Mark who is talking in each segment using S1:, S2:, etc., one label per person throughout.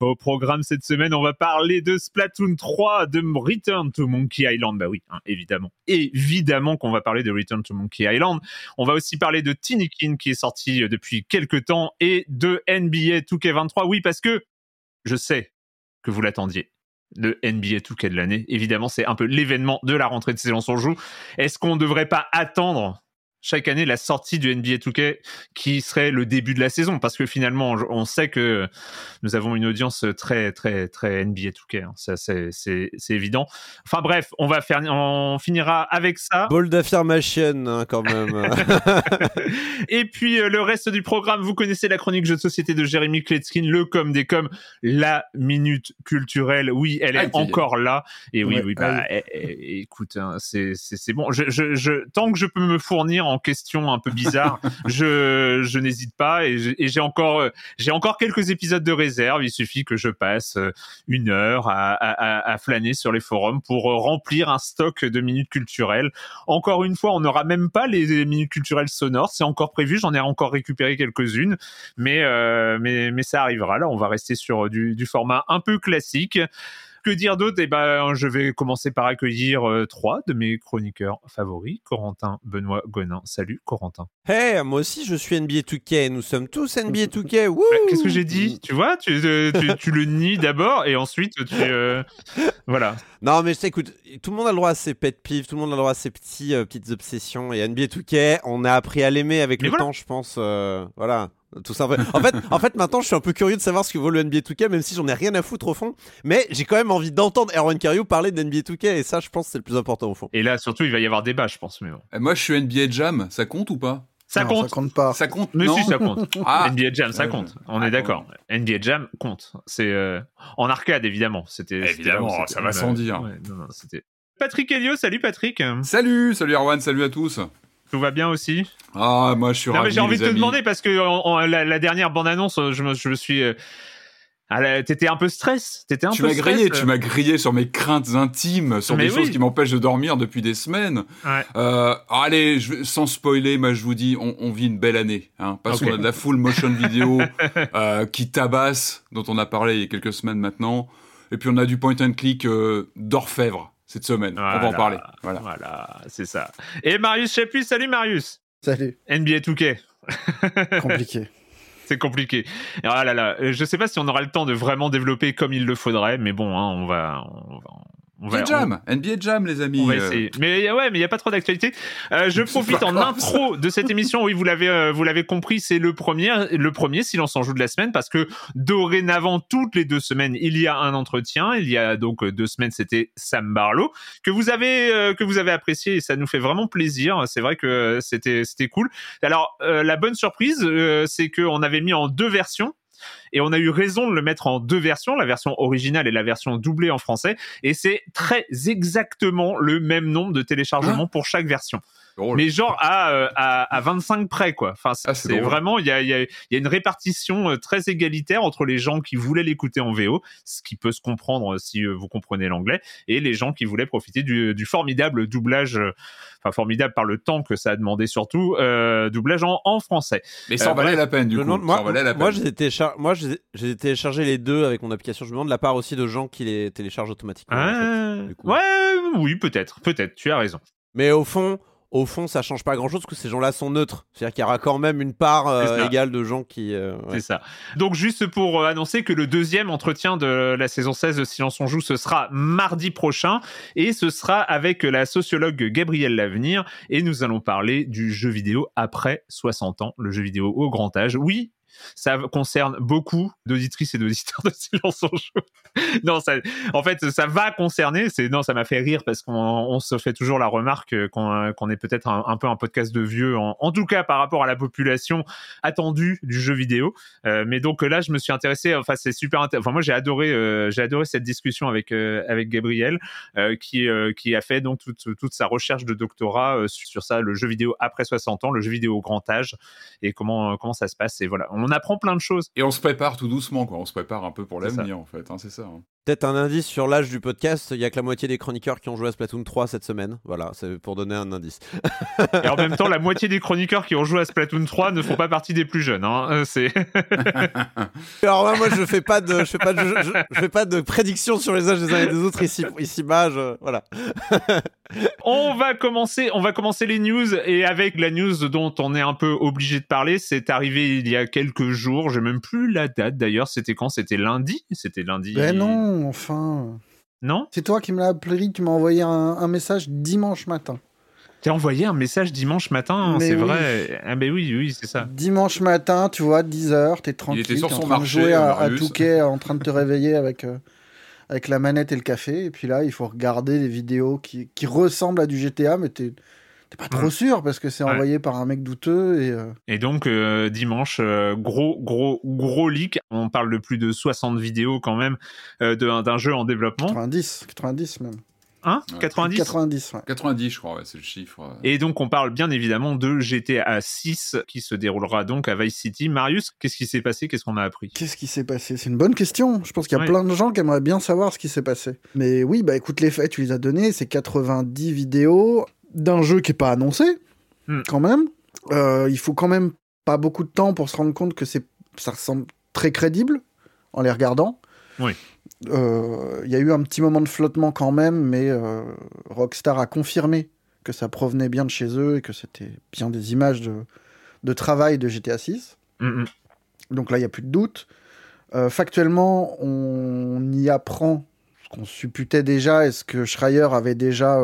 S1: Au programme cette semaine, on va parler de Splatoon 3, de Return to Monkey Island. Bah oui, hein, évidemment. Évidemment qu'on va parler de Return to Monkey Island. On va aussi parler de Tinikin qui est sorti euh, depuis quelques temps et de NBA 2K23. Oui, parce que je sais que vous l'attendiez. Le NBA 2K de l'année. Évidemment, c'est un peu l'événement de la rentrée de saison sans joue. Est-ce qu'on ne devrait pas attendre chaque année la sortie du NBA 2K qui serait le début de la saison parce que finalement on sait que nous avons une audience très très très NBA 2K hein. ça c'est c'est c'est évident. Enfin bref on va faire on finira avec ça.
S2: Bold affirmation hein, quand même.
S1: Et puis euh, le reste du programme vous connaissez la chronique jeu de société de Jérémy Kletskin le com des com la minute culturelle. Oui elle est encore là. Et oui
S3: Ouais,
S1: oui bah eh, eh, écoute hein, c'est c'est c'est bon. Je, je je tant que je peux me fournir en questions un peu bizarres je je n'hésite pas et j'ai encore euh, j'ai encore quelques épisodes de réserve. Il suffit que je passe euh, une heure à, à, à- flâner sur les forums pour euh, remplir un stock de minutes culturelles. Encore une fois on n'aura même pas les, les minutes culturelles sonores. C'est encore prévu. J'en ai encore récupéré quelques-unes. Mais euh, mais mais ça arrivera. Là on va rester sur du, du format un peu classique que dire d'autre? Eh ben, je vais commencer par accueillir euh, trois de mes chroniqueurs favoris, Corentin, Benoît, Gonin. Salut, Corentin.
S2: Hey, moi aussi je suis NBA 2K, nous sommes tous NBA 2K. Wouh
S1: Bah, Qu'est-ce que j'ai dit? Tu vois, tu, euh, tu, tu le nies d'abord et ensuite tu, euh, voilà.
S2: Non mais écoute, tout le monde a le droit à ses pet peeves, tout le monde a le droit à ses petits, petites obsessions et NBA 2K, on a appris à l'aimer avec
S1: Mais
S2: le
S1: voilà.
S2: temps, je pense. voilà. Tout ça. En fait, en fait, maintenant, je suis un peu curieux de savoir ce que vaut le NBA 2K, même si j'en ai rien à foutre au fond. Mais j'ai quand même envie d'entendre Erwan Cario parler de NBA 2K, et ça, je pense, c'est le plus important au fond.
S1: Et là, surtout, il va y avoir débat, je pense. Mais bon.
S3: Eh, Moi, je suis NBA Jam, ça compte ou pas?
S1: Ça
S4: Non,
S1: compte.
S4: Ça compte pas.
S3: Ça compte
S1: Mais
S3: non
S1: si, ça compte.
S3: Ah,
S1: NBA Jam, ça
S4: Ouais,
S1: compte. On
S3: Ah,
S1: est d'accord. NBA Jam compte. C'est euh, en arcade, évidemment. C'était
S3: Évidemment,
S1: c'était-
S3: ça va sans dire.
S1: Ouais, non, non, c'était. Patrick Helio, salut Patrick.
S3: Salut, salut Erwan, salut à tous.
S1: Tout va bien aussi?
S3: Ah, moi, je suis
S1: Non,
S3: ravi,
S1: j'ai envie de te demander parce que en- en- la, la dernière bande-annonce, je me, je me suis. euh, T'étais un peu stress. T'étais un
S3: Tu m'as grillé,
S1: euh.
S3: tu m'as grillé sur mes craintes intimes, sur
S1: Mais
S3: des
S1: oui.
S3: choses qui m'empêchent de dormir depuis des semaines.
S1: Ouais.
S3: Euh, allez, je, sans spoiler, moi je vous dis, on, on vit une belle année, hein, parce qu'on a de la full motion vidéo euh, qui tabasse, dont on a parlé il y a quelques semaines maintenant, et puis on a du point and click euh, d'orfèvre cette semaine. On va en parler. Voilà.
S1: Voilà, c'est ça. Et Marius Chapuis, salut Marius.
S4: Salut.
S1: NBA 2K.
S4: Compliqué.
S1: C'est compliqué. Ah là là, euh, je sais pas si on aura le temps de vraiment développer comme il le faudrait, mais bon, hein, on va, on va, On va,
S3: NBA Jam, NBA Jam, les amis.
S1: on va
S3: euh,
S1: essayer. Mais ouais, mais il y a pas trop d'actualité. Euh, je profite en intro de cette émission. Oui, vous l'avez, euh, vous l'avez compris, c'est le premier, le premier silence en joue de la semaine parce que dorénavant toutes les deux semaines, il y a un entretien. Il y a donc deux semaines, c'était Sam Barlow que vous avez, euh, que vous avez apprécié et ça nous fait vraiment plaisir. C'est vrai que c'était, c'était cool. Alors la bonne surprise, c'est qu'on avait mis en deux versions. Et on a eu raison de le mettre en deux versions, la version originale et la version doublée en français. Et c'est très exactement le même nombre de téléchargements pour chaque version.
S3: Drôle.
S1: Mais genre à, euh, à, à 25 près, quoi. Enfin, c'est
S3: Ah, c'est
S1: vraiment, il y a, il y, a, il y a une répartition euh, très égalitaire entre les gens qui voulaient l'écouter en VO, ce qui peut se comprendre euh, si vous comprenez l'anglais, et les gens qui voulaient profiter du, du formidable doublage, enfin formidable par le temps que ça a demandé surtout, euh, doublage en, en français.
S3: Mais ça en
S1: Euh,
S3: valait la peine, du coup.
S2: moi,
S3: valait la peine.
S2: moi, j'ai téléchar- moi, j'ai j'ai téléchargé les deux avec mon application. Je me demande de la part aussi de gens qui les téléchargent automatiquement. en fait,
S1: Ah,
S2: du coup.
S1: ouais, oui, peut-être, peut-être, tu as raison.
S2: Mais au fond, au fond, ça change pas grand chose parce que ces gens-là sont neutres. C'est-à-dire qu'il y aura quand même une part euh, égale de gens qui. euh, ouais.
S1: C'est ça. Donc juste pour euh, annoncer que le deuxième entretien de la saison 16 de Silence on joue, ce sera mardi prochain et ce sera avec la sociologue Gabrielle Lavenir et nous allons parler du jeu vidéo après 60 ans, le jeu vidéo au grand âge. Oui, ça concerne beaucoup d'auditrices et d'auditeurs de Silence on joue. non, en fait, ça va concerner. C'est non, ça m'a fait rire parce qu'on on se fait toujours la remarque qu'on est peut-être un, peu un podcast de vieux, en, en tout cas par rapport à la population attendue du jeu vidéo. Euh, mais donc là, je me suis intéressé. Enfin, c'est super. Enfin, moi, j'ai adoré. euh, adoré cette discussion avec euh, avec Gabriel, qui qui a fait donc toute toute sa recherche de doctorat sur, ça, le jeu vidéo après 60 ans, le jeu vidéo au grand âge, et comment comment ça se passe. Et voilà, on apprend plein de choses.
S3: Et on se prépare tout doucement, quoi. On se prépare un peu pour l'avenir, en fait. hein, c'est ça. hein.
S2: Peut-être un indice sur l'âge du podcast. Il y a que la moitié des chroniqueurs qui ont joué à Splatoon 3 cette semaine. Voilà, c'est pour donner un indice.
S1: Et en même temps, la moitié des chroniqueurs qui ont joué à Splatoon 3 ne font pas partie des plus jeunes. Hein. Euh, C'est
S2: Alors moi, moi, je fais pas de, je fais pas de, je, je- je fais pas de prédiction sur les âges des uns et des autres ici, ici bas. je- voilà.
S1: On va commencer, on va commencer les news et avec la news dont on est un peu obligé de parler, c'est arrivé il y a quelques jours, j'ai même plus la date d'ailleurs, c'était quand? C'était lundi? C'était lundi.
S4: Ben non, enfin.
S1: Non?
S4: C'est toi qui me l'as appelé, tu m'as envoyé un, un message dimanche matin.
S1: T'as envoyé un message dimanche matin, c'est
S4: oui.
S1: vrai. Ah ben oui, oui, c'est ça.
S4: Dimanche matin, tu vois, 10h, t'es tranquille,
S3: était sur
S4: t'es en
S3: son
S4: train
S3: marché,
S4: de jouer à, à
S3: Marius.
S4: Touquet, en train de te réveiller avec, euh, avec la manette et le café. Et puis là, il faut regarder des vidéos qui, qui ressemblent à du GTA, mais t'es t'es pas trop
S1: Mhm.
S4: sûr parce que c'est
S1: Ouais.
S4: envoyé par un mec douteux. Et, euh,
S1: Et donc euh, dimanche, euh, gros, gros, gros leak. On parle de plus de 60 vidéos quand même euh, d'un jeu en développement.
S4: 90, 90 même.
S1: Hein
S3: Ouais.
S1: 90
S4: 90, ouais.
S3: 90, je crois, ouais, c'est le chiffre.
S1: Et donc on parle bien évidemment de GTA 6 qui se déroulera donc à Vice City. Marius, qu'est-ce qui s'est passé? Qu'est-ce qu'on a appris?
S4: Qu'est-ce qui s'est passé? C'est une bonne question. Je pense qu'il y a
S1: Ouais.
S4: plein de gens qui aimeraient bien savoir ce qui s'est passé. Mais oui, bah écoute, les faits, tu les as donnés. C'est 90 vidéos d'un jeu qui est pas annoncé,
S1: Hmm.
S4: quand même. Euh, il faut quand même pas beaucoup de temps pour se rendre compte que c'est, ça ressemble très crédible en les regardant.
S1: Oui.
S4: Euh, Il y a eu un petit moment de flottement quand même, mais euh, Rockstar a confirmé que ça provenait bien de chez eux et que c'était bien des images de, de travail de GTA 6.
S1: Mm, mm.
S4: Donc là, il n'y a plus de doute. Euh, factuellement, on y apprend ce qu'on supputait déjà et ce que Schreier avait déjà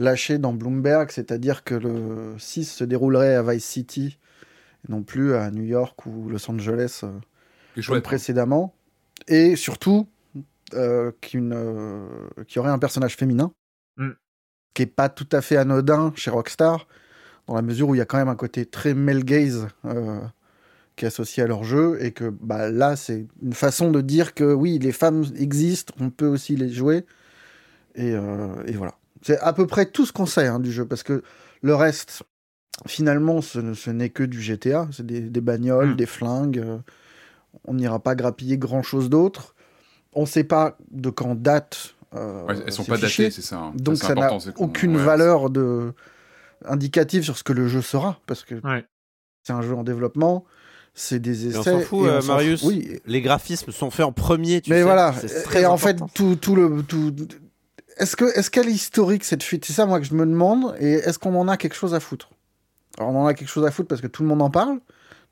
S4: lâché dans Bloomberg, c'est-à-dire que le 6 se déroulerait à Vice City non plus à New York ou Los Angeles euh, comme
S3: chouette.
S4: précédemment. Et surtout, euh, euh, qu'il y aurait un personnage féminin
S1: Mm.
S4: qui est pas tout à fait anodin chez Rockstar, dans la mesure où il y a quand même un côté très male gaze euh, qui est associé à leur jeu, et que bah, là, c'est une façon de dire que oui, les femmes existent, on peut aussi les jouer, et, euh, et voilà. C'est à peu près tout ce qu'on sait hein, du jeu, parce que le reste, finalement, ce, ne- ce n'est que du GTA, c'est des, des bagnoles,
S1: Mm.
S4: des flingues, euh, on n'ira pas grappiller grand-chose d'autre. On ne sait pas de quand date. euh,
S3: Ouais, elles sont pas
S4: fichiers.
S3: datées, c'est ça. hein.
S4: Donc ça n'a aucune
S3: ouais,
S4: valeur de... indicative sur ce que le jeu sera, parce que
S1: Ouais.
S4: c'est un jeu en développement, c'est des
S2: Et
S4: essais.
S2: on s'en fout,
S4: et on
S2: euh,
S4: s'en
S2: Marius.
S4: fout. Oui,
S2: Les graphismes sont faits en premier. Tu
S4: mais
S2: sais.
S4: voilà. Et en fait, tout, tout le... Tout... Est-ce que est-ce qu'elle est historique cette fuite? C'est ça moi que je me demande. Et est-ce qu'on en a quelque chose à foutre? Alors on en a quelque chose à foutre parce que tout le monde en parle.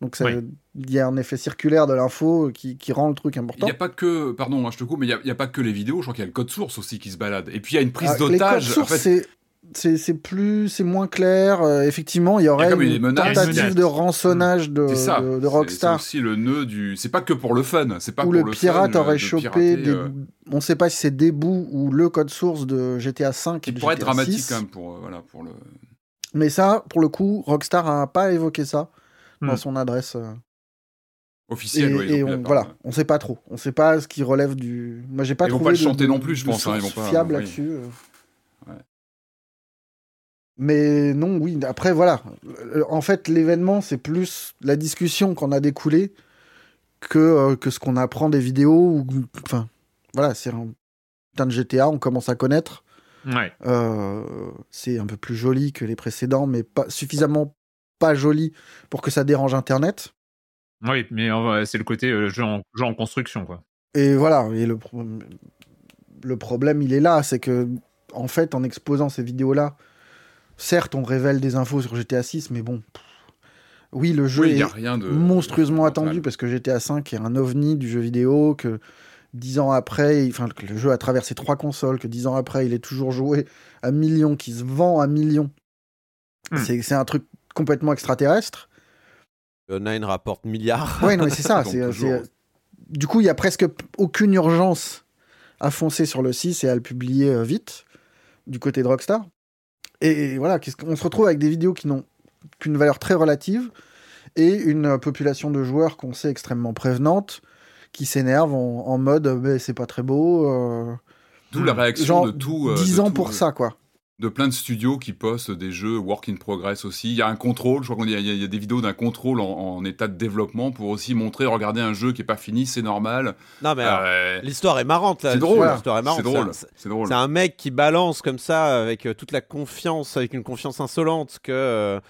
S4: Donc
S1: Oui.
S4: il y a un effet circulaire de l'info qui, qui rend le truc
S3: Il
S4: important.
S3: n'y a pas que, pardon, hein, je te coupe, mais il n'y a, pas que les vidéos, je crois qu'il y a le code source aussi qui se balade. Et puis il y a une prise
S4: Ah,
S3: d'otage.
S4: sources,
S3: en fait,
S4: c'est plus c'est moins clair. Euh, effectivement, il y aurait une tentative de rançonnage de,
S3: c'est ça.
S4: de, de
S3: C'est-
S4: Rockstar.
S3: C'est aussi le nœud du. C'est pas que pour le fun. C'est pas
S4: où
S3: pour
S4: le
S3: le
S4: pirate
S3: fun, euh,
S4: aurait
S3: de
S4: chopé
S3: pirater,
S4: des...
S3: euh,
S4: On ne sait pas si c'est des bouts ou le code source de GTA 5
S3: qui pourrait être dramatique
S4: 6.
S3: quand même pour, euh, voilà, pour le.
S4: Mais ça, pour le coup, Rockstar a pas évoqué ça dans
S1: Hmm.
S4: son adresse. euh, Et,
S3: Officiel, ouais,
S4: et on, voilà, on sait pas trop. On sait pas ce qui relève du. Moi, j'ai pas
S3: Ils vont
S4: trouvé
S3: pas le
S4: de-
S3: chanter
S4: de-
S3: non plus, je pense, hein, ils vont pas-
S4: fiable
S3: oui.
S4: là-dessus. Mais non, oui. Après, voilà. Euh, En fait, l'événement, c'est plus la discussion qu'on a découlée que euh, que ce qu'on apprend des vidéos. Ou... Enfin, voilà, c'est un putain de GTA. On commence à connaître.
S1: Ouais.
S4: Euh, c'est un peu plus joli que les précédents, mais pas suffisamment pas joli pour que ça dérange Internet.
S1: Oui, mais c'est le côté euh, jeu, en, jeu en construction, quoi.
S4: Et voilà, et le, pro- le problème, il est là, c'est que, en fait, en exposant ces vidéos-là, certes, on révèle des infos sur GTA 6, mais bon, oui, le jeu
S3: Oui, n'y
S4: est
S3: a rien de.
S4: monstrueusement attendu parce que GTA 5 est un ovni du jeu vidéo, que dix ans après, il- enfin, que le jeu a traversé trois consoles, que dix ans après, il est toujours joué à millions, qui se vend à millions.
S1: Hmm.
S4: C'est c'est un truc complètement extraterrestre.
S2: Euh, Nine rapporte milliards.
S4: Ouais, non, mais c'est ça.
S3: Donc,
S4: c'est-
S3: toujours.
S4: c'est- Du coup, il y a presque aucune urgence à foncer sur le 6 et à le publier euh, vite du côté de Rockstar. Et voilà, qu'on se retrouve avec des vidéos qui n'ont qu'une valeur très relative et une euh, population de joueurs qu'on sait extrêmement prévenante qui s'énerve en, en mode euh, Mais c'est pas très beau. euh,
S3: D'où la réaction
S4: genre
S3: de tout. euh,
S4: 10
S3: de
S4: ans
S3: tout,
S4: pour
S3: euh,
S4: ça, quoi.
S3: De plein de studios qui postent des jeux work in progress aussi. Il y a un contrôle, je crois qu'il y, y a- des vidéos d'un contrôle en, en état de développement pour aussi montrer, regardez un jeu qui est pas fini, c'est normal.
S2: Non, mais
S3: Euh,
S2: l'histoire est marrante là.
S3: c'est drôle,
S2: L'histoire est marrante.
S3: c'est drôle,
S2: C'est un- mec qui balance comme ça avec euh, toute la confiance, avec une confiance insolente que euh,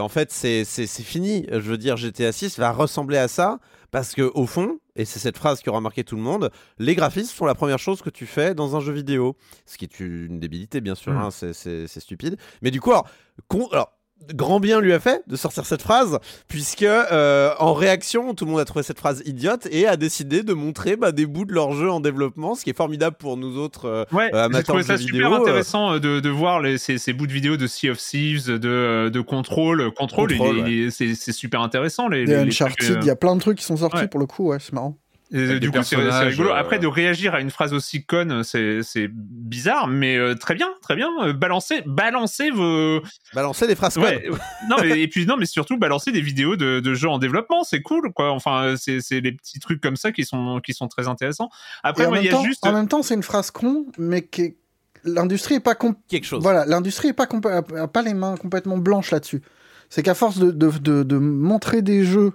S2: en fait c'est fini. Je veux dire, GTA 6 va ressembler à ça parce que au fond, et c'est cette phrase qui aura marqué tout le monde, les graphismes sont la première chose que tu fais dans un jeu vidéo. Ce qui est une débilité bien sûr,
S1: Mm.
S2: hein, c'est- stupide. Mais du coup, alors, con- alors, grand bien lui a fait de sortir cette phrase puisque euh, en réaction, tout le monde a trouvé cette phrase idiote et a décidé de montrer bah, des bouts de leur jeu en développement, ce qui est formidable pour nous autres. euh,
S1: Ouais, j'ai
S2: amateurs
S1: trouvé
S2: de
S1: ça
S2: jeux
S1: super
S2: vidéo, euh.
S1: intéressant euh, de, de voir les, ces, ces bouts de vidéos de Sea of Thieves, de, euh, de Control. Control, il
S2: Control,
S1: est-
S2: ouais.
S1: c'est c'est super intéressant. Les, les- les
S4: Uncharted,
S1: euh,
S4: il y a plein de trucs qui sont sortis
S1: ouais.
S4: pour le coup, ouais, c'est marrant.
S1: Et, du coup, c'est rigolo.
S3: euh,
S1: Après, de réagir à une phrase aussi conne, c'est bizarre, mais euh, très bien, très bien. Euh, Balancez, balancez vos.
S2: Balancer des phrases
S1: Ouais, euh, non, mais, et puis, non, mais surtout, balancer des vidéos de, de jeux en développement, c'est cool, quoi. Enfin, c'est les petits trucs comme ça qui sont, qui sont très intéressants. Après, moi, il y a
S4: temps,
S1: juste.
S4: en même temps, c'est une phrase con, mais qui est- l'industrie est pas
S2: quelque chose.
S4: Voilà, l'industrie est pas a pas les mains complètement blanches là-dessus. C'est qu'à force de, de, de- de montrer des jeux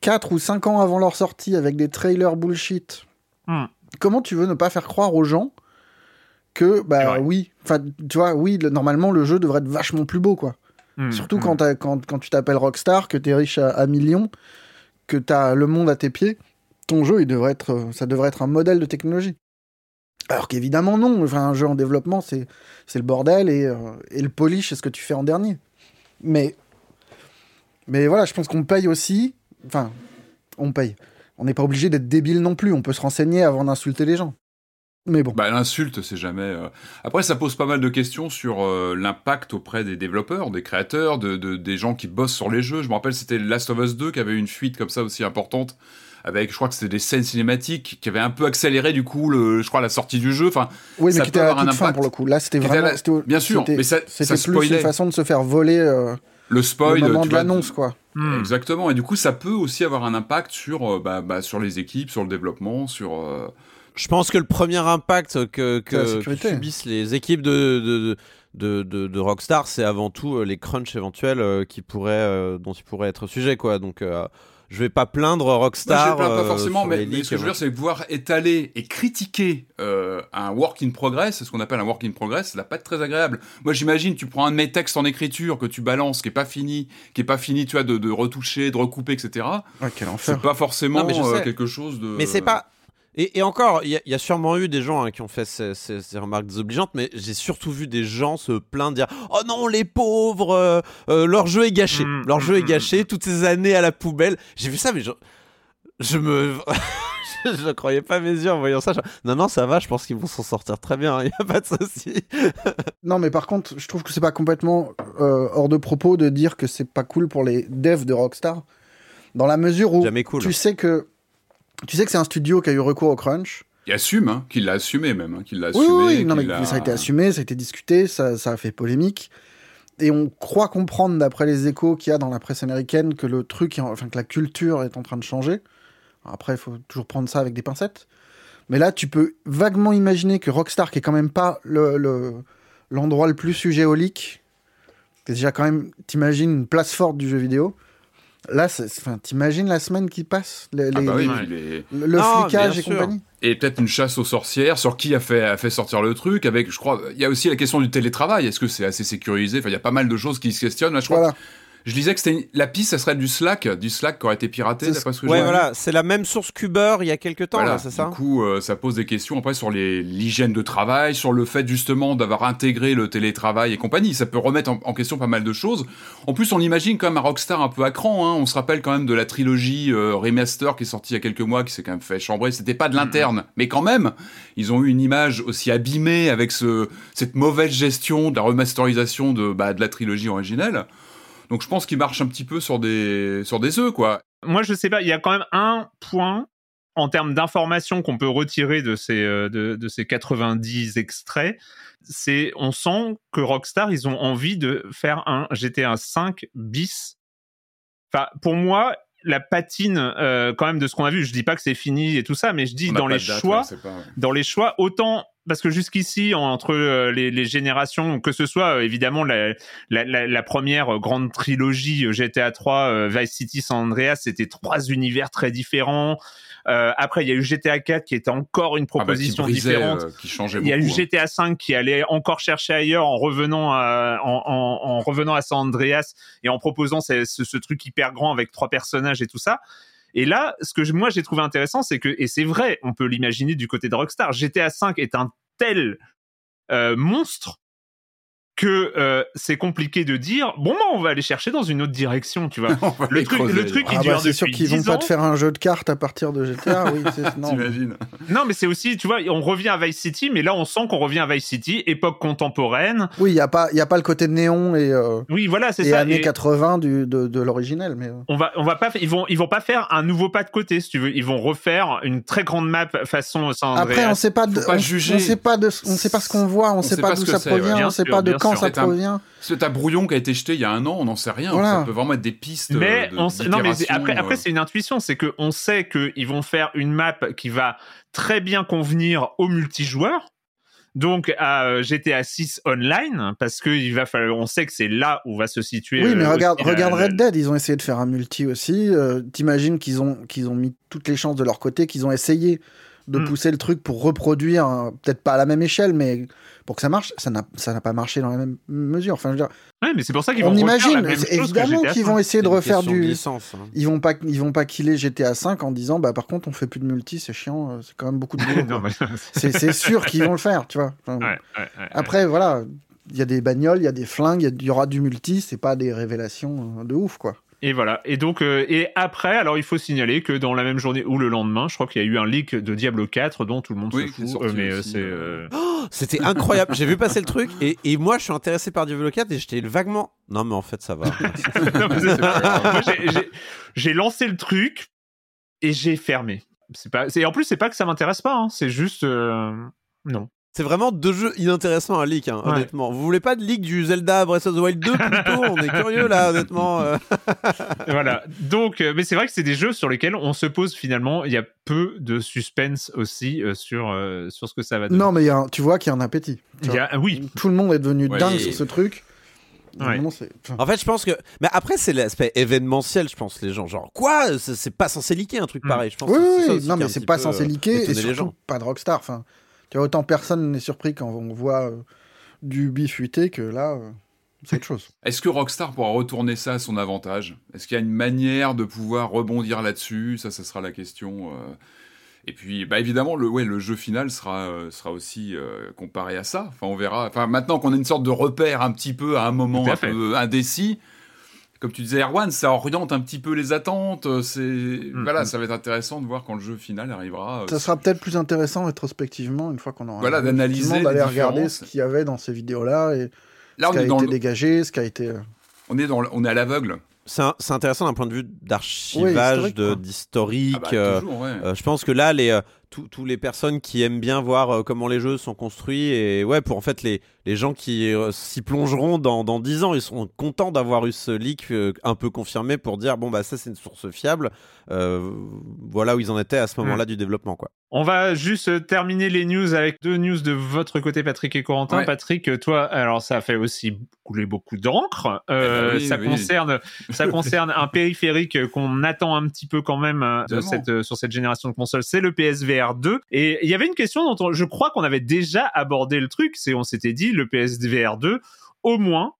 S4: 4 ou 5 ans avant leur sortie avec des trailers bullshit,
S1: Hmm.
S4: comment tu veux ne pas faire croire aux gens que, bah oui, enfin, tu vois, oui, le- normalement le jeu devrait être vachement plus beau, quoi.
S1: Hmm,
S4: Surtout
S1: hmm.
S4: quand, t'as- quand, quand tu t'appelles Rockstar, que t'es riche à, à millions, que t'as le monde à tes pieds, ton jeu, il devrait être, ça devrait être un modèle de technologie. Alors qu'évidemment non, enfin, un jeu en développement, c'est c'est le bordel et, euh, et le polish, c'est ce que tu fais en dernier. Mais, mais voilà, je pense qu'on paye aussi, enfin, on paye. On n'est pas obligé d'être débile non plus, on peut se renseigner avant d'insulter les gens. Mais bon.
S3: Bah, l'insulte, c'est jamais. euh, Après, ça pose pas mal de questions sur euh, l'impact auprès des développeurs, des créateurs, de, de- des gens qui bossent sur les jeux. Je me rappelle, c'était Last of Us 2 qui avait une fuite comme ça aussi importante, avec, je crois que c'était des scènes cinématiques qui avaient un peu accéléré du coup, le, je crois, la sortie du jeu. Enfin,
S4: oui, mais
S3: ça
S4: qui
S3: peut
S4: était à
S3: un
S4: toute fin
S3: impact.
S4: pour le coup. Là, c'était vraiment.
S3: la- bien sûr, mais ça,
S4: C'était plus
S3: spoilait.
S4: une façon de se faire voler euh,
S3: Le spoil,
S4: le moment de l'annonce, quoi.
S1: Hmm.
S3: Exactement. Et du coup, ça peut aussi avoir un impact sur, euh, bah, bah, sur les équipes, sur le développement, sur. euh,
S2: Je pense que le premier impact que, subissent les équipes de, de, de, de, de Rockstar, c'est avant tout euh, les crunchs éventuels euh, qui pourraient, euh, dont ils pourraient être sujets. Quoi. Donc, euh, je vais pas plaindre
S3: Moi,
S2: Rockstar.
S3: je plains pas
S2: euh,
S3: forcément, mais, ce que je veux dire, c'est pouvoir étaler et critiquer euh, un work in progress, ce qu'on appelle un work in progress, ça va pas être très agréable. Moi, j'imagine, tu prends un de mes textes en écriture que tu balances, qui est pas fini, qui est pas fini, tu vois, de, de retoucher, de recouper, etc.
S4: Ouais, quel enfer.
S3: C'est pas forcément
S2: Non, mais je
S3: euh,
S2: sais.
S3: quelque chose de.
S2: Mais c'est pas. Et, et encore, il y, a- il y a sûrement eu des gens hein, qui ont fait ces, ces- ces remarques désobligeantes, mais j'ai surtout vu des gens se plaindre, dire Oh non, les pauvres, euh, euh, leur jeu est gâché.
S1: Mm,
S2: leur
S1: mm,
S2: jeu est
S1: mm,
S2: gâché, toutes ces années à la poubelle. J'ai vu ça, mais je, je me. je ne croyais pas mes yeux en voyant ça. Je- Non, non, ça va, je pense qu'ils vont s'en sortir très bien, il n'y a pas de souci.
S4: Non, mais par contre, je trouve que c'est pas complètement euh, hors de propos de dire que c'est pas cool pour les devs de Rockstar, dans la mesure où
S2: Jamais cool.
S4: tu sais que tu sais que c'est un studio qui a eu recours au crunch?
S3: Il assume, hein, qu'il l'a assumé même, hein, qu'il l'a
S4: Oui,
S3: assumé.
S4: oui, oui, non, mais ça a été assumé, ça a été discuté, ça, ça a fait polémique. Et on croit comprendre, d'après les échos qu'il y a dans la presse américaine, que le truc, enfin que la culture est en train de changer. Après, il faut toujours prendre ça avec des pincettes. Mais là, tu peux vaguement imaginer que Rockstar, qui est quand même pas le, le- l'endroit le plus sujet au leak, c'est déjà quand même, t'imagines une place forte du jeu vidéo. Là, enfin, t'imagines la semaine qui passe, les-
S3: Ah bah oui,
S4: les- le
S2: Non,
S4: flicage et
S2: sûr.
S4: compagnie.
S3: Et peut-être une chasse aux sorcières sur qui a fait, a fait sortir le truc. Avec, je crois, il y a aussi la question du télétravail. Est-ce que c'est assez sécurisé? Enfin, il y a pas mal de choses qui se questionnent. Là, je crois.
S4: Voilà.
S3: Je disais que c'était une- la piste, ça serait du Slack, du Slack qui aurait été piraté,
S4: C'est
S3: d'après ce que
S2: Ouais, voilà, c'est la même source qu'Uber il y a quelques temps,
S3: Voilà,
S2: là, c'est ça
S3: Du coup, euh, ça pose des questions après sur les- l'hygiène de travail, sur le fait justement d'avoir intégré le télétravail et compagnie. Ça peut remettre en, en question pas mal de choses. En plus, on imagine quand même un Rockstar un peu à cran. Hein. On se rappelle quand même de la trilogie euh, remaster qui est sortie il y a quelques mois, qui s'est quand même fait chambrer. C'était pas de l'interne, mais quand même, ils ont eu une image aussi abîmée avec ce, cette mauvaise gestion de la remasterisation de, bah, de la trilogie originelle. Donc je pense qu'ils marchent un petit peu sur des, sur des œufs, quoi.
S1: Moi, je sais pas, il y a quand même un point en termes d'informations qu'on peut retirer de ces, euh, de, de ces 90 extraits. C'est, on sent que Rockstar, ils ont envie de faire un GTA 5 bis. Enfin, pour moi, la patine, euh, quand même, de ce qu'on a vu, je dis pas que c'est fini et tout ça, mais je dis dans les
S3: date,
S1: choix,
S3: ouais, c'est pas- ouais.
S1: dans les choix, autant parce que jusqu'ici, entre euh, les, les générations, que ce soit euh, évidemment la, la, la, la première euh, grande trilogie GTA 3, euh, Vice City, San Andreas, c'était trois univers très différents. Euh, après, il y a eu GTA 4 qui était encore une
S3: Ah bah, qui
S1: proposition
S3: brisait,
S1: différente.
S3: euh, qui changeait
S1: Il y a eu
S3: hein.
S1: GTA 5 qui allait encore chercher ailleurs en revenant à, en, en, en revenant à San Andreas et en proposant ce, ce, ce truc hyper grand avec trois personnages et tout ça. Et là, ce que moi j'ai trouvé intéressant, c'est que, et c'est vrai, on peut l'imaginer du côté de Rockstar, GTA 5 est un tel euh, monstre que euh, c'est compliqué de dire bon bah on va aller chercher dans une autre direction, tu vois. Le truc,
S3: creuser,
S1: le truc
S4: Ah
S1: dure
S4: bah, c'est sûr qu'ils vont
S1: 10
S4: pas te faire un jeu de cartes à partir de GTA, oui. c'est- non.
S3: T'imagines
S1: Non, mais c'est aussi, tu vois, on revient à Vice City, mais là on sent qu'on revient à Vice City, époque contemporaine.
S4: Oui, il n'y a, pas- y a pas le côté néon et, euh,
S1: Oui, voilà, c'est
S4: et
S1: ça.
S4: années
S1: Et-
S4: 80 du, de, de l'originel. Mais, euh,
S1: on va on va pas ils vont ils vont pas faire un nouveau pas de côté si tu veux ils vont refaire une très grande map façon San Andreas.
S4: Après, on sait pas, de,
S3: pas
S4: on,
S3: juger.
S4: on sait pas de, on sait pas ce qu'on voit, on,
S3: On
S4: sait
S3: sait
S4: pas d'où ça provient, on sait pas de
S1: bien
S4: quand
S1: sûr.
S4: ça
S3: C'est un-
S4: provient.
S3: C'est un brouillon qui a été jeté il y a un an, on n'en sait rien.
S4: Voilà.
S3: Ça peut vraiment être des pistes.
S1: mais
S3: de-
S1: on sait- non mais après après
S3: euh.
S1: c'est une intuition c'est que on sait que ils vont faire une map qui va très bien convenir aux multijoueurs donc à euh, GTA 6 online parce que il va falloir on sait que c'est là où va se situer
S4: Oui, mais
S1: euh,
S4: regarde,
S1: la-
S4: regarde
S1: la-
S4: Red Dead, ils ont essayé de faire un multi aussi. euh, T'imagines qu'ils ont, qu'ils ont mis toutes les chances de leur côté, qu'ils ont essayé de
S1: Hmm.
S4: pousser le truc pour reproduire, hein, peut-être pas à la même échelle, mais pour que ça marche, ça n'a ça n'a pas marché dans la même mesure. Enfin, je veux dire,
S1: Ouais, mais c'est pour ça qu'ils
S4: on
S1: vont la
S4: imagine,
S1: même chose
S4: évidemment qu'ils vont
S1: 5.
S4: essayer de refaire du.
S2: licence, hein.
S4: Ils vont pas, ils vont pas killer GTA 5 en disant, bah par contre, on fait plus de multi, c'est chiant, euh, c'est quand même beaucoup de boulot.
S1: Mais-
S4: C'est sûr qu'ils vont le faire, tu vois. Enfin,
S1: Ouais, ouais, ouais.
S4: Après, voilà, il y a des bagnoles, il y a des flingues, il y y, aura du multi, c'est pas des révélations euh, de ouf, quoi.
S1: Et voilà. Et donc, euh, et après, alors il faut signaler que dans la même journée ou le lendemain, je crois qu'il y a eu un leak de Diablo 4 dont tout le monde
S3: Oui,
S1: se fout.
S3: sorti
S1: euh, mais euh, c'est.
S3: euh.
S1: euh,
S2: C'était incroyable. J'ai vu passer le truc et, et moi je suis intéressé par Diablo 4 et j'étais vaguement. Non mais en fait ça va.
S1: j'ai- lancé le truc et j'ai fermé. C'est pas. C'est en plus, c'est pas que ça m'intéresse pas. hein, C'est juste. euh, Non.
S2: C'est vraiment deux jeux inintéressants à leak, hein,
S1: Ouais.
S2: honnêtement. Vous voulez pas de leak du Zelda Breath of the Wild 2 plutôt On est curieux là, honnêtement. euh.
S1: voilà. Donc, euh, mais c'est vrai que c'est des jeux sur lesquels on se pose finalement. Il y a peu de suspense aussi euh, sur euh, sur ce que ça va donner.
S4: Non, mais il y a un- tu vois qu'il y a un appétit.
S1: y a- oui.
S4: Tout le monde est devenu
S3: Ouais,
S4: dingue
S3: et-
S4: sur ce truc.
S1: Ouais.
S2: En fait, je pense que. Mais après, c'est l'aspect événementiel, je pense, les gens. Genre, quoi? C'est pas censé leaker un truc
S1: Mm.
S2: pareil. Je pense
S4: Oui, oui,
S2: ça
S4: oui.
S2: aussi
S4: non, mais c'est pas censé leaker et surtout
S2: gens.
S4: pas de Rockstar. Enfin, tu vois, autant personne n'est surpris quand on voit euh, du bifuté que là, euh, c'est autre chose.
S3: Est-ce que Rockstar pourra retourner ça à son avantage? Est-ce qu'il y a une manière de pouvoir rebondir là-dessus? Ça, ça sera la question. euh. Et puis, bah évidemment, le, ouais, le jeu final sera, euh, sera aussi euh, comparé à ça. Enfin, on verra. Enfin, maintenant qu'on a une sorte de repère un petit peu à un moment
S1: Tout à
S3: un
S1: fait.
S3: peu indécis, comme tu disais, Erwan, ça oriente un petit peu les attentes. euh, C'est voilà,
S1: mm.
S3: ça va être intéressant de voir quand le jeu final arrivera. euh,
S4: Ça sera peut-être plus intéressant rétrospectivement, une fois qu'on aura.
S3: Voilà, d'analyser
S4: d'aller regarder ce qu'il y avait dans ces vidéos-là et
S3: Là,
S4: ce
S3: on
S4: qui a été
S3: le-
S4: dégagé, ce qui a été. euh,
S3: on est dans, le- on est à l'aveugle.
S2: C'est intéressant d'un point de vue d'archivage,
S4: quoi.
S2: d'historique.
S3: Ah bah,
S2: euh,
S3: ouais.
S2: euh, je pense que là, les, tous les personnes qui aiment bien voir euh, comment les jeux sont construits, et ouais, pour en fait les, les gens qui euh, s'y plongeront dans, dans 10 ans, ils seront contents d'avoir eu ce leak euh, un peu confirmé pour dire bon, bah ça c'est une source fiable. Euh, voilà où ils en étaient à ce moment-là du développement. quoi.
S1: On va juste terminer les news avec deux news de votre côté, Patrick et Corentin.
S3: Ouais.
S1: Patrick, toi, alors ça a fait aussi couler beaucoup d'encre. Euh,
S3: Eh ben oui,
S1: ça
S3: oui.
S1: concerne, ça concerne un périphérique qu'on attend un petit peu quand même de
S3: Évidemment.
S1: cette, sur cette génération de consoles. C'est le PSVR 2. Et il y avait une question dont on- je crois qu'on avait déjà abordé le truc. C'est on s'était dit le PSVR 2, au moins,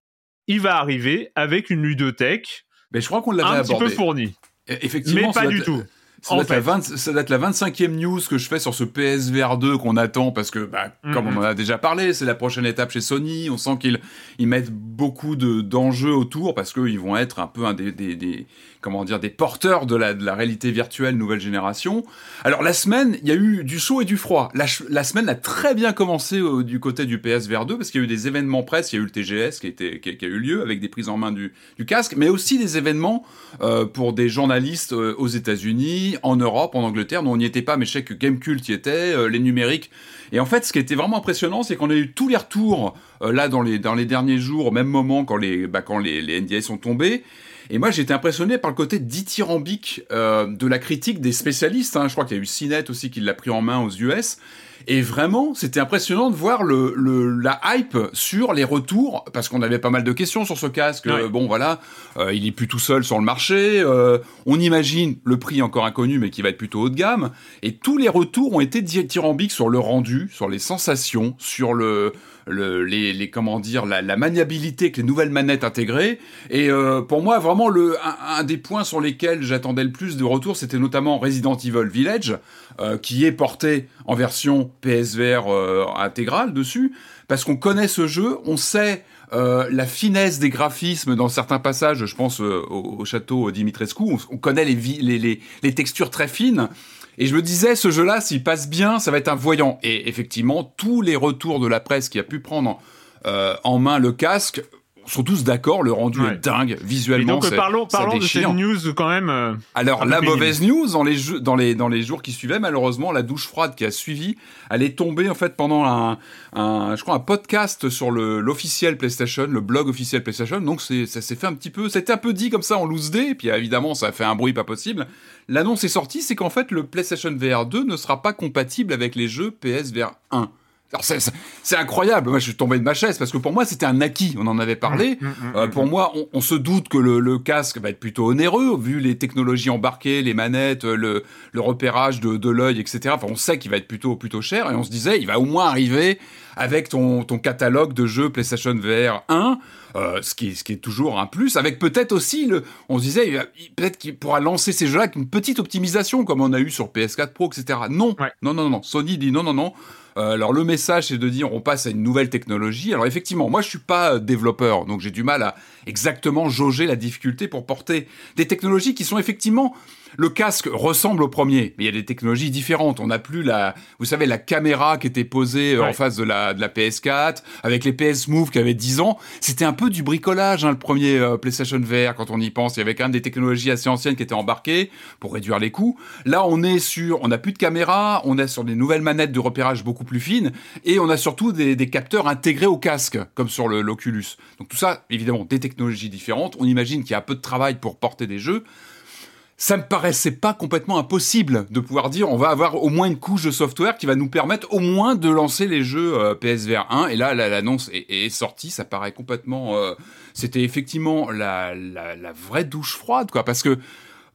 S1: il va arriver avec une ludothèque
S3: Mais je crois qu'on l'avait
S1: un petit
S3: abordé.
S1: peu fournie.
S3: Et- Effectivement,
S1: Mais pas du tout.
S3: Ça être la
S1: fait.
S3: 20 ça doit être la 25e news que je fais sur ce PSVR 2 qu'on attend parce que, bah, comme
S1: Mhm.
S3: on en a déjà parlé, c'est la prochaine étape chez Sony. On sent qu'ils ils mettent beaucoup de- d'enjeux autour parce qu'ils vont être un peu un des, des- des- comment dire, des porteurs de la, de la réalité virtuelle nouvelle génération. Alors, la semaine, il y a eu du chaud et du froid. La, la semaine a très bien commencé euh, du côté du PSVR 2 parce qu'il y a eu des événements presse. Il y a eu le TGS qui, a été- qui qui a eu lieu avec des prises en main du, du casque, mais aussi des événements euh, pour des journalistes euh, aux États-Unis, en Europe, en Angleterre. Nous, on n'y était pas, mais je sais que Gamecult y était, euh, les numériques. Et en fait, ce qui était vraiment impressionnant, c'est qu'on a eu tous les retours euh, là dans les dans les derniers jours, au même moment quand les bah, quand les, les NDA sont tombés. Et moi, j'étais impressionné par le côté dithyrambique euh, de la critique des spécialistes. hein. Je crois qu'il y a eu CNET aussi qui l'a pris en main aux US. Et vraiment, c'était impressionnant de voir le, le- la hype sur les retours, parce qu'on avait pas mal de questions sur ce casque.
S1: Ouais.
S3: Bon, voilà, euh, il est plus tout seul sur le marché. euh, on imagine le prix encore inconnu, mais qui va être plutôt haut de gamme. Et tous les retours ont été dithyrambiques sur le rendu, sur les sensations, sur le, le les, les comment dire la, la maniabilité avec les nouvelles manettes intégrées. Et euh, pour moi, vraiment le un, un des points sur lesquels j'attendais le plus de retours, c'était notamment Resident Evil Village, euh, qui est porté en version PSVR euh, intégrale dessus, parce qu'on connaît ce jeu, on sait euh, la finesse des graphismes dans certains passages, je pense euh, au, au château Dimitrescu, on, on connaît les, les, les, les textures très fines. Et je me disais, ce jeu-là, s'il passe bien, ça va être un voyant. Et effectivement, tous les retours de la presse qui a pu prendre euh, en main le casque sont tous d'accord, le rendu
S1: Ouais.
S3: est dingue,
S1: Et
S3: visuellement.
S1: donc, parlons, parlons de cette news quand même. euh,
S3: Alors la mauvaise news dans les jeux, dans les dans les jours qui suivaient malheureusement la douche froide qui a suivi elle est tombée en fait pendant un, un je crois un podcast sur l'officiel PlayStation le blog officiel PlayStation donc ça s'est fait un petit peu c'était un peu dit comme ça en loose day et puis évidemment ça a fait un bruit pas possible l'annonce est sortie c'est qu'en fait le PlayStation VR 2 ne sera pas compatible avec les jeux PSVR 1 alors c'est- c'est c'est incroyable, moi je suis tombé de ma chaise parce que pour moi c'était un acquis, on en avait parlé. Euh, pour moi, on, on se doute que le, le casque va être plutôt onéreux vu les technologies embarquées, les manettes, euh, le, le repérage de, de l'œil, etc. Enfin, on sait qu'il va être plutôt plutôt cher et on se disait il va au moins arriver avec ton, ton catalogue de jeux PlayStation VR 1. euh, ce, qui ce qui est toujours un plus, avec peut-être aussi, le, on se disait, il va- il- peut-être qu'il pourra lancer ces jeux-là avec une petite optimisation, comme on a eu sur PS4 Pro, etc. Non,
S1: Ouais.
S3: non, non, non. Sony dit non, non, non. Euh, alors le message c'est de dire on passe à une nouvelle technologie. Alors effectivement, moi je suis pas euh, développeur, donc j'ai du mal à exactement jauger la difficulté pour porter des technologies qui sont effectivement le casque ressemble au premier, mais il y a des technologies différentes. On n'a plus la, vous savez, la caméra qui était posée euh,
S1: Ouais.
S3: en face de la, de la PS4, avec les PS Move qui avaient 10 ans. C'était un peu du bricolage, hein, le premier euh, PlayStation VR, quand on y pense. Il y avait quand même des technologies assez anciennes qui étaient embarquées pour réduire les coûts. Là, on est sur, on n'a plus de caméra, on est sur des nouvelles manettes de repérage beaucoup plus fines, et on a surtout des, des capteurs intégrés au casque, comme sur le- l'Oculus. Donc tout ça, évidemment, des technologies différentes. On imagine qu'il y a un peu de travail pour porter des jeux ça me paraissait pas complètement impossible de pouvoir dire on va avoir au moins une couche de software qui va nous permettre au moins de lancer les jeux euh, PSVR 1 et là la- l'annonce est, sortie. Ça paraît complètement euh, c'était effectivement la, la, la vraie douche froide quoi. Parce que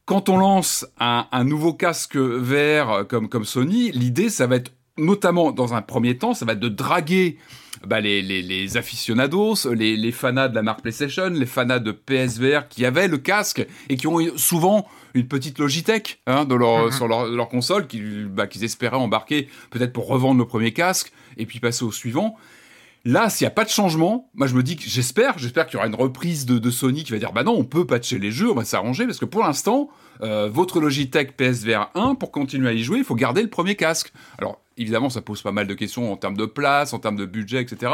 S3: quand on lance un, un nouveau casque VR comme, comme Sony, l'idée, ça va être notamment dans un premier temps, ça va être de draguer bah, les, les, les, aficionados, les, les fanas de la marque PlayStation, les fanas de PSVR qui avaient le casque et qui ont souvent une petite Logitech hein, leur, sur leur, leur console qu'ils bah, qu'ils espéraient embarquer peut-être pour revendre le premier casque et puis passer au suivant. Là, s'il n'y a pas de changement, moi je me dis que j'espère, j'espère qu'il y aura une reprise de, de, Sony qui va dire bah non, on peut patcher les jeux, on va s'arranger parce que pour l'instant, euh, votre Logitech PSVR 1 pour continuer à y jouer, il faut garder le premier casque. Alors évidemment, ça pose pas mal de questions en termes de place, en termes de budget, etc.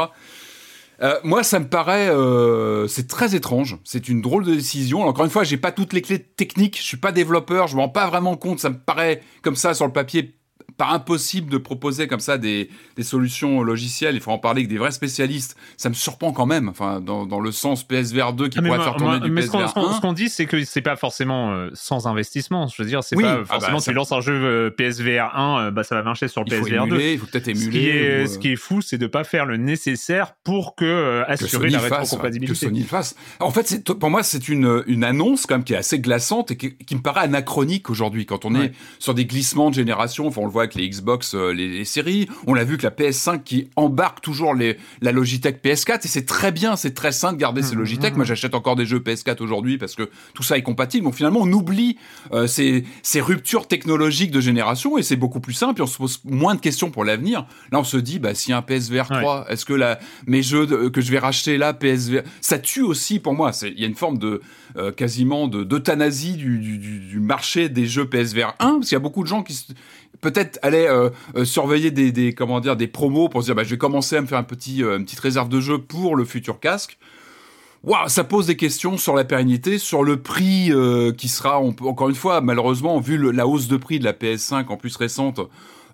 S3: Euh, moi, ça me paraît, euh, c'est très étrange. C'est une drôle de décision. encore une fois, j'ai pas toutes les clés techniques. Je suis pas développeur. Je me rends pas vraiment compte. Ça me paraît comme ça sur le papier pas impossible de proposer comme ça des, des, solutions logicielles. Il faut en parler avec des vrais spécialistes. Ça me surprend quand même, enfin, dans, dans le sens PSVR 2 qui ah, pourrait faire tourner du
S1: mais
S3: PSVR
S1: 1. Ce qu'on dit, c'est que c'est pas forcément euh, sans investissement. Je veux dire, c'est oui. pas forcément ah bah, tu lances un jeu euh, PSVR 1, euh, bah, ça va marcher sur le
S3: il
S1: PSVR
S3: émuler,
S1: 2.
S3: Il faut peut-être émuler.
S1: Ce qui est,
S3: ou,
S1: ce qui est fou, c'est de pas faire le nécessaire pour que assurer
S3: que
S1: la rétrocompatibilité.
S3: Que Sony le fasse. En fait, pour moi, c'est une, une annonce quand même qui est assez glaçante et qui, qui me paraît anachronique aujourd'hui quand on
S1: Ouais.
S3: est sur des glissements de génération. Enfin, on le voit avec les Xbox, euh, les, les séries. On l'a vu que la PS5 qui embarque toujours les, la Logitech PS4 et c'est très bien, c'est très sain de garder ces Logitech. Moi, j'achète encore des jeux PS4 aujourd'hui parce que tout ça est compatible. Donc finalement, on oublie euh, ces, ces ruptures technologiques de génération et c'est beaucoup plus simple. Et on se pose moins de questions pour l'avenir. Là, on se dit, bah, a un PSVR 3, est-ce que la, mes jeux de- que je vais racheter là, PSVR, ça tue aussi pour moi. Il y a une forme de euh, quasiment de d'euthanasie du, du, du, du marché des jeux PSVR 1 parce qu'il y a beaucoup de gens qui se- peut-être allaient euh, euh, surveiller des, des comment dire des promos pour se dire bah, je vais commencer à me faire un petit euh, une petite réserve de jeux pour le futur casque. Waouh, ça pose des questions sur la pérennité, sur le prix qui sera, on peut- encore une fois, malheureusement, vu la hausse de prix de la PS5 en plus récente,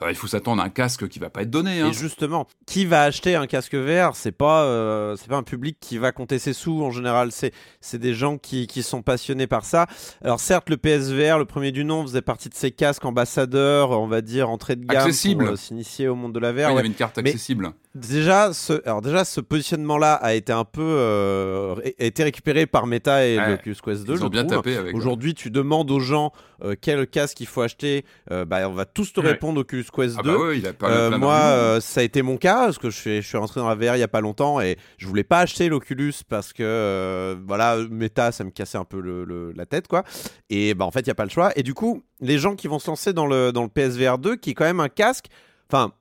S3: il faut s'attendre à un casque qui va pas être donné. Hein.
S2: Et justement, qui va acheter un casque VR C'est pas, euh, c'est pas un public qui va compter ses sous en général. C'est, c'est des gens qui, qui sont passionnés par ça. Alors certes, le PSVR, le premier du nom, faisait partie de ces casques ambassadeurs, on va dire entrée de gamme
S3: Accessible.
S2: pour euh, s'initier au monde de la
S3: Ouais,
S2: VR.
S3: il y avait une carte
S2: Mais-
S3: accessible.
S2: Déjà, ce, alors déjà, ce positionnement-là a été un peu, euh, a été récupéré par Meta et
S3: Ouais.
S2: l'Oculus Quest 2.
S3: Ils ont bien
S2: trouve.
S3: tapé avec.
S2: Aujourd'hui, tu demandes aux gens euh, quel casque il faut acheter. euh, bah, on va tous te
S1: Ouais.
S2: répondre Oculus Quest
S3: Ah
S2: 2.
S3: bah ouais, il a pas
S2: Euh,
S3: plein
S2: moi, ça a été mon cas parce que je suis, je suis rentré dans la VR il y a pas longtemps et je voulais pas acheter l'Oculus parce que voilà, Meta, ça me cassait un peu le, le- la tête quoi. Et bah en fait, il y a pas le choix. Et du coup, les gens qui vont se lancer dans le dans le PSVR 2, qui est quand même un casque, enfin.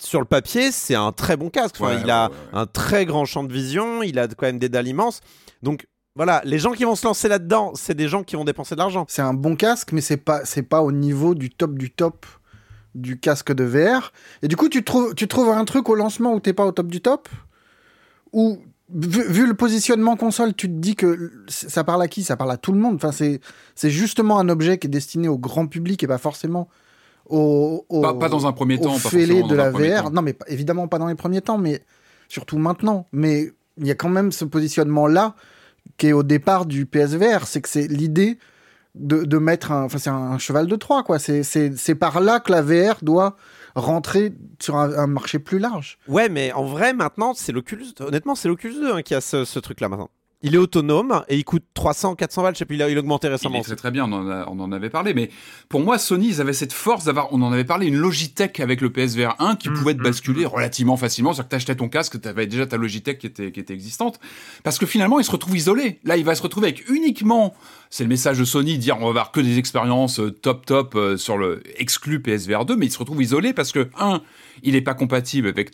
S2: Sur le papier, c'est un très bon casque. Enfin,
S3: Ouais,
S2: il a
S3: ouais, ouais, ouais.
S2: un très grand champ de vision. Il a quand même des dalles immenses. Donc voilà, les gens qui vont se lancer là-dedans, c'est des gens qui vont dépenser de l'argent.
S4: C'est un bon casque, mais c'est pas, c'est pas au niveau du top du top du casque de VR. Et du coup, tu trouves, tu trouves un truc au lancement où t'es pas au top du top? Ou, vu, vu le positionnement console, tu te dis que ça parle à qui? Ça parle à tout le monde. Enfin, c'est, c'est justement un objet qui est destiné au grand public et pas forcément au, au-
S3: Pas, pas dans un premier temps, pas
S4: de la VR.
S3: temps.
S4: Non, mais évidemment pas dans les premiers temps, mais surtout maintenant. Mais il y a quand même ce positionnement-là qui est au départ du PSVR. C'est que c'est l'idée de, de mettre un. Enfin, c'est un cheval de Troie, quoi. C'est- C'est c'est par là que la VR doit rentrer sur un, un marché plus large.
S2: Ouais, mais en vrai, maintenant, c'est l'Oculus. Honnêtement, c'est l'Oculus 2 hein, qui a ce, ce truc-là maintenant. Il est autonome et il coûte 300, 400 balles. Je sais plus, il a, il a augmenté
S3: Il
S2: récemment.
S3: est très très bien, on en, a- on en avait parlé, mais pour moi, Sony, ils avaient cette force d'avoir, on en avait parlé, une Logitech avec le PSVR 1 qui
S1: Mm,
S3: pouvait te
S1: mm,
S3: basculer relativement facilement, c'est-à-dire que t'achetais ton casque, t'avais déjà ta Logitech qui était, qui était existante, parce que finalement, il se retrouve isolé. Là, il va se retrouver avec uniquement, c'est le message de Sony, dire on va avoir que des expériences euh, top top euh, sur le exclu PSVR 2, mais il se retrouve isolé parce que, un, il est pas compatible avec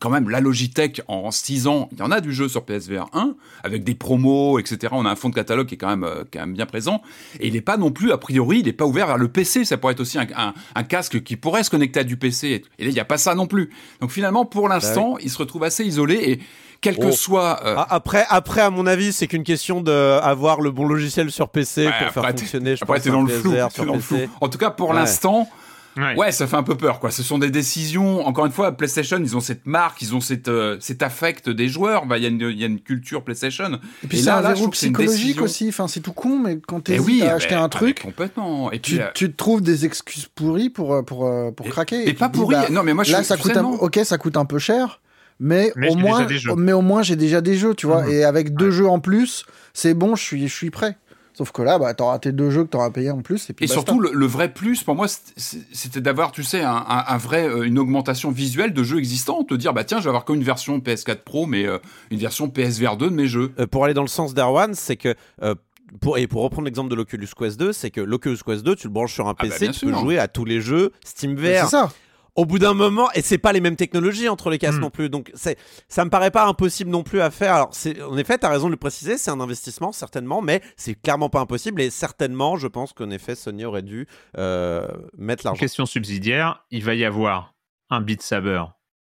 S3: quand même la Logitech en 6 ans, il y en a du jeu sur PSVR 1 avec des promos, etc. On a un fond de catalogue qui est quand même, euh, quand même bien présent et il n'est pas non plus a priori, il n'est pas ouvert vers le PC. Ça pourrait être aussi un, un- un casque qui pourrait se connecter à du PC. Et là, il n'y a pas ça non plus. Donc finalement, pour l'instant, il se retrouve assez isolé et quel que
S2: Oh.
S3: soit euh,
S2: Ah, après, après, à mon avis, c'est qu'une question d'avoir le bon logiciel sur PC
S3: ouais,
S2: pour faire
S3: après,
S2: fonctionner. Je
S3: après,
S2: pense,
S3: dans le flou. Dans le flou. En tout cas, pour
S2: Ouais.
S3: l'instant,
S1: Ouais.
S3: Ouais, ça fait un peu peur, quoi. Ce sont des décisions. Encore une fois, PlayStation, ils ont cette marque, ils ont cette, euh, cet affect des joueurs. Bah, il y, a une- il y a une culture PlayStation.
S4: Et puis
S3: Et
S4: c'est
S3: là,
S4: un
S3: là, je que une
S4: psychologique
S3: décision.
S4: aussi. Enfin, c'est tout con, mais quand
S3: Et
S4: tu
S3: oui,
S4: à
S3: mais-
S4: acheter un
S3: mais
S4: truc,
S3: complètement. Et puis,
S4: tu,
S3: euh,
S4: tu te trouves des excuses pourries pour, euh, pour, pour
S3: Et-
S4: craquer.
S3: et pas pourries.
S4: bah,
S3: Non, mais moi, je
S4: là,
S3: suis-
S4: ça coûte un... ok, ça coûte un peu cher, mais,
S1: Mais
S4: au moins, mais au moins j'ai déjà des jeux, tu vois.
S1: Mhm.
S4: Et avec deux jeux en plus, c'est bon, je suis, je suis prêt. Sauf que là, bah, t'auras tes deux jeux que t'auras payé en plus. Et, puis
S3: Et
S4: basta.
S3: surtout, le, le vrai plus pour moi, c'était d'avoir, tu sais, un, un- un vrai, euh, une augmentation visuelle de jeux existants. Te dire, bah tiens, je vais avoir comme une version PS4 Pro, mais euh, une version PSVR 2 de mes jeux.
S2: Euh, pour aller dans le sens d'Erwan, c'est que. euh, pour, et pour reprendre l'exemple de l'Oculus Quest 2, c'est que l'Oculus Quest 2, tu le branches sur un
S3: Ah bah,
S2: PC, tu peux
S3: sûr.
S2: jouer à tous les jeux Steam
S4: Mais
S2: VR.
S4: C'est ça.
S2: Au bout d'un moment, et c'est pas les mêmes technologies entre les casques
S1: Mm.
S2: non plus, donc c'est, ça me paraît pas impossible non plus à faire. Alors, c'est, en effet, t'as raison de le préciser, c'est un investissement certainement, mais c'est clairement pas impossible et certainement, je pense qu'en effet, Sony aurait dû euh, mettre l'argent.
S1: Question subsidiaire, il va y avoir un Beat Saber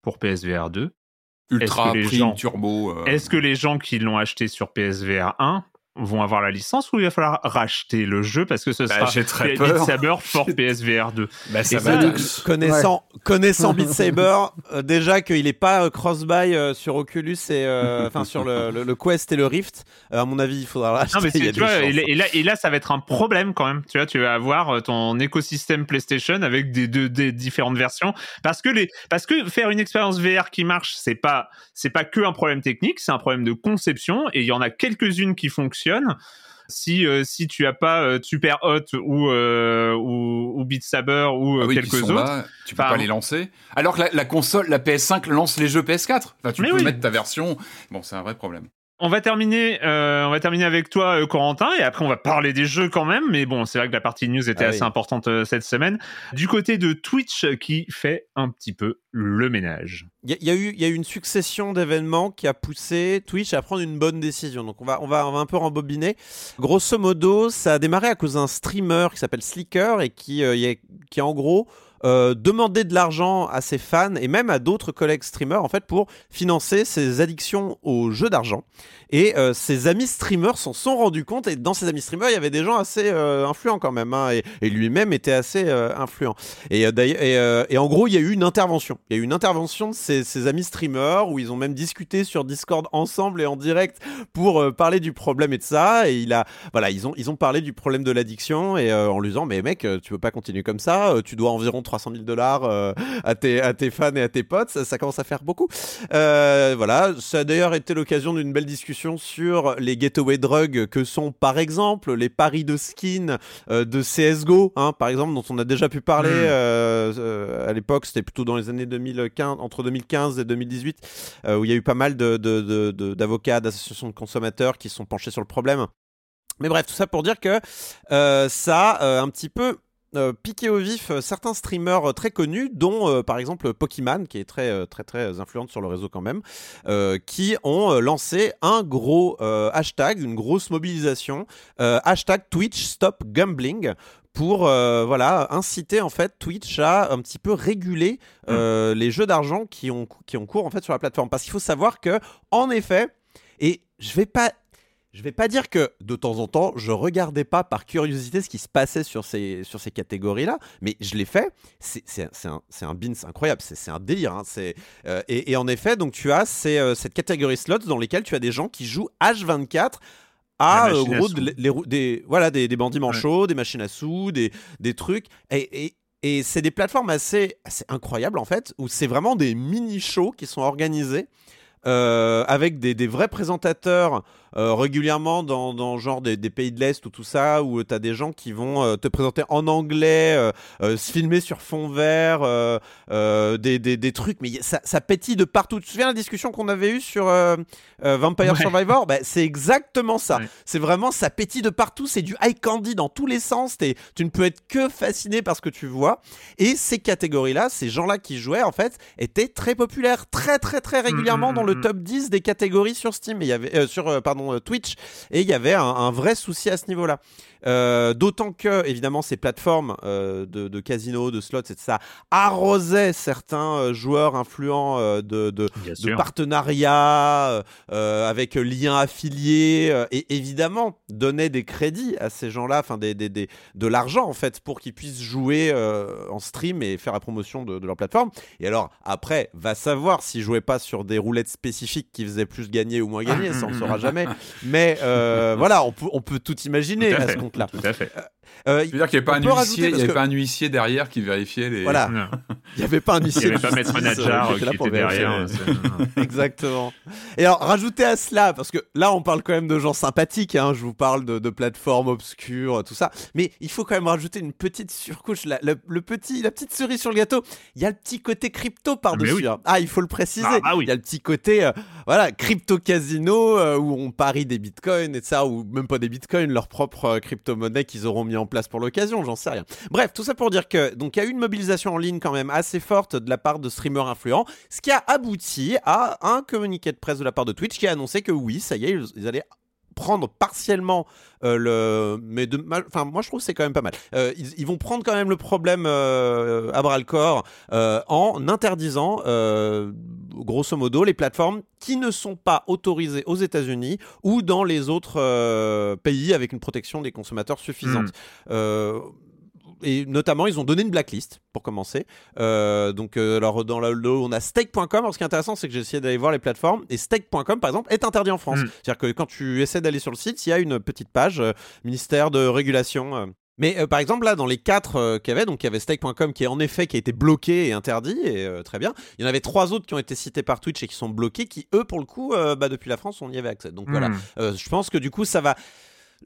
S1: pour PSVR 2.
S3: Ultra
S1: que les
S3: prime,
S1: gens-
S3: turbo. euh,
S1: Est-ce que les gens qui l'ont acheté sur PSVR 1 vont avoir la licence ou il va falloir racheter le jeu parce que ce
S3: Bah,
S1: sera
S3: j'ai très
S1: Beat
S3: peur.
S1: Saber for PSVR 2
S3: bah, ça va.
S1: ça,
S2: Connaissant, connaissant Beat Saber, euh, déjà qu'il est pas euh, cross-buy euh, sur Oculus et euh, enfin sur le, le- le Quest et le Rift, euh, à mon avis, il faudra l'acheter.
S1: Non mais
S2: il y
S1: c'est-
S2: a
S1: tu
S2: des
S1: vois, et, là- et là, et là ça va être un problème quand même. Tu vois, tu vas avoir ton écosystème PlayStation avec des, deux- des différentes versions parce que les parce que faire une expérience VR qui marche, c'est pas c'est pas que un problème technique, c'est un problème de conception et il y en a quelques-unes qui fonctionnent. Si euh, si tu as pas euh, Super Hot ou euh, ou, ou Beat Saber ou
S3: Ah oui,
S1: quelques autres,
S3: là, tu peux
S1: Enfin,
S3: pas les lancer. Alors que la, la console, la PS5 lance les jeux PS4. Enfin, tu peux
S1: oui.
S3: mettre ta version. Bon, c'est un vrai problème.
S1: On va terminer, euh, on va terminer avec toi, euh, Corentin, et après on va parler des jeux quand même. Mais bon, c'est vrai que la partie news était
S2: Ah
S1: assez
S2: oui.
S1: importante euh, cette semaine. Du côté de Twitch, qui fait un petit peu le ménage.
S2: Il y, a- il y a eu, il y a eu une succession d'événements qui a poussé Twitch à prendre une bonne décision. Donc on va, on va, on va un peu rembobiner. Grosso modo, ça a démarré à cause d'un streamer qui s'appelle Slicker et qui, euh, y a- qui en gros euh, demandait de l'argent à ses fans et même à d'autres collègues streamers en fait pour financer ses addictions aux jeux d'argent. Et euh, ses amis streamers s'en sont rendus compte et dans ses amis streamers il y avait des gens assez euh, influents quand même hein, et, lui-même était assez influent. Et, et, et en gros, il y a eu une intervention. Il y a eu une intervention de ses, ses amis streamers où ils ont même discuté sur Discord ensemble et en direct pour parler du problème et de ça. Et il a, voilà, ils ont, ils ont parlé du problème de l'addiction et en lui disant, mais mec, tu peux pas continuer comme ça. Tu dois environ 300 000 dollars euh, à tes, à tes fans et à tes potes. Ça, ça commence à faire beaucoup. Euh, voilà, ça a d'ailleurs été l'occasion d'une belle discussion sur les gateway drugs que sont par exemple les paris de skin euh, de CSGO, hein, par exemple, dont on a déjà pu parler
S1: Mm.
S2: euh, euh, à l'époque, c'était plutôt dans les années 2015, entre 2015 et 2018, euh, où il y a eu pas mal de- de- de- de- d'avocats, d'associations de consommateurs qui se sont penchés sur le problème. Mais bref, tout ça pour dire que euh, ça a euh, un petit peu euh, piqué au vif euh, certains streamers euh, très connus, dont euh, par exemple Pokémon, qui est très très très influente sur le réseau quand même, qui ont lancé un gros hashtag, une grosse mobilisation, hashtag Twitch Stop Gambling pour euh, voilà inciter en fait Twitch à un petit peu réguler euh, les jeux d'argent qui ont qui ont cours en fait sur la plateforme. Parce qu'il faut savoir que en effet et je vais pas je vais pas dire que de temps en temps je regardais pas par curiosité ce qui se passait sur ces sur ces catégories là mais je l'ai fait. C'est un c'est un beans incroyable. C'est un délire hein. euh, et, et en effet donc tu as ces, euh, cette catégorie slots dans lesquelles tu as des gens qui jouent H24 à euh, gros les, des voilà des, des bandits manchots, des machines à sous, des, des trucs. Et, et, et c'est des plateformes assez assez incroyables en fait où c'est vraiment des mini shows qui sont organisés euh, avec des, des vrais présentateurs euh, régulièrement dans, dans genre des, des pays de l'Est ou tout ça, où tu as des gens qui vont euh, te présenter en anglais, euh, euh, se filmer sur fond vert, euh, euh, des, des, des trucs, mais ça, ça pétille de partout. Tu te souviens de la discussion qu'on avait eue sur euh, euh, Vampire
S1: Ouais.
S2: Survivor? Bah, C'est exactement ça.
S1: Ouais.
S2: C'est vraiment, ça pétille de partout, c'est du high candy dans tous les sens, T'es- tu ne peux être que fasciné par ce que tu vois. Et ces catégories-là, ces gens-là qui jouaient, en fait, étaient très populaires, très très très régulièrement
S1: Mm,
S2: dans
S1: mm,
S2: le
S1: mm.
S2: top 10 des catégories sur Steam, et il y avait, euh, sur euh, pardon, euh, Twitch, et il y avait un, un vrai souci à ce niveau-là. Euh, D'autant que, évidemment, ces plateformes euh, de, de casino, de slots, et tout ça, arrosaient certains joueurs influents euh, de, de, de partenariats avec liens affiliés et évidemment donner des crédits à ces gens-là, enfin des, des, des- de l'argent en fait pour qu'ils puissent jouer en stream et faire la promotion de, de leur plateforme. Et alors après, va savoir s'ils jouaient pas sur des roulettes spécifiques qui faisaient plus gagner ou moins gagner, ça on saura jamais. Mais euh, voilà, on peut, on peut tout imaginer
S1: Tout à
S2: ce compte-là.
S1: Tout à fait.
S2: Euh,
S3: Tu veux dire qu'il n'y avait pas un huissier, il y
S2: parce
S3: avait
S2: que-
S3: pas un huissier derrière qui vérifiait les.
S2: Voilà. Il n'y avait pas un
S1: Il
S2: huissier.
S1: n'y avait pas Maître Nadjar
S2: qui était
S1: derrière.
S2: Exactement. Et alors, rajoutez à cela, parce que là, on parle quand même de gens sympathiques, hein, je vous parle de, de plateformes obscures, tout ça, mais il faut quand même rajouter une petite surcouche, la, le, le petit, la petite cerise sur le gâteau. Il y a le petit côté crypto par-dessus.
S1: Ah, oui.
S2: hein. Ah, il faut le préciser.
S1: Ah, bah oui.
S2: Il y a le petit côté, euh, voilà, crypto-casino, euh, où on parie des bitcoins et ça, ou même pas des bitcoins, leur propre euh, crypto-monnaie qu'ils auront mis en place pour l'occasion, j'en sais rien. Bref, tout ça pour dire que, donc, il y a eu une mobilisation en ligne quand même assez forte de la part de streamers influents, ce qui a abouti à un communiqué de presse de la part de Twitch qui a annoncé que oui, ça y est, ils allaient prendre partiellement euh, le mais de mal- enfin moi je trouve que c'est quand même pas mal. Euh, ils, ils vont prendre quand même le problème euh, à bras le corps en interdisant grosso modo les plateformes qui ne sont pas autorisées aux États-Unis ou dans les autres pays avec une protection des consommateurs suffisante. Euh, et notamment, ils ont donné une blacklist pour commencer. Euh, donc, euh, alors dans le lot, on a stake.com. Alors, ce qui est intéressant, c'est que j'ai essayé d'aller voir les plateformes et stake.com, par exemple, est interdit en France.
S1: Mm.
S2: C'est-à-dire que quand tu essaies d'aller sur le site, il y a une petite page euh, ministère de régulation. Mais euh, par exemple, là, dans les quatre euh, qu'il y avait, donc il y avait stake.com qui est en effet qui a été bloqué et interdit, et euh, très bien. Il y en avait trois autres qui ont été cités par Twitch et qui sont bloqués, qui eux, pour le coup, bah, depuis la France, on y avait accès. Donc voilà,
S1: Hmm.
S2: je pense que du coup, ça va.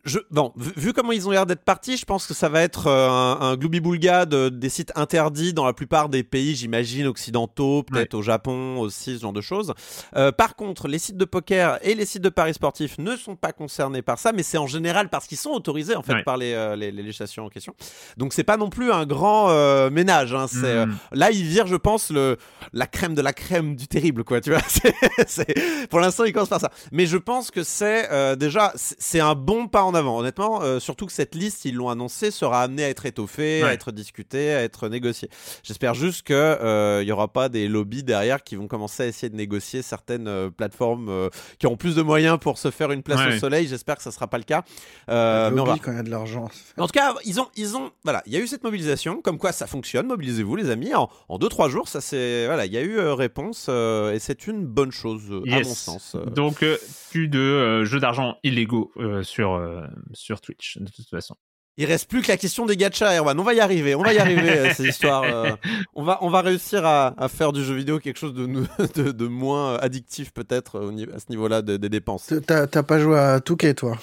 S2: Je, bon, vu, vu comment ils ont l'air d'être partis, je pense que ça va être euh, un, un gloubi-boulga de- des sites interdits dans la plupart des pays, j'imagine, occidentaux, peut-être au Japon aussi, ce genre de choses. Euh, par contre, les sites de poker et les sites de paris sportifs ne sont pas concernés par ça, mais c'est en général parce qu'ils sont autorisés en fait
S1: Ouais.
S2: par les, euh, les, les législations en question. Donc c'est pas non plus un grand euh, ménage. Hein, c'est, euh,
S1: Mm.
S2: là, ils virent, je pense, le, la crème de la crème du terrible, quoi. Tu vois, c'est, c'est- pour l'instant, ils commencent par ça. Mais je pense que c'est euh, déjà, c'est un bon pas en avant, honnêtement. euh, surtout que cette liste, ils l'ont annoncé, sera amenée à être étoffée, à être discutée, à être négociée. J'espère juste que euh, il y aura pas des lobbies derrière qui vont commencer à essayer de négocier certaines euh, plateformes euh, qui auront plus de moyens pour se faire une place
S1: Ouais.
S2: au soleil. J'espère que ça sera pas le cas. Euh, mais on va.
S4: Quand il y a de l'argent.
S2: En tout cas, ils ont, ils ont, voilà, il y a eu cette mobilisation, comme quoi ça fonctionne. Mobilisez-vous, les amis. En, en deux trois jours, ça c'est, voilà, il y a eu euh, réponse euh, et c'est une bonne chose à mon sens. euh.
S1: Donc, euh, plus de euh, jeux d'argent illégaux euh, sur, euh, sur Twitch, de toute façon.
S2: Il reste plus que la question des gachas, Erwan. On va y arriver, on va y arriver euh, ces histoires. euh, on va, on va réussir à, à faire du jeu vidéo quelque chose de, nou- de, de moins addictif peut-être à ce niveau-là de- des dépenses.
S4: T'as t'as pas joué à Touquet, toi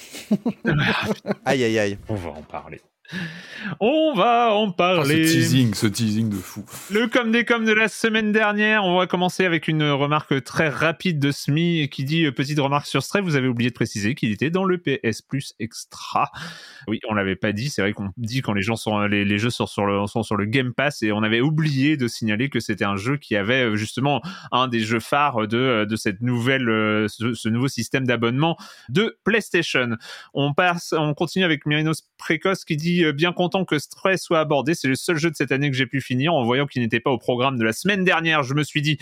S2: Aïe aïe aïe.
S1: On va en parler. On va en
S3: Oh, ce
S1: parler.
S3: teasing, ce teasing de fou.
S1: Le comme des comme de la semaine dernière, on va commencer avec une remarque très rapide de Smi qui dit euh, petite remarque sur Stray, vous avez oublié de préciser qu'il était dans le PS Plus Extra. Oui, on l'avait pas dit, c'est vrai qu'on dit quand les gens sont les, les jeux sont sur le sont sur le Game Pass et on avait oublié de signaler que c'était un jeu qui avait euh, justement un des jeux phares de de cette nouvelle euh, ce, ce nouveau système d'abonnement de PlayStation. On passe on continue avec Mirinos Précoce qui dit euh, bien content que Stray soit abordé, c'est le seul jeu de cette année que j'ai pu finir en voyant qu'il n'était pas au programme de la semaine dernière. Je me suis dit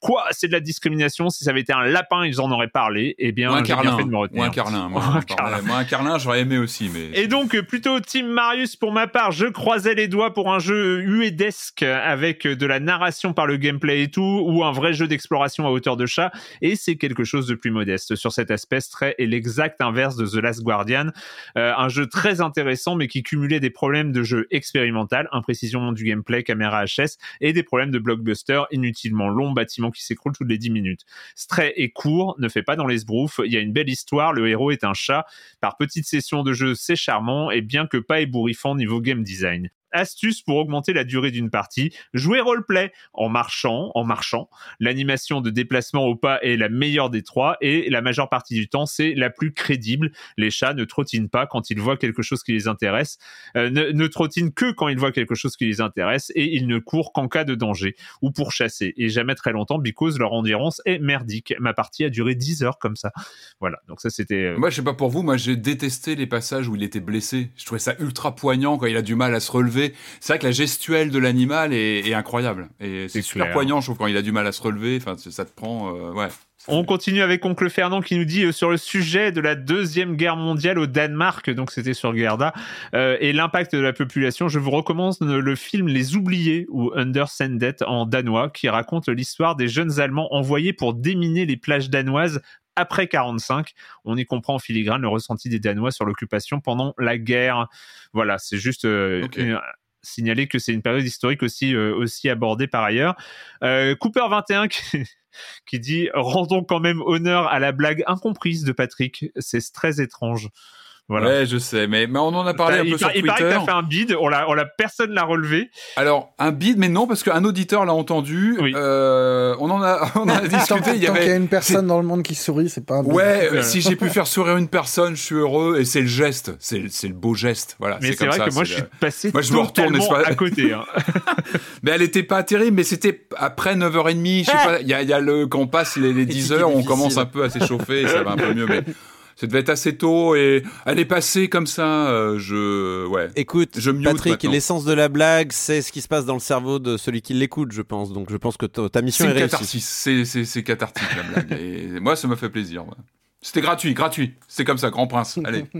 S1: quoi, c'est de la discrimination, si ça avait été un lapin, ils en auraient parlé. Eh bien, j'ai bien fait de me
S3: Ou
S1: retenir.
S3: un carlin. Moi,
S1: un carlin.
S3: moi, un carlin, j'aurais aimé aussi, mais.
S1: Et donc, euh, plutôt Team Marius pour ma part, je croisais les doigts pour un jeu uedesque avec de la narration par le gameplay et tout, ou un vrai jeu d'exploration à hauteur de chat, et c'est quelque chose de plus modeste. Sur cet aspect, Stray est l'exact inverse de The Last Guardian, Euh, un jeu très intéressant, mais qui des problèmes de jeu expérimental, imprécision du gameplay, caméra HS, et des problèmes de blockbuster inutilement long, bâtiment qui s'écroule toutes les 10 minutes. Stray est court, ne fait pas dans les sbroufs, il y a une belle histoire, le héros est un chat, par petites sessions de jeu, c'est charmant, et bien que pas ébouriffant niveau game design. Astuce pour augmenter la durée d'une partie, jouer roleplay en marchant, en marchant. L'animation de déplacement au pas est la meilleure des trois et la majeure partie du temps c'est la plus crédible. Les chats ne trottinent pas quand ils voient quelque chose qui les intéresse, euh, ne, ne trottinent que quand ils voient quelque chose qui les intéresse et ils ne courent qu'en cas de danger ou pour chasser et jamais très longtemps because leur endurance est merdique. Ma partie a duré 10 heures comme ça. Voilà, donc ça c'était euh,
S3: Moi, je sais pas pour vous, moi j'ai détesté les passages où il était blessé. Je trouvais ça ultra poignant quand il a du mal à se relever. C'est vrai que la gestuelle de l'animal est, est incroyable. Et c'est super
S1: clair.
S3: poignant, je trouve, quand il a du mal à se relever. Enfin, ça te prend. euh, ouais.
S1: On continue avec Oncle Fernand qui nous dit euh, sur le sujet de la deuxième guerre mondiale au Danemark, donc c'était sur Gerda, euh, et l'impact de la population. Je vous recommande le film Les Oubliés ou Under Sandet en danois, qui raconte l'histoire des jeunes Allemands envoyés pour déminer les plages danoises après 45. On y comprend en filigrane le ressenti des Danois sur l'occupation pendant la guerre. Voilà, c'est juste euh, une- signaler que c'est une période historique aussi euh, aussi abordée par ailleurs. Euh, Cooper 21 qui, qui dit rendons quand même honneur à la blague incomprise de Patrick. C'est très étrange. Voilà.
S3: Ouais, je sais, mais, mais on en a parlé un
S1: il,
S3: peu sur
S1: par- il paraît que
S3: Twitter.
S1: t'as fait un bid, on l'a, on l'a, personne l'a relevé.
S3: Alors, un bid, mais non, parce qu'un auditeur l'a entendu.
S1: Oui.
S3: Euh, on en a, on en a
S4: Tant,
S3: discuté. Il y
S4: tant qu'il y a
S3: avait.
S4: une personne dans le monde qui sourit, c'est pas un
S3: Ouais,
S1: Voilà.
S3: euh, si j'ai pu faire sourire une personne, je suis heureux. Et c'est le geste. C'est le- c'est le beau geste. Voilà.
S1: Mais c'est,
S3: comme
S1: vrai
S3: ça,
S1: que moi, je suis passé
S3: Moi, je me retourne,
S1: totalement
S3: n'est-ce pas
S1: à côté. hein.
S3: Mais elle était pas terrible, mais c'était après 9h30, je sais pas, il y a, il y a le, quand on passe les, les 10
S2: Éthique
S3: heures, on
S2: difficile.
S3: commence un peu à s'échauffer et ça va un peu mieux, mais ça devait être assez tôt et elle est passée comme ça, euh, je, ouais.
S2: Écoute,
S3: Je
S2: Patrick, l'essence de la blague, c'est ce qui se passe dans le cerveau de celui qui l'écoute, je pense. Donc je pense que ta mission est
S3: une
S2: réussie.
S3: c'est, cathartique la blague. Et moi, ça m'a fait plaisir. ouais. C'était gratuit, gratuit. C'est comme ça, grand prince. Allez.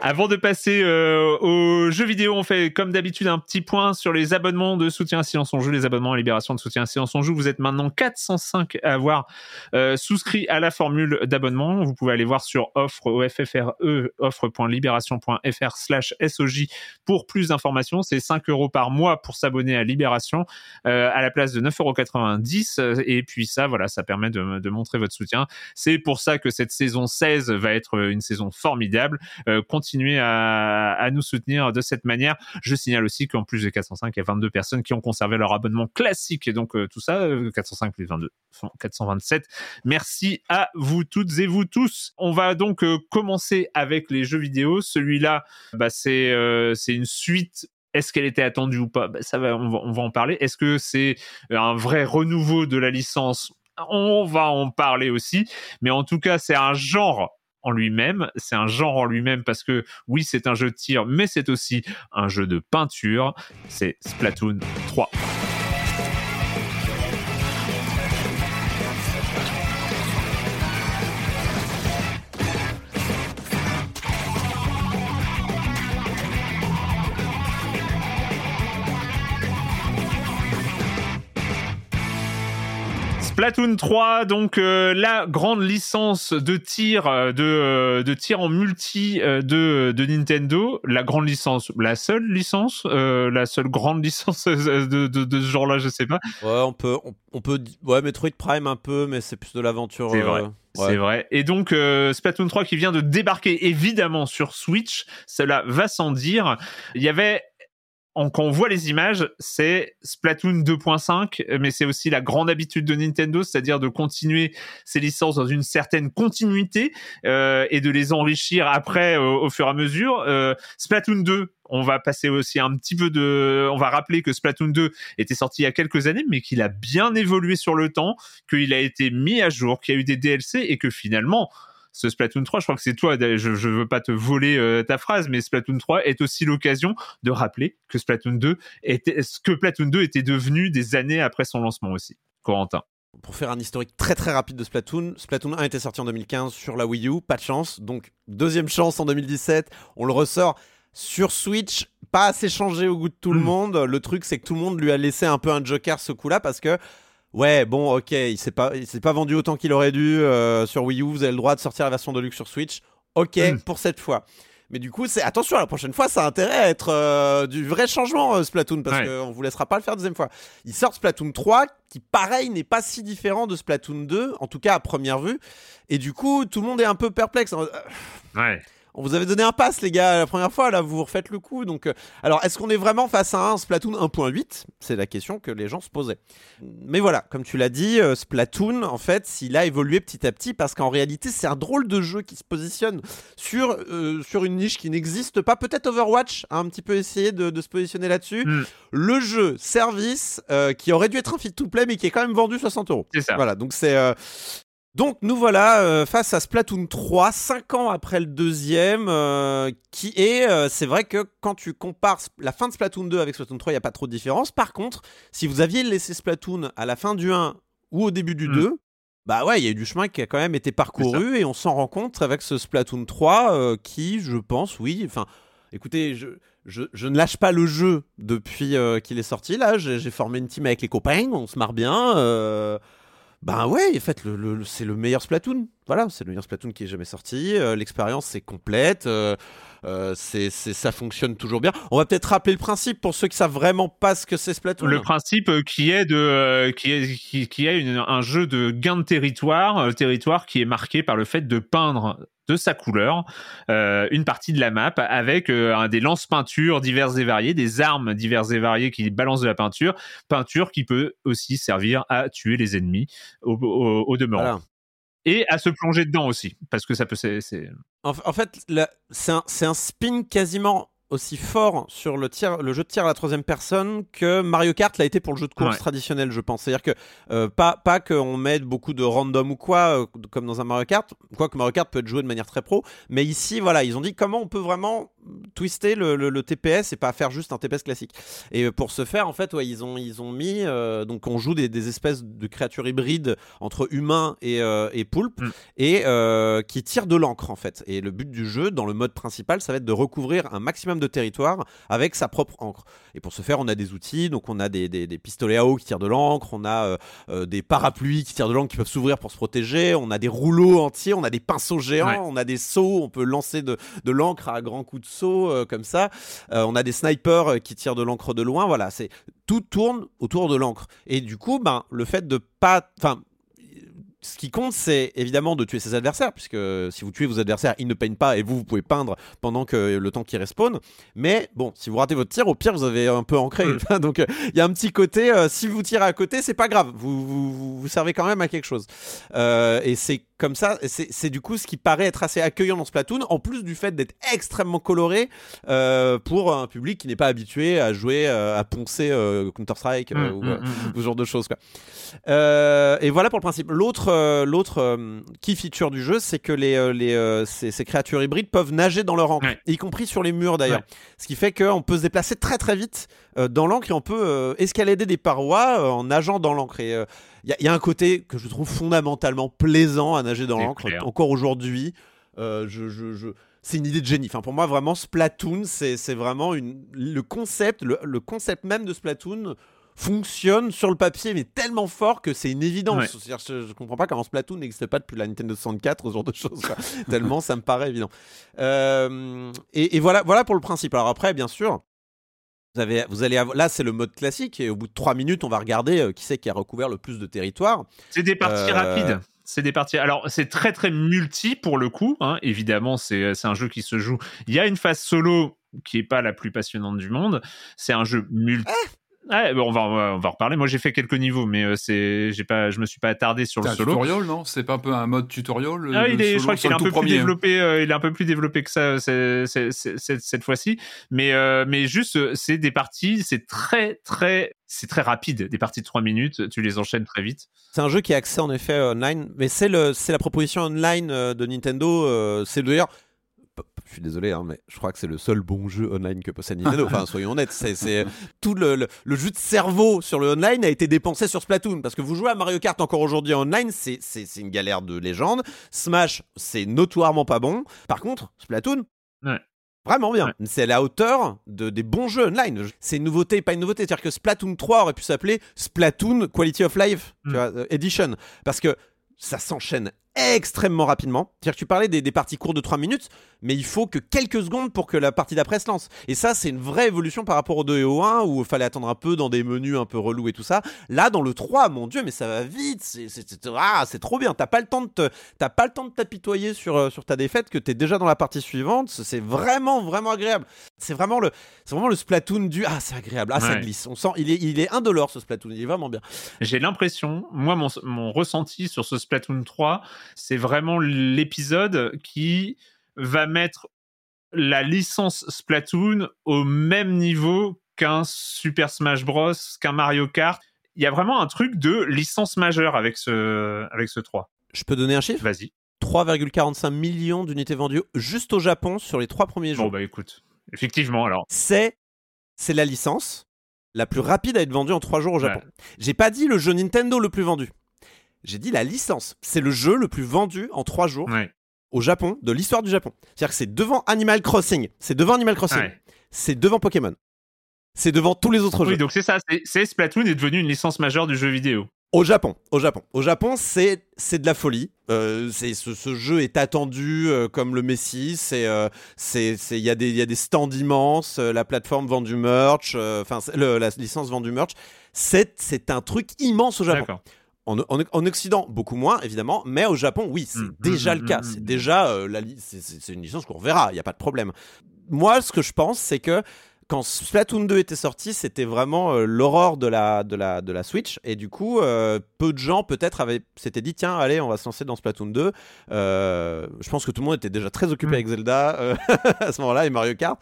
S1: Avant de passer euh, aux jeux vidéo, on fait comme d'habitude un petit point sur les abonnements de soutien à Silence on Joue, les abonnements à Libération de soutien à Silence on Joue. Vous êtes maintenant 405 à avoir euh, souscrit à la formule d'abonnement. Vous pouvez aller voir sur offre FFRE, offre.libération.fr slash SOJ pour plus d'informations. C'est 5 euros par mois pour s'abonner à Libération euh, à la place de 9,90 euros. Et puis ça, voilà, ça permet de, de montrer votre soutien. C'est pour ça que cette saison 16 va être une saison formidable. Euh, continuez à, nous soutenir de cette manière. Je signale aussi qu'en plus de 405, il y a 22 personnes qui ont conservé leur abonnement classique. Et donc euh, tout ça, euh, 405 plus 22, font 427. Merci à vous toutes et vous tous. On va donc euh, commencer avec les jeux vidéo. Celui-là, bah, c'est euh, une suite est-ce qu'elle était attendue ou pas? Bah, Ça va, on va en parler. Est-ce que c'est un vrai renouveau de la licence? On va en parler aussi. Mais en tout cas, c'est un genre en lui-même. C'est un genre en lui-même parce que oui, c'est un jeu de tir, mais c'est aussi un jeu de peinture. C'est Splatoon 3. Splatoon 3, donc euh, la grande licence de tir euh, de, euh, de tir en multi euh, de, de Nintendo, la grande licence, la seule licence, euh, la seule grande licence de, de, de ce genre-là, je sais pas.
S2: Ouais, on peut, on, on peut, ouais, Metroid Prime un peu, mais c'est plus de l'aventure.
S1: C'est
S2: euh,
S1: vrai.
S2: ouais.
S1: C'est vrai. Et donc euh, Splatoon 3 qui vient de débarquer évidemment sur Switch, cela va sans dire. Il y avait en- quand on voit les images, c'est Splatoon 2.5, mais c'est aussi la grande habitude de Nintendo, c'est-à-dire de continuer ses licences dans une certaine continuité euh, et de les enrichir après euh, au fur et à mesure. Euh, Splatoon 2, on va passer aussi un petit peu de, on va rappeler que Splatoon 2 était sorti il y a quelques années, mais qu'il a bien évolué sur le temps, qu'il a été mis à jour, qu'il y a eu des DLC et que finalement ce Splatoon 3, je crois que c'est toi, je, je veux pas te voler euh, ta phrase, mais Splatoon 3 est aussi l'occasion de rappeler que Splatoon 2 était, ce que Splatoon 2 était devenu des années après son lancement aussi. Corentin.
S2: Pour faire un historique très très rapide de Splatoon, Splatoon 1 était sorti en 2015 sur la Wii U, pas de chance. Donc deuxième chance en 2017, on le ressort sur Switch, pas assez changé au goût de tout le
S1: Mm.
S2: monde. Le truc c'est que tout le monde lui a laissé un peu un joker ce coup-là parce que ouais bon ok il s'est pas il s'est pas vendu autant qu'il aurait dû euh, sur Wii U. Vous avez le droit de sortir la version de luxe sur Switch. Ok
S1: Mm.
S2: pour cette fois. Mais du coup, c'est attention, la prochaine fois, ça a intérêt à être euh, du vrai changement, euh, Splatoon, parce
S1: Ouais.
S2: qu'on vous laissera pas le faire deuxième fois. Ils sortent Splatoon 3, qui pareil n'est pas si différent de Splatoon 2, en tout cas à première vue. Et du coup, tout le monde est un peu perplexe.
S1: Ouais.
S2: On vous avait donné un pass, les gars, la première fois, là, vous vous refaites le coup. Donc, euh, alors, est-ce qu'on est vraiment face à un Splatoon 1.8 C'est la question que les gens se posaient. Mais voilà, comme tu l'as dit, euh, Splatoon, en fait, il a évolué petit à petit parce qu'en réalité, c'est un drôle de jeu qui se positionne sur, euh, sur une niche qui n'existe pas. Peut-être Overwatch a un petit peu essayé de, de se positionner là-dessus.
S1: Mm.
S2: Le jeu service qui aurait dû être un free-to-play, mais qui est quand même vendu 60 euros.
S1: C'est ça.
S2: Voilà, donc c'est. Donc nous voilà euh, face à Splatoon 3, 5 ans après le deuxième, euh, qui est, euh, c'est vrai que quand tu compares la fin de Splatoon 2 avec Splatoon 3, il n'y a pas trop de différence. Par contre, si vous aviez laissé Splatoon à la fin du 1 ou au début du
S1: Mm.
S2: 2, bah ouais, il y a eu du chemin qui a quand même été parcouru et on s'en rend compte avec ce Splatoon 3 euh, qui, je pense, oui, enfin, écoutez, je, je, je ne lâche pas le jeu depuis qu'il est sorti. Là, j'ai formé une team avec les copains, on se marre bien. Ben ouais, en fait, c'est le meilleur Splatoon. Voilà, c'est le meilleur Splatoon qui est jamais sorti. Euh, L'expérience c'est complète. euh, euh, c'est, ça fonctionne toujours bien. On va peut-être rappeler le principe pour ceux qui savent vraiment pas ce que c'est Splatoon.
S1: Le principe euh, qui est de euh, qui est qui, qui est une- un jeu de gain de territoire, territoire qui est marqué par le fait de peindre de sa couleur euh, une partie de la map avec euh, des lance-peintures diverses et variées, des armes diverses et variées qui balancent de la peinture, peinture qui peut aussi servir à tuer les ennemis au, au, au demeurant.
S2: Voilà.
S1: Et à se plonger dedans aussi, parce que ça peut c'est
S2: En, fait, c'est un, c'est un spin quasiment aussi fort sur le, tir, le jeu de tir à la troisième personne que Mario Kart l'a été pour le jeu de course
S1: Ouais.
S2: traditionnel, je pense. C'est-à-dire que euh, pas, pas qu'on mette beaucoup de random ou quoi, euh, comme dans un Mario Kart, quoique Mario Kart peut être joué de manière très pro, mais ici, voilà, ils ont dit comment on peut vraiment twister le, le- le TPS et pas faire juste un TPS classique. Et pour ce faire, en fait, ouais, ils, ont, ils ont mis, euh, donc on joue des, des espèces de créatures hybrides entre humains et, euh, et poulpes,
S1: Mm.
S2: et qui tirent de l'encre, en fait. Et le but du jeu, dans le mode principal, ça va être de recouvrir un maximum de territoire avec sa propre encre. Et pour ce faire, on a des outils, donc on a des, des- des pistolets à eau qui tirent de l'encre, on a euh, euh, des parapluies qui tirent de l'encre qui peuvent s'ouvrir pour se protéger, on a des rouleaux entiers, on a des pinceaux géants,
S1: Ouais.
S2: on a des seaux, on peut lancer de, de l'encre à grands coups de seau euh, comme ça. Euh, on a des snipers qui tirent de l'encre de loin. Voilà, c'est tout tourne autour de l'encre. Et du coup, ben le fait de pas, enfin. Ce qui compte, c'est évidemment de tuer ses adversaires, puisque si vous tuez vos adversaires, ils ne peignent pas et vous, vous pouvez peindre pendant que le temps qu'ils respawn. Mais bon, si vous ratez votre tir, au pire, vous avez un peu ancré. Donc euh, il y a un petit côté, euh, si vous tirez à côté, c'est pas grave, vous, vous, vous- vous servez quand même à quelque chose. Euh, et c'est comme ça, c'est du coup ce qui paraît être assez accueillant dans Splatoon, en plus du fait d'être extrêmement coloré euh, pour un public qui n'est pas habitué à jouer, euh, à poncer euh, Counter-Strike
S1: Mm,
S2: ou,
S1: mm, mm,
S2: ou ce genre de choses. Quoi. Et voilà pour le principe. L'autre, l'autre key feature du jeu, c'est que les, les, ces, ces créatures hybrides peuvent nager dans leur encre,
S1: Ouais.
S2: y compris sur les murs d'ailleurs.
S1: Ouais.
S2: Ce qui fait qu'on peut se déplacer très très vite dans l'encre et on peut escalader des parois en nageant dans l'encre. Et il y, a- il y a un côté que je trouve fondamentalement plaisant à nager dans l'encre, encore aujourd'hui. Euh, je, je, je- C'est une idée de génie. Enfin, pour moi, vraiment, Splatoon, c'est vraiment une... le concept, le, le concept même de Splatoon fonctionne sur le papier, mais tellement fort que c'est une évidence.
S1: Ouais.
S2: Je, je comprends pas comment Splatoon n'existe pas depuis la Nintendo 64, ce genre de choses. tellement ça me paraît évident. Euh, et, et voilà, voilà pour le principe. Alors après, bien sûr. Vous, avez, vous allez avoir, là, c'est le mode classique, et au bout de 3 minutes, on va regarder euh, qui c'est qui a recouvert le plus de territoire.
S1: C'est des parties
S2: Euh,
S1: rapides. C'est des parties. Alors, c'est très très multi pour le coup. hein. Évidemment, c'est c'est un jeu qui se joue. Il y a une phase solo qui est pas la plus passionnante du monde. C'est un jeu multi. Ouais, bon, on, va, on va en reparler. Moi, j'ai fait quelques niveaux, mais euh, c'est, j'ai pas, je me suis pas attardé sur
S3: C'est
S1: le
S3: un
S1: solo.
S3: tutoriel, non? C'est pas un peu un mode tutoriel le-
S1: Ah, il est, je crois qu'il est un peu plus
S3: premier, hein.
S1: développé. euh, il est un peu plus développé que ça euh, c'est- c'est- c'est- c'est- cette fois-ci. Mais, euh, mais juste, euh, c'est des parties, c'est très, très, c'est très rapide. Des parties de 3 minutes, tu les enchaînes très vite.
S2: C'est un jeu qui est axé en effet online, mais c'est le c'est la proposition online euh, de Nintendo. euh, c'est d'ailleurs, je suis désolé, hein, mais je crois que c'est le seul bon jeu online que possède Nintendo. Enfin, soyons honnêtes, c'est c'est tout le, le, le jus de cerveau sur le online a été dépensé sur Splatoon parce que vous jouez à Mario Kart encore aujourd'hui en online, c'est une galère de légende. Smash, c'est notoirement pas bon. Par contre, Splatoon.
S1: Ouais.
S2: Vraiment bien. C'est à la hauteur de, des bons jeux online. C'est une nouveauté, pas une nouveauté. C'est-à-dire que Splatoon 3 aurait pu s'appeler Splatoon Quality of Life tu
S1: Mm.
S2: vois, euh, Edition. Parce que ça s'enchaîne extrêmement rapidement. C'est-à-dire que tu parlais des, des parties courtes de 3 minutes, mais il faut que quelques secondes pour que la partie d'après se lance. Et ça, c'est une vraie évolution par rapport au 2 et au 1 où il fallait attendre un peu dans des menus un peu relous et tout ça. Là, dans le 3, mon dieu, mais ça va vite. C'est, ah, c'est trop bien. T'as pas le temps de te, t'as pas le temps de t'apitoyer sur, euh, sur ta défaite que t'es déjà dans la partie suivante. C'est vraiment, vraiment agréable. C'est vraiment le, c'est vraiment le Splatoon du, ah, c'est agréable. Ah, ça
S1: Ouais.
S2: glisse. On sent, il est, il est indolore ce Splatoon. Il est vraiment bien.
S1: J'ai l'impression, moi, mon, mon ressenti sur ce Splatoon 3, c'est vraiment l'épisode qui va mettre la licence Splatoon au même niveau qu'un Super Smash Bros, qu'un Mario Kart. Il y a vraiment un truc de licence majeure avec ce, avec ce 3.
S2: Je peux donner un chiffre?
S1: Vas-y.
S2: 3,45 millions d'unités vendues juste au Japon sur les trois premiers jours.
S1: Bon, bah écoute. Effectivement, alors.
S2: C'est c'est la licence la plus rapide à être vendue en trois jours au Japon.
S1: Ouais.
S2: J'ai pas dit le jeu Nintendo le plus vendu. J'ai dit la licence. C'est le jeu le plus vendu en trois jours
S1: Ouais.
S2: au Japon de l'histoire du Japon. C'est-à-dire que c'est devant Animal Crossing, c'est devant Animal Crossing,
S1: Ouais.
S2: c'est devant Pokémon, c'est devant tous les autres
S1: Oui,
S2: jeux.
S1: donc c'est ça. c'est- Splatoon est devenu une licence majeure du jeu vidéo.
S2: Au Japon, au Japon, au Japon, c'est c'est de la folie. Euh, c'est ce, ce jeu est attendu euh, comme le Messi. C'est euh, c'est c'est il y a des il y a des stands immenses. euh, la plateforme vend du merch. Enfin la licence vend du merch. C'est c'est un truc immense au Japon. En, en- en Occident, beaucoup moins, évidemment, mais au Japon, oui, c'est
S1: Mm,
S2: déjà
S1: mm,
S2: le cas.
S1: mm,
S2: c'est
S1: mm.
S2: déjà euh, la c'est- une licence qu'on reverra, il n'y a pas de problème. Moi, ce que je pense, c'est que quand Splatoon 2 était sorti, c'était vraiment euh, l'aurore de la, de, la, de la Switch. Et du coup, euh, peu de gens peut-être avaient s'étaient dit tiens, allez, on va se lancer dans Splatoon 2. Euh, je pense que tout le monde était déjà très occupé
S1: Mm.
S2: avec Zelda à ce moment-là et Mario Kart.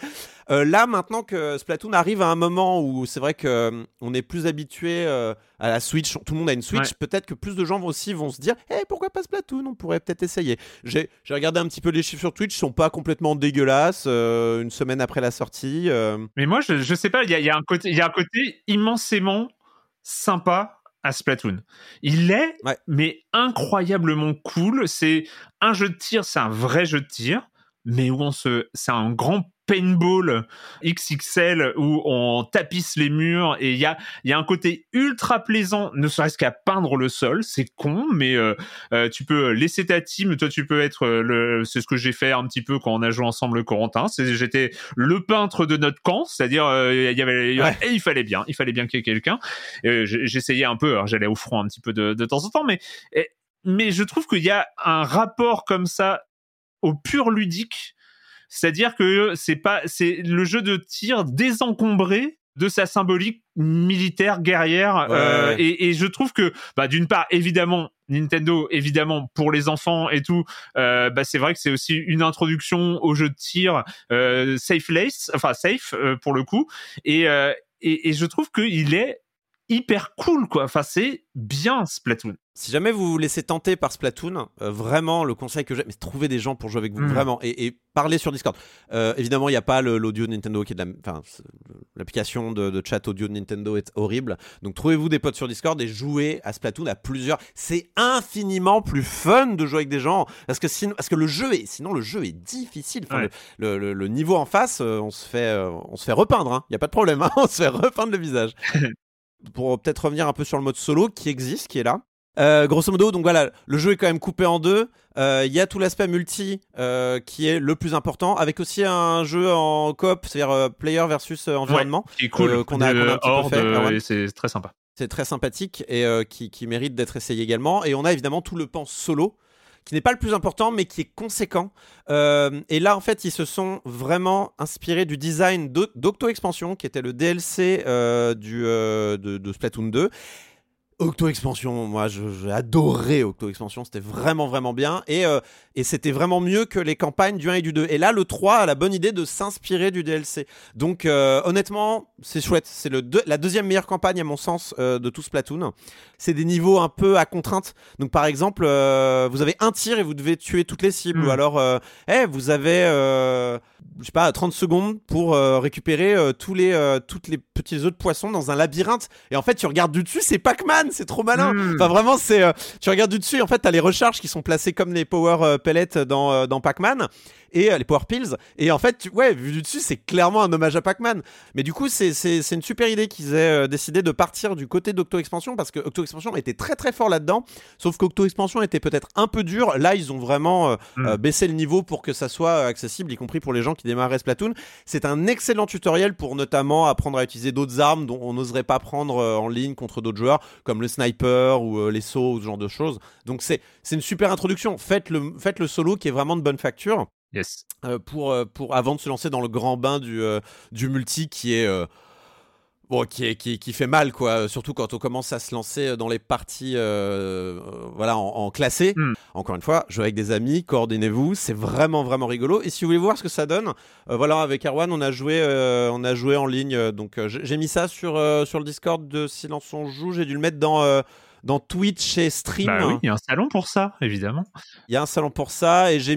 S2: Euh, là, maintenant que Splatoon arrive à un moment où c'est vrai que euh, on est plus habitué euh, à la Switch, tout le monde a une Switch,
S1: Ouais.
S2: peut-être que plus de gens vont aussi vont se dire Eh, pourquoi pas Splatoon? On pourrait peut-être essayer. J'ai regardé un petit peu les chiffres sur Twitch, ils sont pas complètement dégueulasses euh, une semaine après la sortie.
S1: Mais moi, je, je sais pas, il y y a un côté, il y a un côté immensément sympa à Splatoon. Il est,
S2: Ouais.
S1: mais incroyablement cool. C'est un jeu de tir, c'est un vrai jeu de tir, mais où on se, c'est un grand paintball XXL où on tapisse les murs et il y a, y a un côté ultra plaisant, ne serait-ce qu'à peindre le sol. C'est con, mais euh, euh, tu peux laisser ta team. Toi, tu peux être euh, le, c'est ce que j'ai fait un petit peu quand on a joué ensemble le Corentin. C'est, j'étais le peintre de notre camp, c'est-à-dire euh, il y avait
S2: Ouais.
S1: et il fallait bien, il fallait bien qu'il y ait quelqu'un. J'essayais un peu, j'allais au front un petit peu de, de temps en temps, mais et- mais je trouve qu'il y a un rapport comme ça au pur ludique, c'est-à-dire que c'est pas c'est le jeu de tir désencombré de sa symbolique militaire guerrière
S2: Ouais,
S1: euh,
S2: ouais.
S1: et, et je trouve que bah d'une part évidemment Nintendo évidemment pour les enfants et tout euh, bah c'est vrai que c'est aussi une introduction au jeu de tir euh, safe lace enfin safe pour le coup et, et et je trouve qu'il est hyper cool quoi enfin c'est bien Splatoon
S2: Si jamais vous vous laissez tenter par Splatoon, euh, vraiment le conseil que j'ai, mais trouvez des gens pour jouer avec vous,
S1: Mm.
S2: vraiment, et, et parlez sur Discord. Euh, évidemment, il n'y a pas l'audio Nintendo qui est de la, enfin, l'application de, de chat audio de Nintendo est horrible. Donc trouvez-vous des potes sur Discord et jouez à Splatoon à plusieurs. C'est infiniment plus fun de jouer avec des gens parce que sinon, parce que le jeu est, sinon le jeu est difficile. Enfin,
S1: Ouais.
S2: le, le- le- le niveau en face, euh, on se fait, on se fait repeindre. Il n'y a pas de problème, hein, on se fait repeindre le visage. pour peut-être revenir un peu sur le mode solo qui existe, qui est là. Euh, grosso modo, donc voilà, le jeu est quand même coupé en deux. Euh, Il y a tout l'aspect multi euh, qui est le plus important, avec aussi un jeu en coop, c'est-à-dire player versus environnement.
S1: qui est cool
S2: qu'on a- un petit peu fait,
S1: et c'est très sympa
S2: C'est très sympathique et qui, qui mérite d'être essayé également. Et on a évidemment tout le pan solo, qui n'est pas le plus important, mais qui est conséquent. Euh, et là, en fait, ils se sont vraiment inspirés du design d'O- d'Octo Expansion, qui était le DLC euh, du, euh, de, de Splatoon 2. Octo Expansion, moi j'ai adoré Octo Expansion, c'était vraiment vraiment bien et, euh, et c'était vraiment mieux que les campagnes du 1 et du 2. Et là, le 3 a la bonne idée de s'inspirer du DLC. Donc euh, honnêtement, c'est chouette. C'est le deux- la deuxième meilleure campagne à mon sens euh, de tout Splatoon. C'est des niveaux un peu à contrainte. Donc par exemple, vous avez un tir et vous devez tuer toutes les cibles.
S1: Mm.
S2: Ou alors, euh, eh, vous avez, je sais pas, 30 secondes pour récupérer tous les, toutes les petits œufs de poisson dans un labyrinthe. Et en fait, tu regardes du dessus, c'est Pac-Man, c'est trop malin.
S1: Mm.
S2: Enfin vraiment, c'est, euh, tu regardes du dessus. Et en fait, t'as les recharges qui sont placées comme les power euh, pellets dans, euh, dans Pac-Man et euh, les power pills. Et en fait, tu- ouais, vu du dessus, c'est clairement un hommage à Pac-Man. Mais du coup, c'est une super idée qu'ils aient euh, décidé de partir du côté d'Octo Expansion parce que Octo Expansion était très très fort là-dedans. Sauf qu'Octo Expansion était peut-être un peu dur. Là, ils ont vraiment euh,
S1: Mm.
S2: baissé le niveau pour que ça soit accessible, y compris pour les gens qui démarraient Splatoon. C'est un excellent tutoriel pour notamment apprendre à utiliser d'autres armes dont on n'oserait pas prendre en ligne contre d'autres joueurs, comme le sniper ou les sauts ou ce genre de choses. Donc c'est c'est une super introduction. Faites le, faites le solo qui est vraiment de bonne facture
S1: yes.
S2: Euh, pour, euh, pour avant de se lancer dans le grand bain du, euh, du multi qui est bon qui, est, qui, qui fait mal quoi. Surtout quand on commence à se lancer dans les parties euh, voilà en, en classé.
S1: Mm.
S2: encore une fois jouer avec des amis coordonnez-vous c'est vraiment vraiment rigolo. Et si vous voulez voir ce que ça donne euh, voilà avec Erwan on a joué euh, on a joué en ligne. Donc j'ai mis ça sur sur le Discord de Silence on joue. J'ai dû le mettre dans dans Twitch et Stream.
S1: bah oui il y a un salon pour ça évidemment
S2: Il y a un salon pour ça et j'ai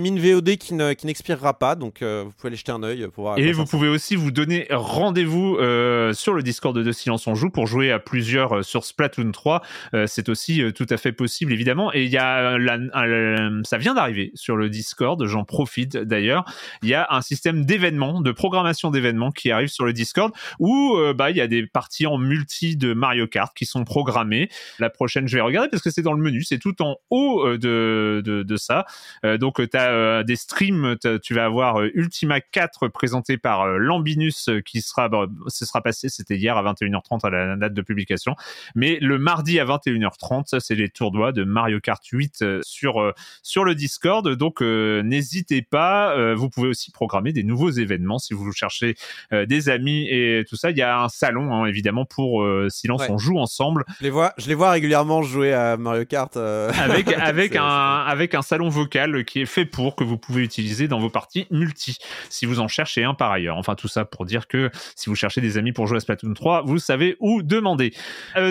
S2: mis une VOD qui ne- qui n'expirera pas, donc euh, vous pouvez aller jeter un œil pour voir.
S1: Et vous
S2: ça
S1: pouvez aussi vous donner rendez-vous euh, sur le Discord de Silence on joue pour jouer à plusieurs euh, sur Splatoon 3. Euh, c'est aussi euh, tout à fait possible évidemment. Et il y a euh, la, ça vient d'arriver sur le Discord. J'en profite d'ailleurs. Il y a un système d'événements, de programmation d'événements qui arrive sur le Discord où euh, bah il y a des parties en multi de Mario Kart qui sont programmées La prochaine, je vais regarder parce que c'est dans le menu, c'est tout en haut euh, de, de, de ça. Euh, donc, tu as des streams, tu vas avoir Ultima 4 présenté par Lambinus qui sera, bon, ce sera passé, c'était hier à 21h30 à la date de publication. Mais le mardi à 21h30, ça, c'est les tournois de Mario Kart 8 sur, sur le Discord. Donc, n'hésitez pas. vous pouvez aussi programmer des nouveaux événements si vous cherchez des amis et tout ça. Il y a un salon, hein, évidemment, pour Silence, on joue ensemble.
S2: Je les vois, je les vois régulièrement jouer à Mario Kart.
S1: Avec, avec, un, avec un salon vocal qui est fait pour, que vous pouvez utiliser dans vos parties multi, si vous en cherchez un par ailleurs. Enfin, tout ça pour dire que si vous cherchez des amis pour jouer à Splatoon 3, vous savez où demander.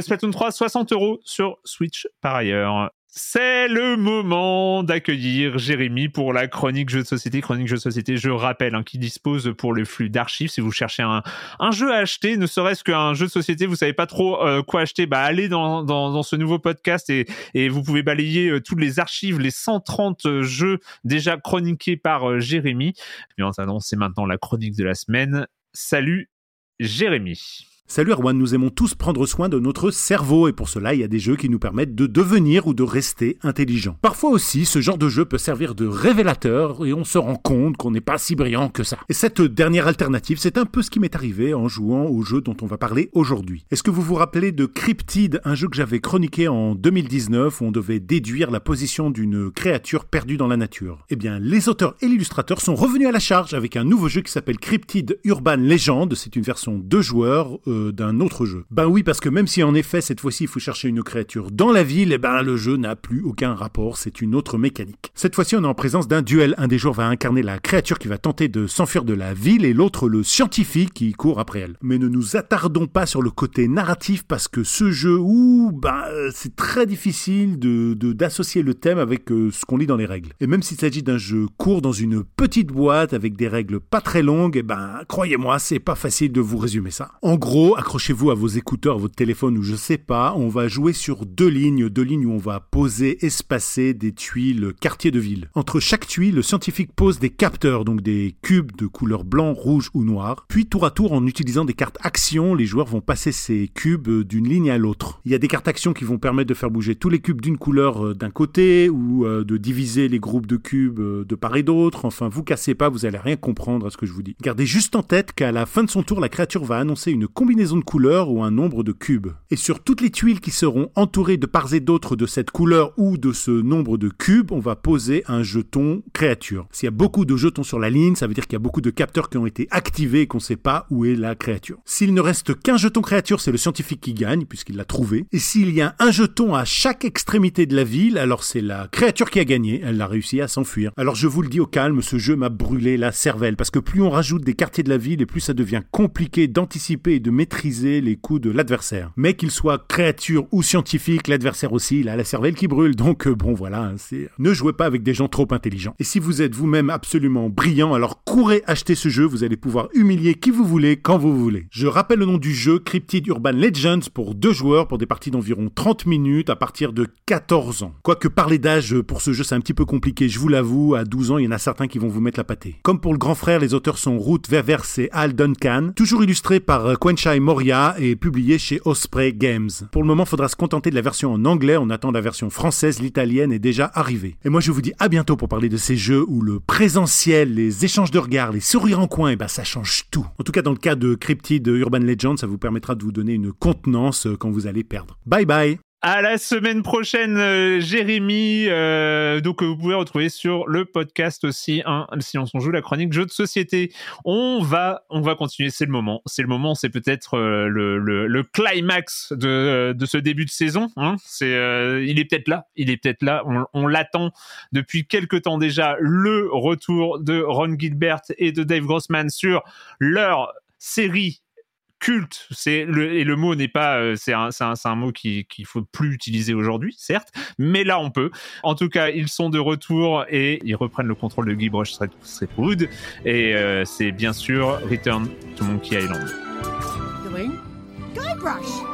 S1: Splatoon 3, 60 euros sur Switch par ailleurs. C'est le moment d'accueillir Jérémy pour la chronique jeu de société. Chronique jeu de société, je rappelle, hein, qui dispose pour le flux d'archives. Si vous cherchez un, jeu à acheter, ne serait-ce qu'un jeu de société, vous savez pas trop euh, quoi acheter, bah allez dans, ce nouveau podcast et, vous pouvez balayer euh, toutes les archives, les 130 euh, jeux déjà chroniqués par Jérémy. Mais en attendant, c'est maintenant la chronique de la semaine. Salut Jérémy.
S5: Salut Erwan, nous aimons tous prendre soin de notre cerveau et pour cela il y a des jeux qui nous permettent de devenir ou de rester intelligents. Parfois aussi ce genre de jeu peut servir de révélateur et on se rend compte qu'on n'est pas si brillant que ça. Et cette dernière alternative c'est un peu ce qui m'est arrivé en jouant au jeu dont on va parler aujourd'hui. Est-ce que vous vous rappelez de Cryptid, un jeu que j'avais chroniqué en 2019 où on devait déduire la position d'une créature perdue dans la nature? Eh bien les auteurs et l'illustrateur sont revenus à la charge avec un nouveau jeu qui s'appelle Cryptid Urban Legend, c'est une version deux joueurs. Euh, d'un autre jeu. Ben oui, parce que même si en effet cette fois-ci il faut chercher une créature dans la ville, eh ben le jeu n'a plus aucun rapport, c'est une autre mécanique. Cette fois-ci on est en présence d'un duel, un des joueurs va incarner la créature qui va tenter de s'enfuir de la ville et l'autre le scientifique qui court après elle. Mais ne nous attardons pas sur le côté narratif parce que ce jeu, ouh, ben c'est très difficile de d'associer le thème avec euh, ce qu'on lit dans les règles. Et même s'il s'agit d'un jeu court dans une petite boîte avec des règles pas très longues, eh ben croyez-moi, c'est pas facile de vous résumer ça. En gros, accrochez-vous à vos écouteurs, à votre téléphone ou je sais pas, on va jouer sur deux lignes, deux lignes où on va poser, espacer des tuiles quartier de ville. Entre chaque tuile, le scientifique pose des capteurs, donc des cubes de couleur blanc, rouge ou noir. Puis tour à tour, en utilisant des cartes actions, les joueurs vont passer ces cubes d'une ligne à l'autre. Il y a des cartes actions qui vont permettre de faire bouger tous les cubes d'une couleur euh, d'un côté ou euh, de diviser les groupes de cubes euh, de part et d'autre. Enfin, vous cassez pas, vous allez rien comprendre à ce que je vous dis. Gardez juste en tête qu'à la fin de son tour, la créature va annoncer une combinaison de couleurs ou un nombre de cubes. Et sur toutes les tuiles qui seront entourées de parts et d'autres de cette couleur ou de ce nombre de cubes, on va poser un jeton créature. S'il y a beaucoup de jetons sur la ligne, ça veut dire qu'il y a beaucoup de capteurs qui ont été activés et qu'on ne sait pas où est la créature. S'il ne reste qu'un jeton créature, c'est le scientifique qui gagne puisqu'il l'a trouvé. Et s'il y a un jeton à chaque extrémité de la ville, alors c'est la créature qui a gagné. Elle a réussi à s'enfuir. Alors je vous le dis au calme, ce jeu m'a brûlé la cervelle parce que plus on rajoute des quartiers de la ville et plus ça devient compliqué d'anticiper et de maîtriser les coups de l'adversaire. Mais qu'il soit créature ou scientifique, l'adversaire aussi, il a la cervelle qui brûle. Donc euh, bon voilà, hein, c'est ne jouez pas avec des gens trop intelligents. Et si vous êtes vous-même absolument brillant, alors courez acheter ce jeu, vous allez pouvoir humilier qui vous voulez quand vous voulez. Je rappelle le nom du jeu, Cryptid Urban Legends pour deux joueurs pour des parties d'environ 30 minutes à partir de 14 ans. Quoique parler d'âge pour ce jeu c'est un petit peu compliqué, je vous l'avoue, à 12 ans il y en a certains qui vont vous mettre la pâtée. Comme pour le grand frère, les auteurs sont Ruth Ververs et Al Duncan, toujours illustré par euh, Quenchai Moria et publié chez Osprey Games. Pour le moment, faudra se contenter de la version en anglais, on attend la version française, l'italienne est déjà arrivée. Et moi je vous dis à bientôt pour parler de ces jeux où le présentiel, les échanges de regards, les sourires en coin, et eh ben ça change tout. En tout cas dans le cas de Cryptid Urban Legend, ça vous permettra de vous donner une contenance euh, quand vous allez perdre. Bye bye
S1: à la semaine prochaine, euh, Jérémy. Euh, donc, vous pouvez retrouver sur le podcast aussi, hein, Silence on joue, la chronique jeu de société. On va, on va continuer. C'est le moment. C'est le moment. C'est peut-être euh, le, le, le, climax de, de ce début de saison. Hein. C'est, euh, il est peut-être là. Il est peut-être là. On, on l'attend depuis quelque temps déjà. Le retour de Ron Gilbert et de Dave Grossman sur leur série culte. C'est le et le mot n'est pas euh, c'est un, un, mot qui qu'il faut plus utiliser aujourd'hui, certes, mais là on peut. En tout cas, ils sont de retour et ils reprennent le contrôle de Guybrush Threepwood et euh, c'est bien sûr Return to Monkey Island. Guybrush.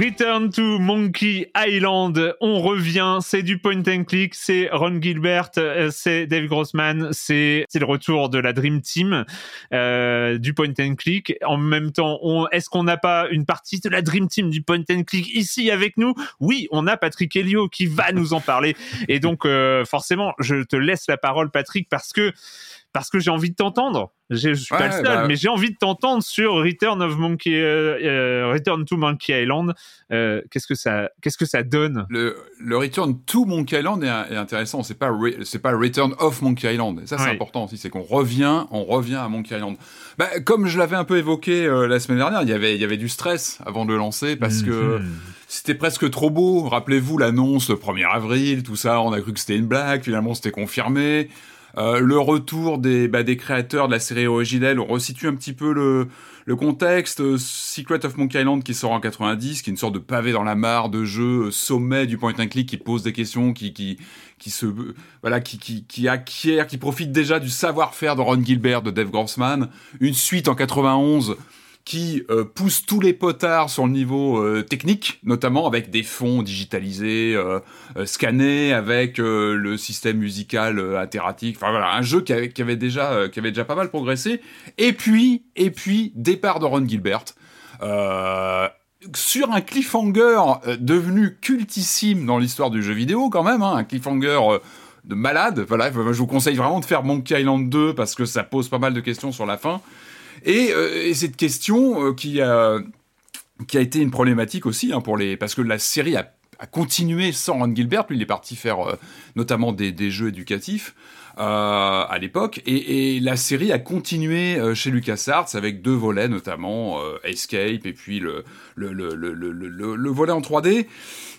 S1: Return to Monkey Island, on revient, c'est du point and click, c'est Ron Gilbert, euh, c'est Dave Grossman, c'est le retour de la Dream Team euh, du point and click. En même temps, est-ce qu'on n'a pas une partie de la Dream Team du point and click ici avec nous? Oui, on a Patrick Helio qui va nous en parler. Et donc euh, forcément, je te laisse la parole Patrick parce que parce que j'ai envie de t'entendre. Je suis pas le seul,
S3: bah-
S1: mais j'ai envie de t'entendre sur Return of Monkey, euh, euh, Return to Monkey Island. Euh, qu'est-ce que ça, qu'est-ce que ça donne?
S3: Le, le Return to Monkey Island est, est intéressant. C'est pas c'est pas Return of Monkey Island. Et ça c'est
S1: Ouais.
S3: important aussi, c'est qu'on revient, on revient à Monkey Island. Bah, comme je l'avais un peu évoqué euh, la semaine dernière, il y avait il y avait du stress avant de le lancer parce que
S1: Mhm.
S3: c'était presque trop beau. Rappelez-vous l'annonce le 1er avril, tout ça, on a cru que c'était une blague, finalement c'était confirmé. Euh, le retour des, bah, des créateurs de la série originelle, on resitue un petit peu le, le contexte. Secret of Monkey Island qui sort en 90, qui est une sorte de pavé dans la mare de jeu euh, sommet du point and click qui pose des questions, qui, qui, qui se, voilà, qui, qui, qui acquiert, qui profite déjà du savoir-faire de Ron Gilbert, de Dave Grossman. Une suite en 91 qui euh, pousse tous les potards sur le niveau euh, technique, notamment avec des fonds digitalisés, euh, scannés, avec le système musical itératif. Enfin voilà, un jeu qui avait, déjà, qui avait déjà pas mal progressé. Et puis, et puis, départ de Ron Gilbert. Sur un cliffhanger devenu cultissime dans l'histoire du jeu vidéo quand même, hein, un cliffhanger de malade. Voilà, je vous conseille vraiment de faire Monkey Island 2 parce que ça pose pas mal de questions sur la fin. Et, euh, et cette question euh, qui a qui a été une problématique aussi hein, pour les parce que la série a, continué sans Ron Gilbert, lui il est parti faire euh, notamment des, des jeux éducatifs euh, à l'époque. Et, la série a continué euh, chez LucasArts avec deux volets notamment euh, Escape et puis le le, le, le, le, le, le volet en 3D et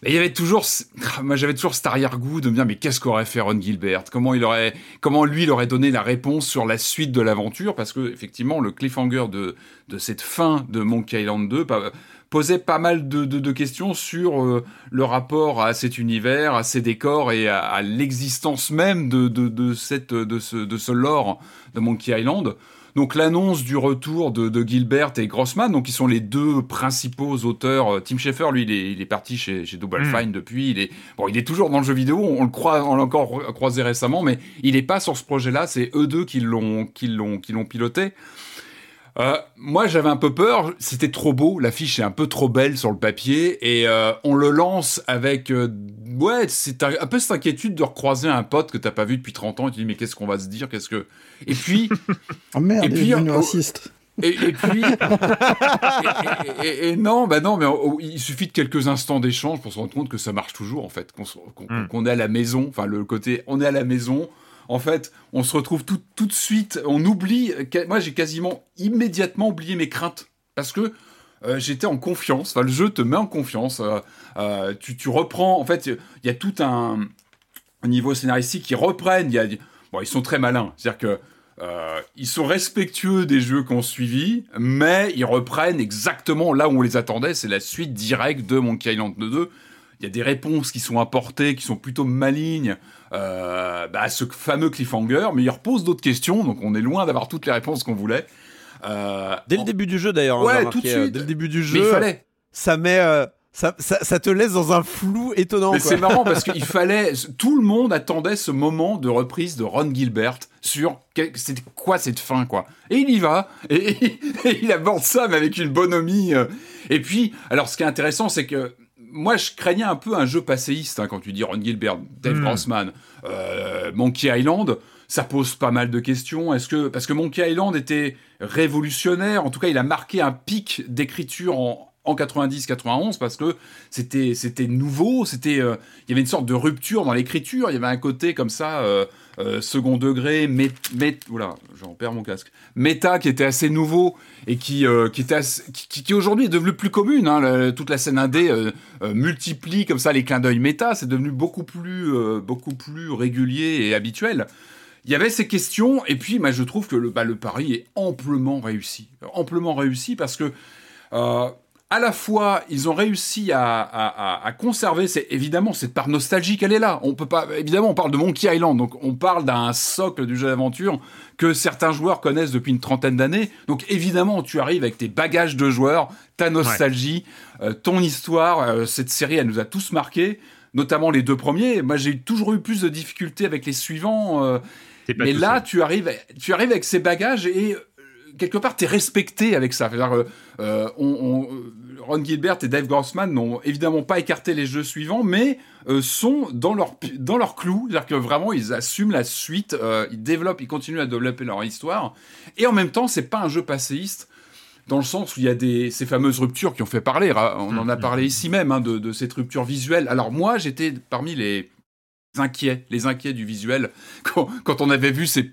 S3: il y avait toujours moi j'avais toujours cet arrière-goût de me dire mais qu'est-ce qu'aurait fait Ron Gilbert? Comment il aurait comment lui il aurait donné la réponse sur la suite de l'aventure? Parce que effectivement le cliffhanger de de cette fin de Monkey Island 2 pa- posait pas mal de, de, de questions sur euh, le rapport à cet univers, à ces décors et à, à l'existence même de, de, de, cette, de, ce, de ce lore de Monkey Island. Donc l'annonce du retour de, de Gilbert et Grossman, donc qui sont les deux principaux auteurs. Euh, Tim Schafer, lui, il est, il est parti chez, chez Double
S1: Mm.
S3: Fine depuis. Il est bon, il est toujours dans le jeu vidéo. On le croit, on l'a encore re- croisé récemment, mais il est pas sur ce projet-là. C'est eux deux qui l'ont, qui l'ont, qui l'ont piloté. Euh, moi, j'avais un peu peur. C'était trop beau. L'affiche est un peu trop belle sur le papier. Et euh, on le lance avec... euh, ouais, c'est un, un peu cette inquiétude de recroiser un pote que t'as pas vu depuis 30 ans. Et tu dis, mais qu'est-ce qu'on va se dire? Qu'est-ce que... Et puis...
S4: Oh merde,
S3: Et
S4: il
S3: puis,
S4: est devenu
S3: oh,
S4: raciste.
S3: Et, et puis, et, et- et- et non, bah non, mais il suffit de quelques instants d'échange pour se rendre compte que ça marche toujours en fait, qu'on
S1: Mm.
S3: qu'on est à la maison, enfin le côté, on est à la maison. En fait, on se retrouve tout, tout de suite, on oublie. Moi, j'ai quasiment immédiatement oublié mes craintes parce que euh, j'étais en confiance. Le jeu te met en confiance. euh, euh, tu, tu reprends. En fait, il y a tout un, niveau scénaristique qui reprennent. Ils sont très malins. C'est-à-dire que ils sont respectueux des jeux qu'on suivi, mais ils reprennent exactement là où on les attendait. C'est la suite directe de Monkey Island 2. Il y a des réponses qui sont apportées, qui sont plutôt malignes euh, bah, à ce fameux cliffhanger, mais ils reposent d'autres questions, donc on est loin d'avoir toutes les réponses qu'on voulait. Euh,
S2: Dès le début du jeu d'ailleurs. hein,
S3: Ouais, tout de
S2: euh,
S3: suite.
S2: Dès le début du
S3: mais
S2: jeu,
S3: il fallait.
S2: ça met, euh, ça, ça, ça te laisse dans un flou étonnant.
S3: Mais c'est marrant parce qu'il fallait. Tout le monde attendait ce moment de reprise de Ron Gilbert sur c'était quoi cette fin, quoi. Et il y va. Et, et il aborde ça, mais avec une bonhomie. Et puis, alors ce qui est intéressant, c'est que. Moi, je craignais un peu un jeu passéiste hein, quand tu dis Ron Gilbert, Dave
S1: Mm.
S3: Grossman, euh, Monkey Island. Ça pose pas mal de questions. Est-ce que parce que Monkey Island était révolutionnaire, en tout cas, il a marqué un pic d'écriture en en 90-91 parce que c'était c'était nouveau, c'était euh, il y avait une sorte de rupture dans l'écriture, il y avait un côté comme ça euh, euh, second degré, mé, mé- oula, j'en perds mon casque, méta qui était assez nouveau et qui euh, qui qui, aujourd'hui est devenu plus commune. Hein, toute la scène indé euh, multiplie comme ça les clins d'œil méta, c'est devenu beaucoup plus beaucoup plus régulier et habituel. Il y avait ces questions et puis moi je trouve que le bah, le pari est amplement réussi, amplement réussi parce que à la fois, ils ont réussi à, à, à conserver, c'est évidemment cette part nostalgique, elle est là. On peut pas, évidemment, on parle de Monkey Island, donc on parle d'un socle du jeu d'aventure que certains joueurs connaissent depuis une trentaine d'années. Donc évidemment, tu arrives avec tes bagages de joueurs, ta nostalgie, euh, ton histoire. Euh, cette série, elle nous a tous marqués, notamment les deux premiers. Moi, j'ai toujours eu plus de difficultés avec les suivants. Euh, mais là, tu arrives, tu arrives avec ces bagages et quelque part, tu es respecté avec ça. Euh, euh, on, Ron Gilbert et Dave Grossman n'ont évidemment pas écarté les jeux suivants, mais euh, sont dans leur, dans leur clou. C'est-à-dire que vraiment, ils assument la suite, ils développent, ils continuent à développer leur histoire. Et en même temps, c'est pas un jeu passéiste dans le sens où il y a des, ces fameuses ruptures qui ont fait parler. On en a parlé ici même hein, de, de, cette rupture visuelle. Alors moi, j'étais parmi les, inquiets, les inquiets du visuel, quand, on avait vu ces,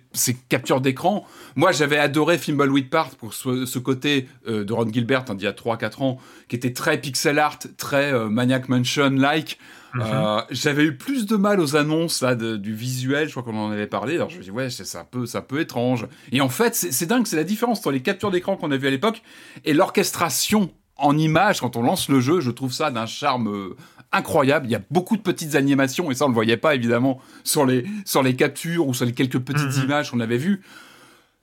S3: captures d'écran. Moi, j'avais adoré Thimbleweed Park pour ce, côté euh, de Ron Gilbert, hein, d'il y a 3-4 ans, qui était très pixel art, très euh, Maniac Mansion-like. Mhm. Euh, j'avais eu plus de mal aux annonces là, du visuel, je crois qu'on en avait parlé. Alors je me dis, ouais, c'est un peu, un peu étrange. Et en fait, c'est dingue, c'est la différence entre les captures d'écran qu'on a vu à l'époque et l'orchestration en image quand on lance le jeu. Je trouve ça d'un charme incroyable. Il y a beaucoup de petites animations, et ça, on le voyait pas, évidemment, sur les, sur les captures ou sur les quelques petites mhm. images qu'on avait vues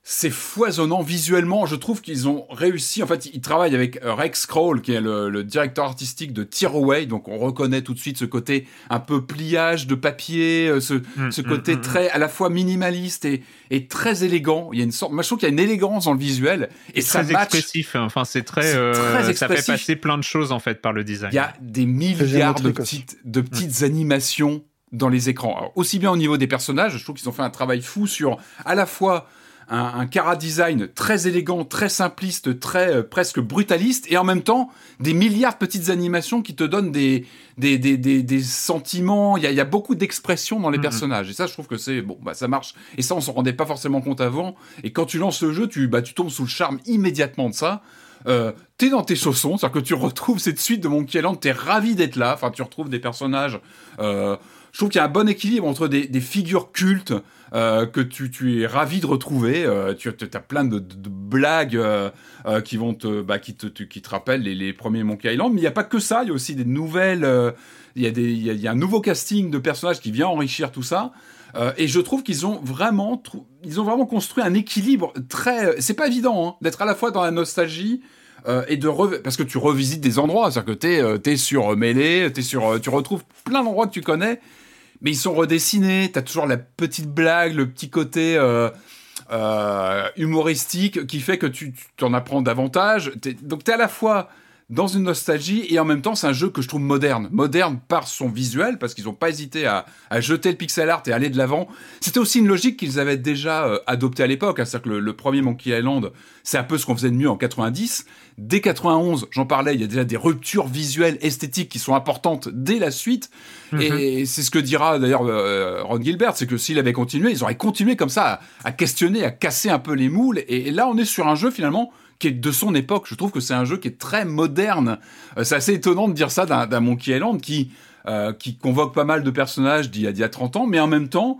S3: c'est foisonnant visuellement. Je trouve qu'ils ont réussi. En fait, ils travaillent avec euh, Rex Kroll, qui est le, directeur artistique de Tearaway. Donc, on reconnaît tout de suite ce côté un peu pliage de papier, euh, ce, mm, ce côté mm, mm, très à la fois minimaliste et, et, très élégant. Il y a une sorte. Moi, je trouve qu'il y a une élégance dans le visuel et, ça
S1: très expressif. Hein. Enfin, c'est très. Euh, ça fait passer plein de choses en fait par le design.
S3: Il y a des milliards de petites, de petites animations dans les écrans. aussi bien au niveau des personnages, je trouve qu'ils ont fait un travail fou sur à la fois un, un cara design très élégant, très simpliste, très euh, presque brutaliste, et en même temps des milliards de petites animations qui te donnent des des, des, des, des sentiments. Il y a, y a, beaucoup d'expressions dans les mm-hmm. personnages, et ça, je trouve que c'est bon, bah ça marche. Et ça, on s'en rendait pas forcément compte avant. Et quand tu lances le jeu, tu bah tu tombes sous le charme immédiatement de ça. Euh, t'es dans tes chaussons, c'est-à-dire que tu retrouves cette suite de Monkey Island, t'es ravi d'être là, enfin tu retrouves des personnages. Euh, je trouve qu'il y a un bon équilibre entre des, des figures cultes euh, que tu, tu, es ravi de retrouver. Euh, tu as plein de, de, blagues euh, euh, qui vont te, bah, qui te, qui te rappellent les, premiers Monkey Island. Mais il n'y a pas que ça. Il y a aussi des nouvelles. Euh, il y, a un nouveau casting de personnages qui vient enrichir tout ça. et je trouve qu'ils ont vraiment, ils ont vraiment construit un équilibre très. C'est pas évident hein, d'être à la fois dans la nostalgie. et de parce que tu revisites des endroits, c'est-à-dire que t'es euh, es sur Mêlée, es sur, tu retrouves plein d'endroits que tu connais, mais ils sont redessinés. T'as toujours la petite blague, le petit côté euh, euh, humoristique qui fait que tu t'en apprends davantage. Es, donc t'es à la fois dans une nostalgie et en même temps c'est un jeu que je trouve moderne. Moderne par son visuel parce qu'ils n'ont pas hésité à, à, jeter le pixel art et aller de l'avant. C'était aussi une logique qu'ils avaient déjà euh, adoptée à l'époque. Hein. C'est-à-dire que le, le, premier Monkey Island, c'est un peu ce qu'on faisait de mieux en 90. Dès 91, j'en parlais, il y a déjà des ruptures visuelles, esthétiques qui sont importantes dès la suite. Mm -hmm. Et c'est ce que dira d'ailleurs euh, Ron Gilbert, c'est que s'il avait continué, ils auraient continué comme ça à, à, questionner, à casser un peu les moules. Et, et là, on est sur un jeu finalement qui est de son époque. Je trouve que c'est un jeu qui est très moderne. Euh, c'est assez étonnant de dire ça d'un Monkey Island qui, euh, qui convoque pas mal de personnages d'il y, a 30 ans, mais en même temps,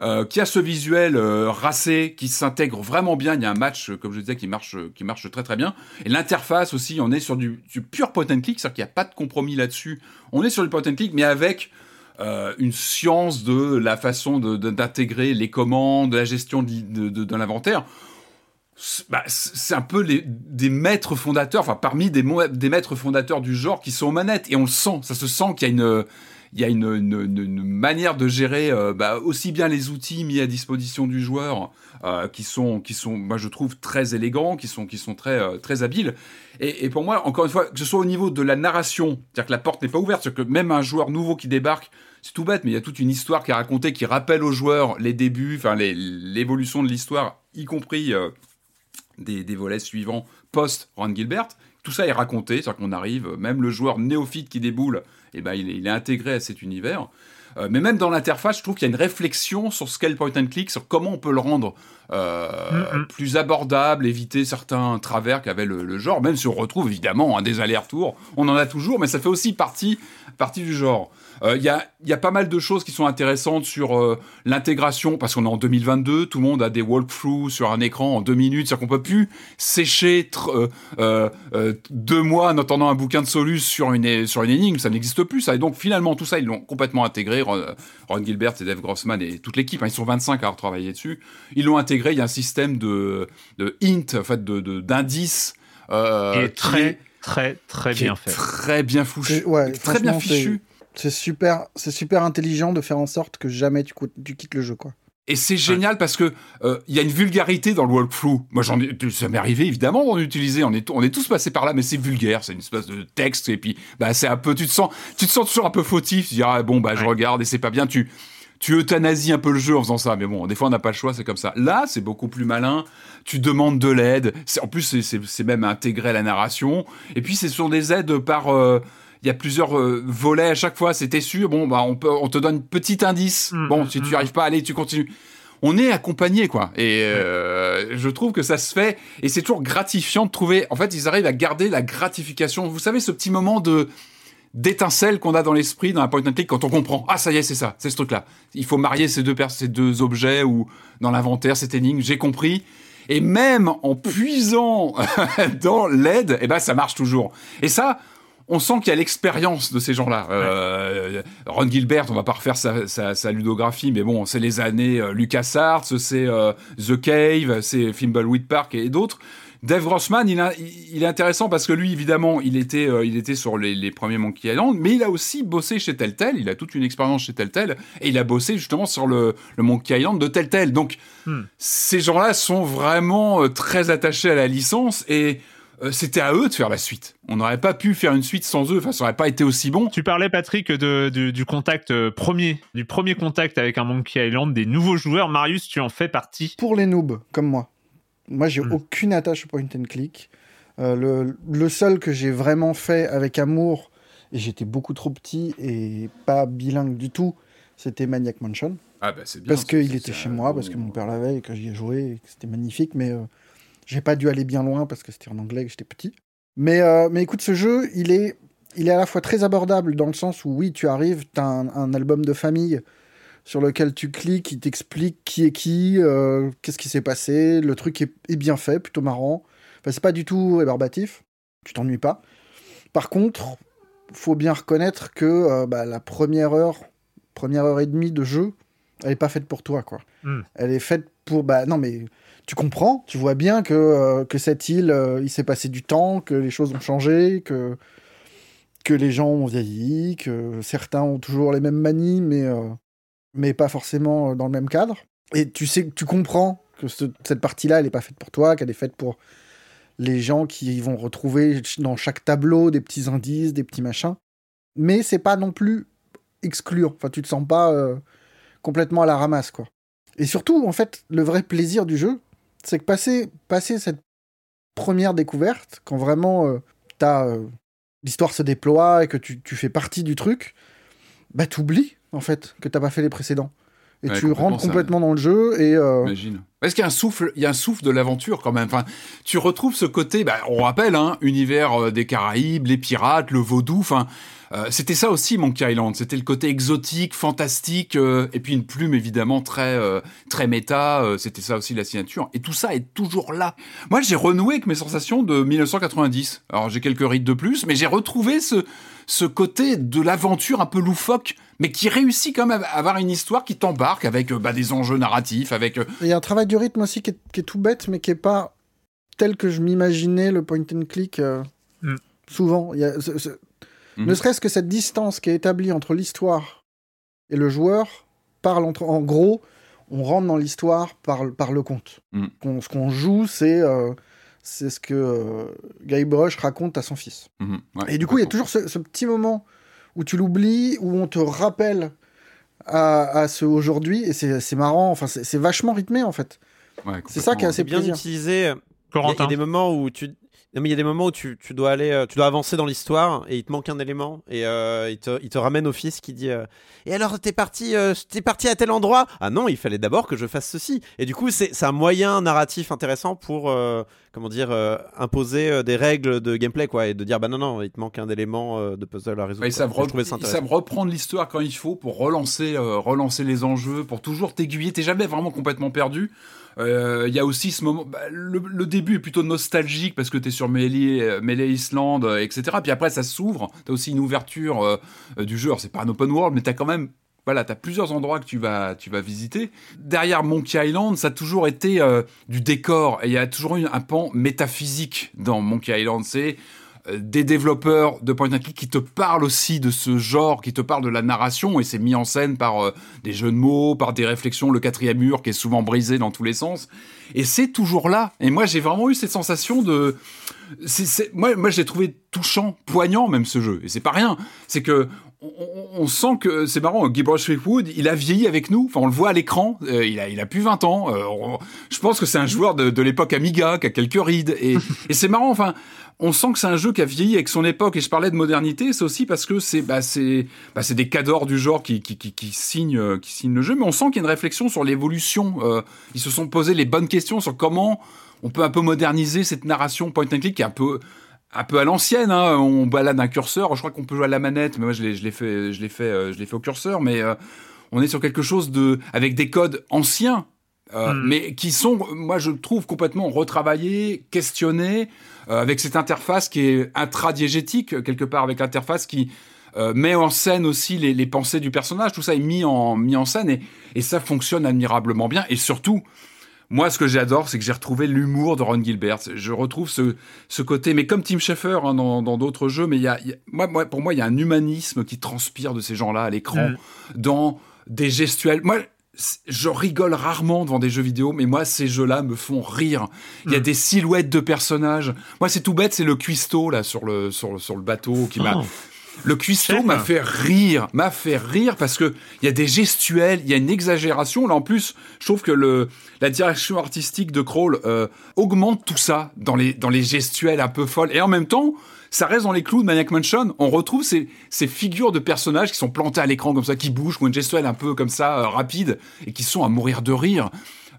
S3: euh, qui a ce visuel racé, qui s'intègre vraiment bien. Il y a un match, comme je disais, qui marche, qui marche très très bien. Et l'interface aussi, on est sur du, pur point and click, c'est-à-dire qu'il n'y a pas de compromis là-dessus. On est sur du point and click, mais avec une science de la façon d'intégrer les commandes, de la gestion de l'inventaire bah, c'est un peu les, des maîtres fondateurs, enfin parmi des, maîtres fondateurs du genre qui sont aux manettes et on le sent, ça se sent qu'il y a une il y a une, une, une manière de gérer euh, bah, aussi bien les outils mis à disposition du joueur euh, qui sont qui sont moi je trouve très élégants, qui sont qui sont très euh, très habiles. Et, et, pour moi encore une fois que ce soit au niveau de la narration, c'est-à-dire que la porte n'est pas ouverte, c'est que même un joueur nouveau qui débarque c'est tout bête, mais il y a toute une histoire qui est racontée, qui rappelle aux joueurs les débuts, enfin l'évolution de l'histoire, y compris euh, des, des volets suivants post Ron Gilbert. Tout ça est raconté, c'est-à-dire qu'on arrive, même le joueur néophyte qui déboule, eh ben, il, est, il est intégré à cet univers. Euh, mais même dans l'interface, je trouve qu'il y a une réflexion sur ce qu'est le point and click, sur comment on peut le rendre euh,
S1: Mm,
S3: plus abordable, éviter certains travers qu'avait le, le genre, même si on retrouve évidemment hein, des allers-retours, on en a toujours, mais ça fait aussi partie, partie du genre. Euh, Il y, a, il y a pas mal de choses qui sont intéressantes sur euh, l'intégration, parce qu'on est en 2022, tout le monde a des walkthroughs sur un écran en deux minutes, c'est-à-dire qu'on peut plus sécher tr- euh, euh, euh, deux mois en attendant un bouquin de Solus sur une, sur une énigme, ça n'existe plus ça. Et donc finalement tout ça, ils l'ont complètement intégré, Ron, Ron Gilbert et Dave Grossman et toute l'équipe, hein, ils sont 25 à avoir travaillé dessus, ils l'ont intégré, il y a un système de, de hint, en fait, de- de- d'indices. euh,
S1: Et
S3: qui
S1: très,
S3: est-
S1: très, très bien fait.
S3: Très bien.
S4: C'est- ouais,
S3: très bien fichu.
S4: C'est super, c'est super intelligent de faire en sorte que jamais tu, quittes le jeu, quoi.
S3: Et c'est génial parce que euh, il y a une vulgarité dans le walkthrough. Moi, j'en ai, ça m'est arrivé évidemment d'en utiliser. On est, on est tous passés par là, mais c'est vulgaire. C'est une espèce de texte et puis bah c'est un peu, tu te sens, tu te sens toujours un peu fautif. Tu dis ah bon bah je
S1: Ouais.
S3: regarde et c'est pas bien. Tu tu euthanasies un peu le jeu en faisant ça, mais bon, des fois on n'a pas le choix, c'est comme ça. Là, c'est beaucoup plus malin. Tu demandes de l'aide. C'est- En plus, c'est- c'est c'est même intégré à la narration. Et puis, ce sont des aides par. euh, il y a plusieurs euh, volets à chaque fois. C'était sûr. Bon, bah, on, peut, on te donne petit indice.
S1: Mm,
S3: bon,
S1: mm,
S3: si tu
S1: mm.
S3: n'y arrives pas, allez, tu continues. On est accompagné, quoi. Et euh, je trouve que ça se fait. Et c'est toujours gratifiant de trouver. En fait, ils arrivent à garder la gratification. Vous savez, ce petit moment de d'étincelle qu'on a dans l'esprit dans un point and click quand on comprend ah ça y est c'est ça c'est ce truc là il faut marier ces deux ces deux objets ou dans l'inventaire cette énigme j'ai compris et même en puisant dans l'aide eh ben ça marche toujours et ça on sent qu'il y a l'expérience de ces gens-là. Euh, Ron Gilbert, on va pas refaire sa, sa, sa ludographie, mais bon, c'est les années euh, LucasArts, c'est euh, The Cave, c'est Thimbleweed Park et d'autres. Dave Grossman, il, a- il- il est intéressant parce que lui, évidemment, il était, euh, il était sur les, les premiers Monkey Island, mais il a aussi bossé chez Telltale, il a toute une expérience chez Telltale, et il a bossé justement sur le, le Monkey Island de Telltale. Donc,
S1: Hmm.
S3: ces gens-là sont vraiment euh, très attachés à la licence, et euh, c'était à eux de faire la suite. On n'aurait pas pu faire une suite sans eux, enfin, ça n'aurait pas été aussi bon.
S1: Tu parlais, Patrick, de, du, du contact euh, premier, du premier contact avec un Monkey Island, des nouveaux joueurs. Marius, tu en fais partie.
S4: Pour les noobs, comme moi. Moi, j'ai
S1: Hmm.
S4: aucune attache au point and click. Euh, le, le seul que j'ai vraiment fait avec amour, et j'étais beaucoup trop petit et pas bilingue du tout, c'était Maniac Mansion.
S3: Ah bah c'est bien.
S4: Parce qu'il était chez moi, parce que mon père l'avait et que j'y ai joué, et que c'était magnifique, mais euh, j'ai pas dû aller bien loin parce que c'était en anglais et que j'étais petit. Mais, euh, mais écoute, ce jeu, il est, il est à la fois très abordable dans le sens où, oui, tu arrives, tu as un, un album de famille sur lequel tu cliques, il t'explique qui est qui, euh, qu'est-ce qui s'est passé, le truc est, est bien fait, plutôt marrant. Enfin, c'est pas du tout rébarbatif, tu t'ennuies pas. Par contre, faut bien reconnaître que euh, bah, la première heure, première heure et demie de jeu, elle est pas faite pour toi, quoi.
S1: Hmm.
S4: Elle est faite pour, bah non mais tu comprends, tu vois bien que, euh, que cette île, euh, il s'est passé du temps, que les choses ont changé, que, que les gens ont vieilli, que certains ont toujours les mêmes manies, mais, euh, mais pas forcément dans le même cadre. Et tu sais, tu comprends que ce- cette partie-là, elle n'est pas faite pour toi, qu'elle est faite pour les gens qui vont retrouver dans chaque tableau des petits indices, des petits machins. Mais c'est pas non plus excluant. Enfin, tu te sens pas complètement à la ramasse, quoi. Et surtout, en fait, le vrai plaisir du jeu, c'est que passer, passer cette première découverte, quand vraiment euh, t'as, euh, l'histoire se déploie et que tu, tu fais partie du truc, bah t'oublies, en fait, que t'as pas fait les précédents. Et
S3: Ouais,
S4: tu
S3: complètement,
S4: rentres
S3: ça-
S4: complètement dans le jeu et... euh,
S3: Imagine. Est-ce qu'il y a un souffle, il y a un souffle de l'aventure quand même? Enfin, tu retrouves ce côté, bah, on rappelle, hein, univers euh, des Caraïbes, les pirates, le vaudou. Enfin, euh, c'était ça aussi Monkey Island. C'était le côté exotique, fantastique, euh, et puis une plume évidemment très euh, très méta. euh, c'était ça aussi la signature. Et tout ça est toujours là. Moi, j'ai renoué avec mes sensations de 1990. Alors j'ai quelques rides de plus, mais j'ai retrouvé ce ce côté de l'aventure un peu loufoque, mais qui réussit quand même à avoir une histoire qui t'embarque avec bah, des enjeux narratifs, avec
S4: Il y a un travail du rythme aussi qui est, qui est tout bête, mais qui est pas tel que je m'imaginais le point and click euh,
S1: Mm.
S4: souvent. Il y a ce- ce-
S3: Mhm.
S4: Ne serait-ce que cette distance qui est établie entre l'histoire et le joueur parle entre. En gros, on rentre dans l'histoire par, par le conte. Qu'on- ce qu'on joue, c'est euh, c'est ce que euh, Guybrush raconte à son fils.
S3: Mhm, ouais,
S4: Et du coup, il y a toujours ce, ce petit moment où tu l'oublies, où on te rappelle à, à ce aujourd'hui, et c'est marrant, enfin, c'est vachement rythmé en fait.
S3: Ouais,
S4: C'est ça qui est assez
S2: bien
S4: plaisir.
S2: utilisé. Il y a des moments où tu. Non, mais il y a des moments où tu, tu dois aller, euh, tu dois avancer dans l'histoire et il te manque un élément et euh, il, te, il te ramène au fils qui dit euh, Et alors, t'es parti, euh, t'es parti à tel endroit? Ah non, il fallait d'abord que je fasse ceci. Et du coup, c'est un moyen narratif intéressant pour, comment dire, imposer des règles de gameplay, quoi, et de dire Bah non, non, il te manque un élément de puzzle à résoudre.
S3: Ils savent, re- ils savent reprendre l'histoire quand il faut pour relancer, relancer les enjeux, pour toujours t'aiguiller. T'es jamais vraiment complètement perdu. Euh, Il y a aussi ce moment. bah, le, début est plutôt nostalgique parce que t'es sur Melee, euh, Melee Island, euh, etc. Puis après, ça s'ouvre. T'as aussi une ouverture du jeu. Alors, C'est pas un open world, mais t'as quand même. Voilà, t'as plusieurs endroits que tu vas, tu vas visiter. Derrière Monkey Island, ça a toujours été du décor. Et il y a toujours eu un pan métaphysique dans Monkey Island. C'est des développeurs de point and click qui te parlent aussi de ce genre, qui te parlent de la narration, et c'est mis en scène par euh, des jeux de mots, par des réflexions, le quatrième mur qui est souvent brisé dans tous les sens. Et c'est toujours là. Et moi, j'ai vraiment eu cette sensation de... Moi, moi je l'ai trouvé touchant, poignant même ce jeu. Et c'est pas rien. C'est que on, sent que c'est marrant. Guybrush Threepwood, il a vieilli avec nous. Enfin, on le voit à l'écran. Euh, il a, il a plus 20 ans. Euh, on- je pense que c'est un joueur de, de l'époque Amiga qui a quelques rides. Et, et c'est marrant. Enfin, on sent que c'est un jeu qui a vieilli avec son époque. Et je parlais de modernité, c'est aussi parce que c'est bah, c'est bah, c'est des cadors du genre qui, qui, qui, qui signent euh, qui signent le jeu. Mais on sent qu'il y a une réflexion sur l'évolution. Euh, ils se sont posé les bonnes questions sur comment on peut un peu moderniser cette narration point and click qui est un peu un peu à l'ancienne, hein. on balade un curseur. Je crois qu'on peut jouer à la manette, mais moi je l'ai, je l'ai fait, je l'ai fait, euh, je l'ai fait au curseur. Mais euh, on est sur quelque chose de, avec des codes anciens, euh,
S1: Mm.
S3: mais qui sont, moi je trouve complètement retravaillés, questionnés, euh, avec cette interface qui est intradiégétique euh, quelque part, avec l'interface qui euh, met en scène aussi les, les pensées du personnage. Tout ça est mis en, mis en scène et, et ça fonctionne admirablement bien. Et surtout, moi, ce que j'adore, c'est que j'ai retrouvé l'humour de Ron Gilbert. Je retrouve ce, ce côté, mais comme Tim Schafer hein, dans d'autres jeux, mais il y a, il y a- moi, moi, pour moi, il y a un humanisme qui transpire de ces gens-là à l'écran,
S1: Mm.
S3: dans des gestuels. Moi, je rigole rarement devant des jeux vidéo, mais moi, ces jeux-là me font rire. Il y a
S1: Mm.
S3: des silhouettes de personnages. Moi, c'est tout bête, c'est le cuistot là sur le sur sur le bateau qui m'a.
S1: Oh.
S3: Le cuistot m'a fait rire, m'a fait rire parce que il y a des gestuels, il y a une exagération. Là, en plus, je trouve que le la direction artistique de Crawl euh, augmente tout ça dans les dans les gestuels un peu folles. Et en même temps, ça reste dans les clous de Maniac Mansion. On retrouve ces ces figures de personnages qui sont plantés à l'écran comme ça, qui bougent, qui ont une gestuelle un peu comme ça euh, rapide et qui sont à mourir de rire.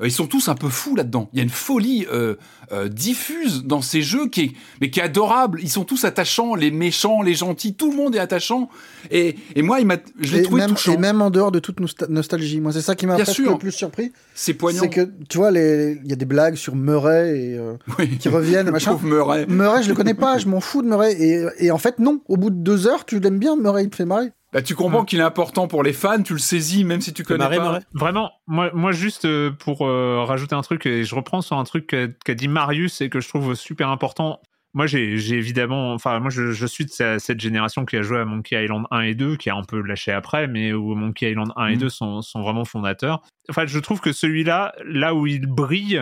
S3: Euh, Ils sont tous un peu fous là-dedans. Il y a une folie euh, euh, diffuse dans ces jeux qui est, mais qui est adorable. Ils sont tous attachants, les méchants, les gentils, tout le monde est attachant. Et, et moi, il m'a, je l'ai trouvé
S4: même,
S3: touchant.
S4: et même en dehors de toute nostal- nostalgie. Moi, c'est ça qui m'a le plus surpris.
S3: C'est poignant.
S4: C'est que, tu vois, il y a des blagues sur Murray et, euh,
S3: Oui.
S4: qui reviennent, machin.
S3: Murray.
S4: Murray, je le connais pas, je m'en fous de Murray. Et, et en fait, non. Au bout de deux heures, tu l'aimes bien, Murray, il te fait marrer.
S3: Bah, tu comprends qu'il est important pour les fans, tu le saisis même si tu connais
S2: marré,
S3: pas.
S1: Vraiment, moi, moi juste euh, pour euh, rajouter un truc, et je reprends sur un truc qu'a dit Marius et que je trouve super important. Moi, j'ai j'ai évidemment, enfin, moi, je, je suis de sa- cette génération qui a joué à Monkey Island 1 et 2, qui a un peu lâché après, mais où Monkey Island 1 et
S3: Mhm.
S1: 2 sont, sont vraiment fondateurs. Enfin, je trouve que celui-là, là où il brille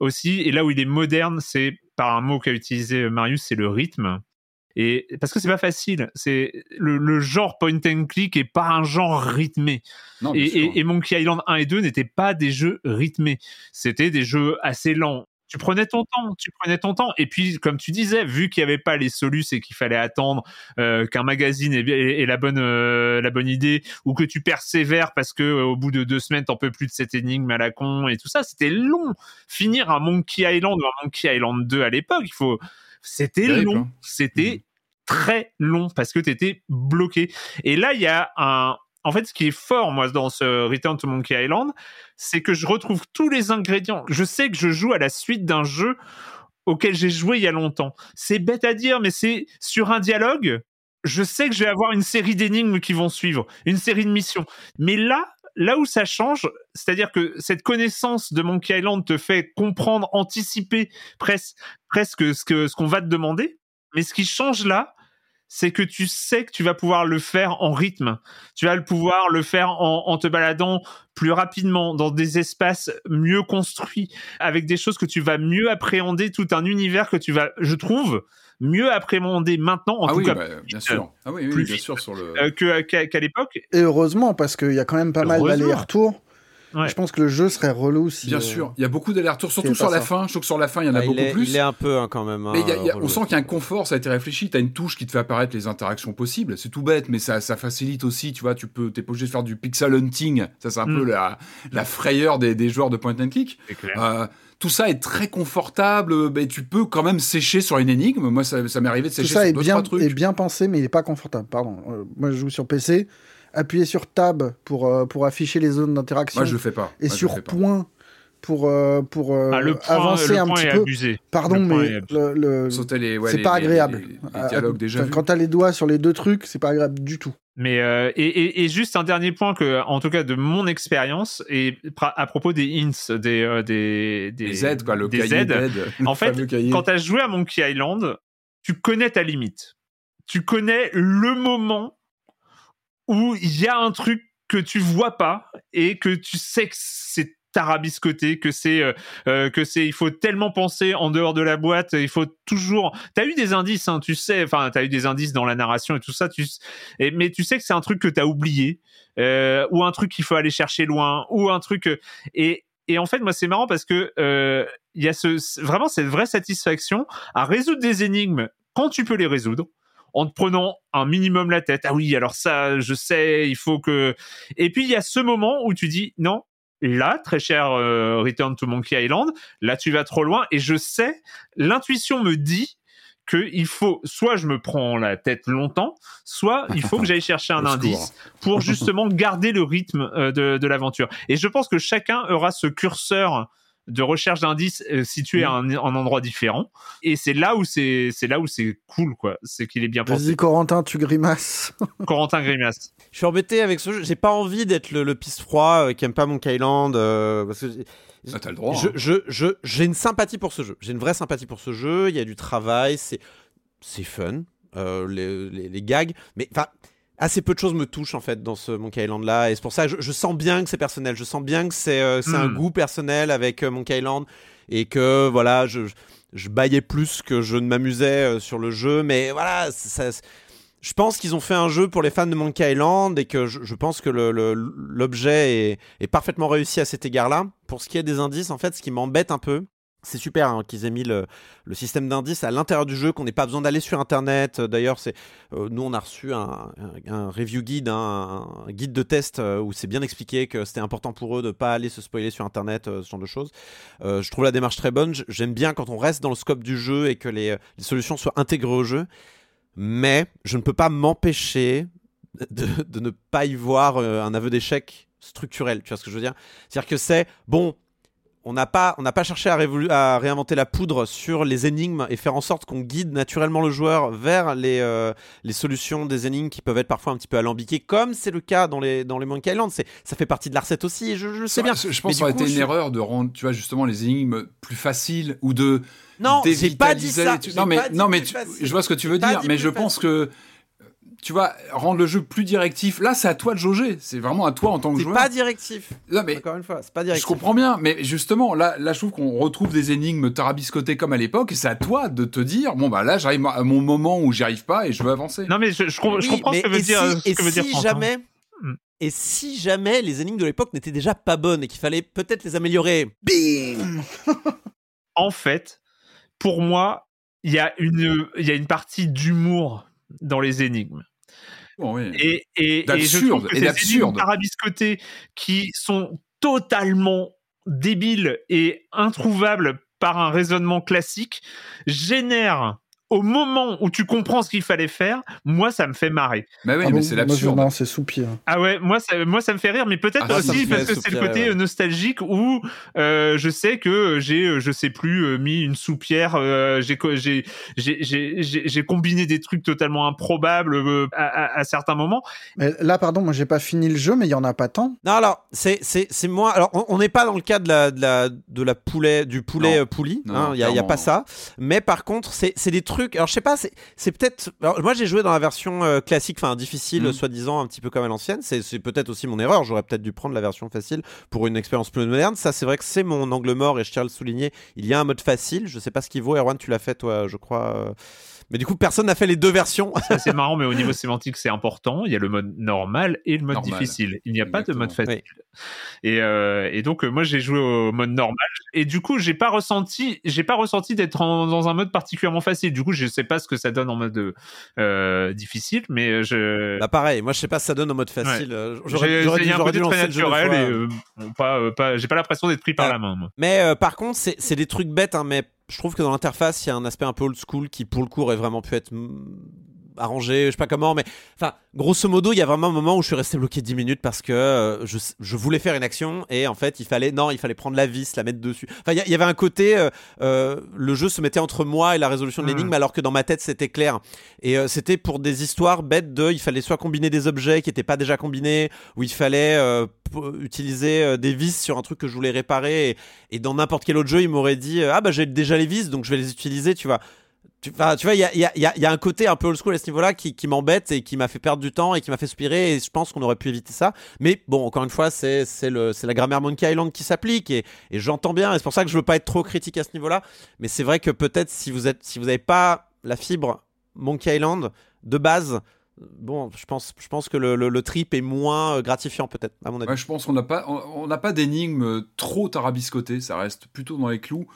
S1: aussi, et là où il est moderne, c'est par un mot qu'a utilisé Marius, c'est le rythme. Et parce que c'est pas facile, c'est le, le genre point and click est pas un genre rythmé.
S3: Non,
S1: Et,
S3: sûr.
S1: et- et Monkey Island 1 et 2 n'étaient pas des jeux rythmés. C'était des jeux assez lents. Tu prenais ton temps, tu prenais ton temps. Et puis, comme tu disais, vu qu'il n'y avait pas les solus et qu'il fallait attendre euh, qu'un magazine ait, ait- ait la bonne euh, la bonne idée, ou que tu persévères parce que euh, au bout de deux semaines t'en peux plus de cette énigme à la con et tout ça, c'était long. Finir un Monkey Island ou un Monkey Island 2 à l'époque, il faut, c'était long,
S3: hein.
S1: c'était très long parce que t'étais bloqué. Et là, il y a un. En fait, ce qui est fort, moi, dans ce Return to Monkey Island, c'est que je retrouve tous les ingrédients. Je sais que je joue à la suite d'un jeu auquel j'ai joué il y a longtemps. C'est bête à dire, mais c'est sur un dialogue. Je sais que je vais avoir une série d'énigmes qui vont suivre, une série de missions. Mais là, là où ça change, c'est-à-dire que cette connaissance de Monkey Island te fait comprendre, anticiper presque, ce que ce qu'on va te demander. Mais ce qui change là, c'est que tu sais que tu vas pouvoir le faire en rythme. Tu vas le pouvoir le faire en, en te baladant plus rapidement dans des espaces mieux construits, avec des choses que tu vas mieux appréhender, tout un univers que tu vas, je trouve, mieux appréhender maintenant, en
S3: ah
S1: tout
S3: oui,
S1: cas,
S3: bah, bien sûr. Ah oui, oui,
S1: plus
S3: bien
S1: vite.
S3: sûr sur le.
S1: euh, que- qu'à qu'à l'époque.
S4: Et heureusement, parce qu'il y a quand même pas mal d'allers-retours.
S1: Ouais.
S4: Je pense que le jeu serait relou si.
S3: Bien
S4: euh,
S3: sûr, il y a beaucoup d'allers-retours, surtout sur la
S4: ça.
S3: fin. Je trouve que sur la fin, il y en a
S2: Ah, il,
S3: beaucoup
S2: est,
S3: plus.
S2: il est un peu hein, quand même. hein,
S3: Mais il y a- il y a- on sent qu'il y a un confort, ça a été réfléchi. Tu as une touche qui te fait apparaître les interactions possibles. C'est tout bête, mais ça, ça facilite aussi. Tu vois, tu peux, t'es pas obligé de faire du pixel hunting. Ça, c'est un
S1: Mm.
S3: peu la, la frayeur des, des joueurs de point and click.
S1: Clair.
S3: Euh, tout ça est très confortable. Ben, tu peux quand même sécher sur une énigme. Moi, ça, ça m'est arrivé de
S4: Tout
S3: sécher
S4: ça
S3: sur
S4: est
S3: deux,
S4: bien,
S3: trois trucs.
S4: est bien pensé, mais il n'est pas confortable. Pardon. Euh, moi, je joue sur PC. Appuyer sur Tab pour, euh, pour afficher les zones d'interaction.
S3: Moi, je le fais pas.
S4: et
S3: Moi,
S4: sur point pour, euh, pour euh,
S1: Ah, le point,
S4: avancer
S1: le
S4: un
S1: point
S4: petit
S1: est
S4: peu.
S1: abusé.
S4: Pardon,
S1: Le point est
S4: mais
S1: abusé.
S4: le, le-
S3: Sauter les, ouais,
S4: c'est
S3: les-
S4: pas
S3: les-
S4: agréable.
S3: les- les
S4: Ah,
S3: dialogues déjà.
S4: Quand t'as les doigts sur les deux trucs, c'est pas agréable du tout.
S1: Mais euh, et, et, et juste un dernier point que, en tout cas de mon expérience, et à propos des hints, des euh, des, des
S3: Les aides, quoi, le
S1: des
S3: cahier le
S1: En fait, quand tu as joué à Monkey Island, tu connais ta limite. Tu connais le moment où il y a un truc que tu vois pas et que tu sais que c'est tarabiscoté, que c'est euh, euh, que c'est il faut tellement penser en dehors de la boîte, il faut toujours T'as eu des indices hein, tu sais, enfin t'as eu des indices dans la narration et tout ça, tu mais tu sais que c'est un truc que t'as oublié euh, ou un truc qu'il faut aller chercher loin ou un truc et et en fait moi c'est marrant parce que il y a ce vraiment cette vraie satisfaction à résoudre des énigmes quand tu peux les résoudre en te prenant un minimum la tête. Ah oui, alors ça, je sais, il faut que. Et puis il y a ce moment où tu dis non. Là, très cher euh, Return to Monkey Island, là tu vas trop loin et je sais, l'intuition me dit que il faut soit je me prends la tête longtemps, soit il faut que j'aille chercher un indice pour justement garder le rythme euh, de, de l'aventure. Et je pense que chacun aura ce curseur de recherche d'indices euh, situé à un, un endroit différent. Et c'est là où c'est c'est là où c'est cool quoi. C'est qu'il est bien
S4: Vas-y,
S1: pensé.
S4: Corentin, tu grimaces.
S1: Corentin Grimace.
S2: Je suis embêté avec ce jeu. J'ai pas envie d'être le, le pisse froid euh, qui aime pas Monkey Island. euh, parce que
S3: Ah, t'as le droit.
S2: je,
S3: hein.
S2: je, je, j'ai une sympathie pour ce jeu. J'ai une vraie sympathie pour ce jeu. Il y a du travail, c'est, c'est fun, euh, les, les, les gags. Mais enfin, assez peu de choses me touchent en fait dans ce Monkey Island là. Et c'est pour ça que je, je sens bien que c'est personnel. Je sens bien que c'est, euh, c'est un
S1: Hmm.
S2: goût personnel avec euh, Monkey Island et que voilà, je, je, je baillais plus que je ne m'amusais euh, sur le jeu. Mais voilà, ça. Je pense qu'ils ont fait un jeu pour les fans de Monkey Island et que je, pense que l'objet est, est parfaitement réussi à cet égard-là. Pour ce qui est des indices, en fait, ce qui m'embête un peu, c'est super hein, qu'ils aient mis le, système d'indices à l'intérieur du jeu, qu'on n'ait pas besoin d'aller sur Internet. Euh, D'ailleurs, c'est euh, nous, on a reçu un, review guide, hein, un guide de test euh, où c'est bien expliqué que c'était important pour eux de pas aller se spoiler sur Internet, ce genre de choses. Je trouve la démarche très bonne. J'aime bien quand on reste dans le scope du jeu et que les, solutions soient intégrées au jeu. Mais je ne peux pas m'empêcher de, de ne pas y voir un aveu d'échec structurel. Tu vois ce que je veux dire? C'est-à-dire que c'est bon. On n'a pas, on pas cherché à, révolu- à réinventer la poudre sur les énigmes et faire en sorte qu'on guide naturellement le joueur vers les, euh, les solutions des énigmes qui peuvent être parfois un petit peu alambiquées, comme c'est le cas dans les, dans les Monkey Island. C'est, ça fait partie de la recette aussi, je, je le sais bien.
S3: Je, pense que ça aurait été une
S2: je-
S3: erreur de rendre, tu vois, justement les énigmes plus faciles ou de.
S2: Non, j'ai pas dit ça.
S3: Non, mais, non, mais tu- je vois ce que tu veux dire, mais je pense
S2: facile.
S3: que. Tu vois, rendre le jeu plus directif, là, c'est à toi de jauger. C'est vraiment à toi en tant que
S2: C'est
S3: joueur.
S2: pas directif.
S3: Non, mais
S2: Encore une fois, c'est pas
S3: je
S2: directif.
S3: comprends bien, mais justement, là, là, je trouve qu'on retrouve des énigmes tarabiscotées comme à l'époque, et c'est à toi de te dire, bon, bah là, j'arrive à mon moment où j'y arrive pas et je veux avancer.
S1: Non mais je, je, je
S2: Oui,
S1: comprends ce que veut
S2: et
S1: dire. ce
S2: et
S1: que veut dire
S2: si jamais,
S1: Hmm.
S2: et si jamais les énigmes de l'époque n'étaient déjà pas bonnes et qu'il fallait peut-être les améliorer, bim
S1: En fait, pour moi, il y a une il y a une partie d'humour dans les énigmes.
S3: Oui.
S1: Et, et, et je trouve que
S3: et
S1: ces
S3: d'absurde.
S1: énigmes tarabiscotées qui sont totalement débiles et introuvables par un raisonnement classique génèrent au moment où tu comprends ce qu'il fallait faire, moi ça me fait marrer.
S3: Bah oui,
S4: Ah
S3: mais
S4: bon
S3: c'est l'absurde.
S4: Non, c'est soupir.
S1: Ah ouais, moi ça, moi ça me fait rire, mais peut-être
S3: Ah,
S1: aussi parce que c'est le côté
S2: ouais.
S1: euh, nostalgique où euh, je sais que j'ai, euh, je sais plus, euh, mis une soupière, euh, j'ai, co- j'ai, j'ai, j'ai, j'ai j'ai combiné des trucs totalement improbables euh, à, à- à certains moments.
S4: Mais là, pardon, moi, j'ai pas fini le jeu, mais il y en a pas tant.
S2: Non, alors, c'est, c'est, c'est moi. Alors, on- n'est pas dans le cas de la, de la, de la poulet, du poulet
S3: Non.
S2: euh, pouli.
S3: Non,
S2: hein, Il n'y a, y a pas ça. Mais par contre, c'est, c'est des trucs. Alors, je sais pas, c'est, peut-être. moi, j'ai joué dans la version euh, classique, enfin difficile,
S3: Mhm.
S2: soi-disant, un petit peu comme à l'ancienne. C'est, c'est peut-être aussi mon erreur. J'aurais peut-être dû prendre la version facile pour une expérience plus moderne. Ça, c'est vrai que c'est mon angle mort et je tiens à le souligner. Il y a un mode facile. Je sais pas ce qu'il vaut. Erwan, tu l'as fait, toi, je crois. euh, Mais du coup, personne n'a fait les deux versions.
S1: C'est marrant, mais au niveau sémantique, c'est important. Il y a le mode normal et le mode
S3: Normal.
S1: difficile. Il n'y a pas de mode facile. Et, euh, et donc, euh, moi, j'ai joué au mode normal. Et du coup, j'ai pas ressenti, j'ai pas ressenti d'être dans un mode particulièrement facile. Du coup, je sais pas ce que ça donne en mode euh, difficile, mais je.
S2: Bah pareil, moi je sais pas si ça donne en mode facile.
S1: J'ai-
S2: J'aurais dû,
S1: un côté
S2: dû
S1: très
S2: lancer le jeu deux
S1: naturel et euh, bon, pas, euh, pas, j'ai pas l'impression d'être pris par
S2: Ah.
S1: la main. Moi.
S2: Mais euh, par contre, c'est c'est des trucs bêtes, hein, mais je trouve que dans l'interface, il y a un aspect un peu old school qui, pour le coup, aurait vraiment pu être arrangé, je sais pas comment, mais enfin, grosso modo, il y a vraiment un moment où je suis resté bloqué 10 minutes parce que euh, je, je voulais faire une action et en fait, il fallait, non, il fallait prendre la vis, la mettre dessus. Enfin, il y avait un côté, euh, euh, le jeu se mettait entre moi et la résolution de l'énigme, alors que dans ma tête, c'était clair. Et c'était pour des histoires bêtes de, il fallait soit combiner des objets qui n'étaient pas déjà combinés, ou il fallait utiliser des vis sur un truc que je voulais réparer. Et, et dans n'importe quel autre jeu, il m'aurait dit, ah bah j'ai déjà les vis, donc je vais les utiliser, tu vois. Tu, tu vois, il y a, un côté un peu old school à ce niveau-là qui, m'embête et qui m'a fait perdre du temps et qui m'a fait soupirer. Et je pense qu'on aurait pu éviter ça. Mais bon, encore une fois, c'est la grammaire Monkey Island qui s'applique et, j'entends bien. Et c'est pour ça que je veux pas être trop critique à ce niveau-là. Mais c'est vrai que peut-être si vous n'avez pas la fibre Monkey Island de base, bon, je pense, que le, trip est moins euh, gratifiant peut-être à mon avis.
S3: Je pense qu'on n'a pas, on n'a pas d'énigmes trop tarabiscotées, ça reste plutôt dans les clous.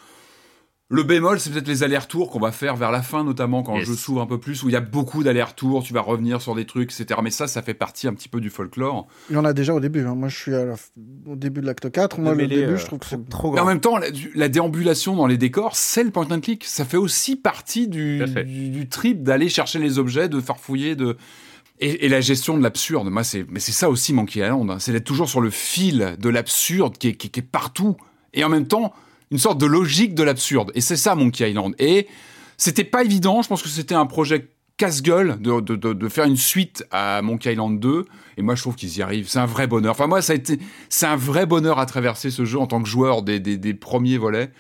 S3: Le bémol, c'est peut-être les allers-retours qu'on va faire vers la fin, notamment quand
S1: Yes.
S3: jeu s'ouvre un peu plus, où il y a beaucoup d'allers-retours, tu vas revenir sur des trucs, etc. Mais ça, ça fait partie un petit peu du folklore.
S4: Il y en a déjà au début. hein. Moi, je suis à la f- au début de l'acte 4. Moi,
S2: Le
S4: début,
S2: euh,
S4: je trouve que c'est
S2: trop
S3: Mais en
S2: grand.
S3: même temps, la, déambulation dans les décors, c'est le point and click. Ça fait aussi partie du, trip d'aller chercher les objets, de farfouiller, de. Et, et la gestion de l'absurde, moi, c'est, mais c'est ça aussi Monkey Island. hein. C'est d'être toujours sur le fil de l'absurde qui est, qui, qui est partout. Et en même temps, une sorte de logique de l'absurde. Et c'est ça Monkey Island. Et c'était pas évident. Je pense que c'était un projet casse-gueule de, de, de, faire une suite à Monkey Island 2. Et moi, je trouve qu'ils y arrivent. C'est un vrai bonheur. Enfin, moi, ça a été, c'est un vrai bonheur à traverser ce jeu en tant que joueur des, des premiers volets.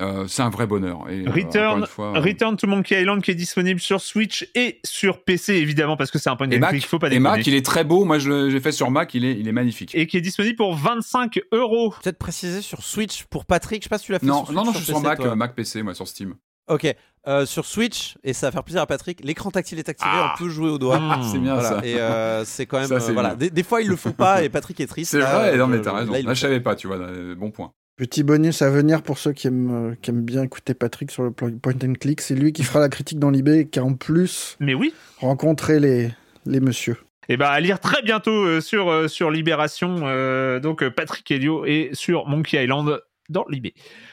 S3: Euh, c'est un vrai bonheur. Et, euh,
S1: Return,
S3: fois, euh,
S1: Return to Monkey Island qui est disponible sur Switch et sur PC évidemment parce que c'est un point
S3: Et
S1: and
S3: Mac,
S1: click, faut pas
S3: et
S1: déconner.
S3: Mac, il est très beau. Moi, je l'ai- j'ai fait sur Mac, il est, il est magnifique.
S1: Et qui est disponible pour 25 euros.
S2: Peut-être préciser sur Switch pour Patrick. Je sais pas si tu l'as fait
S3: non,
S2: sur Switch
S3: non, non,
S2: ou
S3: je suis sur Mac,
S2: toi.
S3: euh, Mac PC, moi, sur Steam.
S2: Ok, euh, sur Switch, et ça va faire plaisir à Patrick, l'écran tactile est activé,
S3: Ah.
S2: on peut jouer au doigt.
S1: Mmh.
S3: c'est bien
S2: Voilà,
S3: ça.
S2: Et euh, c'est quand même.
S3: Ça,
S2: euh, voilà. Des, des fois, ils le font pas et Patrick est triste.
S3: C'est
S2: là,
S3: vrai, non, mais t'as raison.
S2: là, il le
S3: je savais pas, tu vois, bon point.
S4: Petit bonus à venir pour ceux qui aiment, euh, qui aiment bien écouter Patrick sur le point and click. C'est lui qui fera la critique dans l'IB et qui a en plus
S1: Mais oui.
S4: rencontré les, les messieurs.
S1: Et bah à lire très bientôt euh, sur euh, sur Libération. euh, donc Patrick Helio et sur Monkey Island dans l'IB.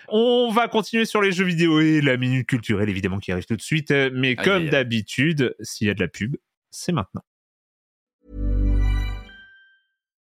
S1: On va continuer sur les jeux vidéo et la minute culturelle évidemment qui arrive tout de suite. Mais comme d'habitude, s'il y a de la pub, c'est maintenant.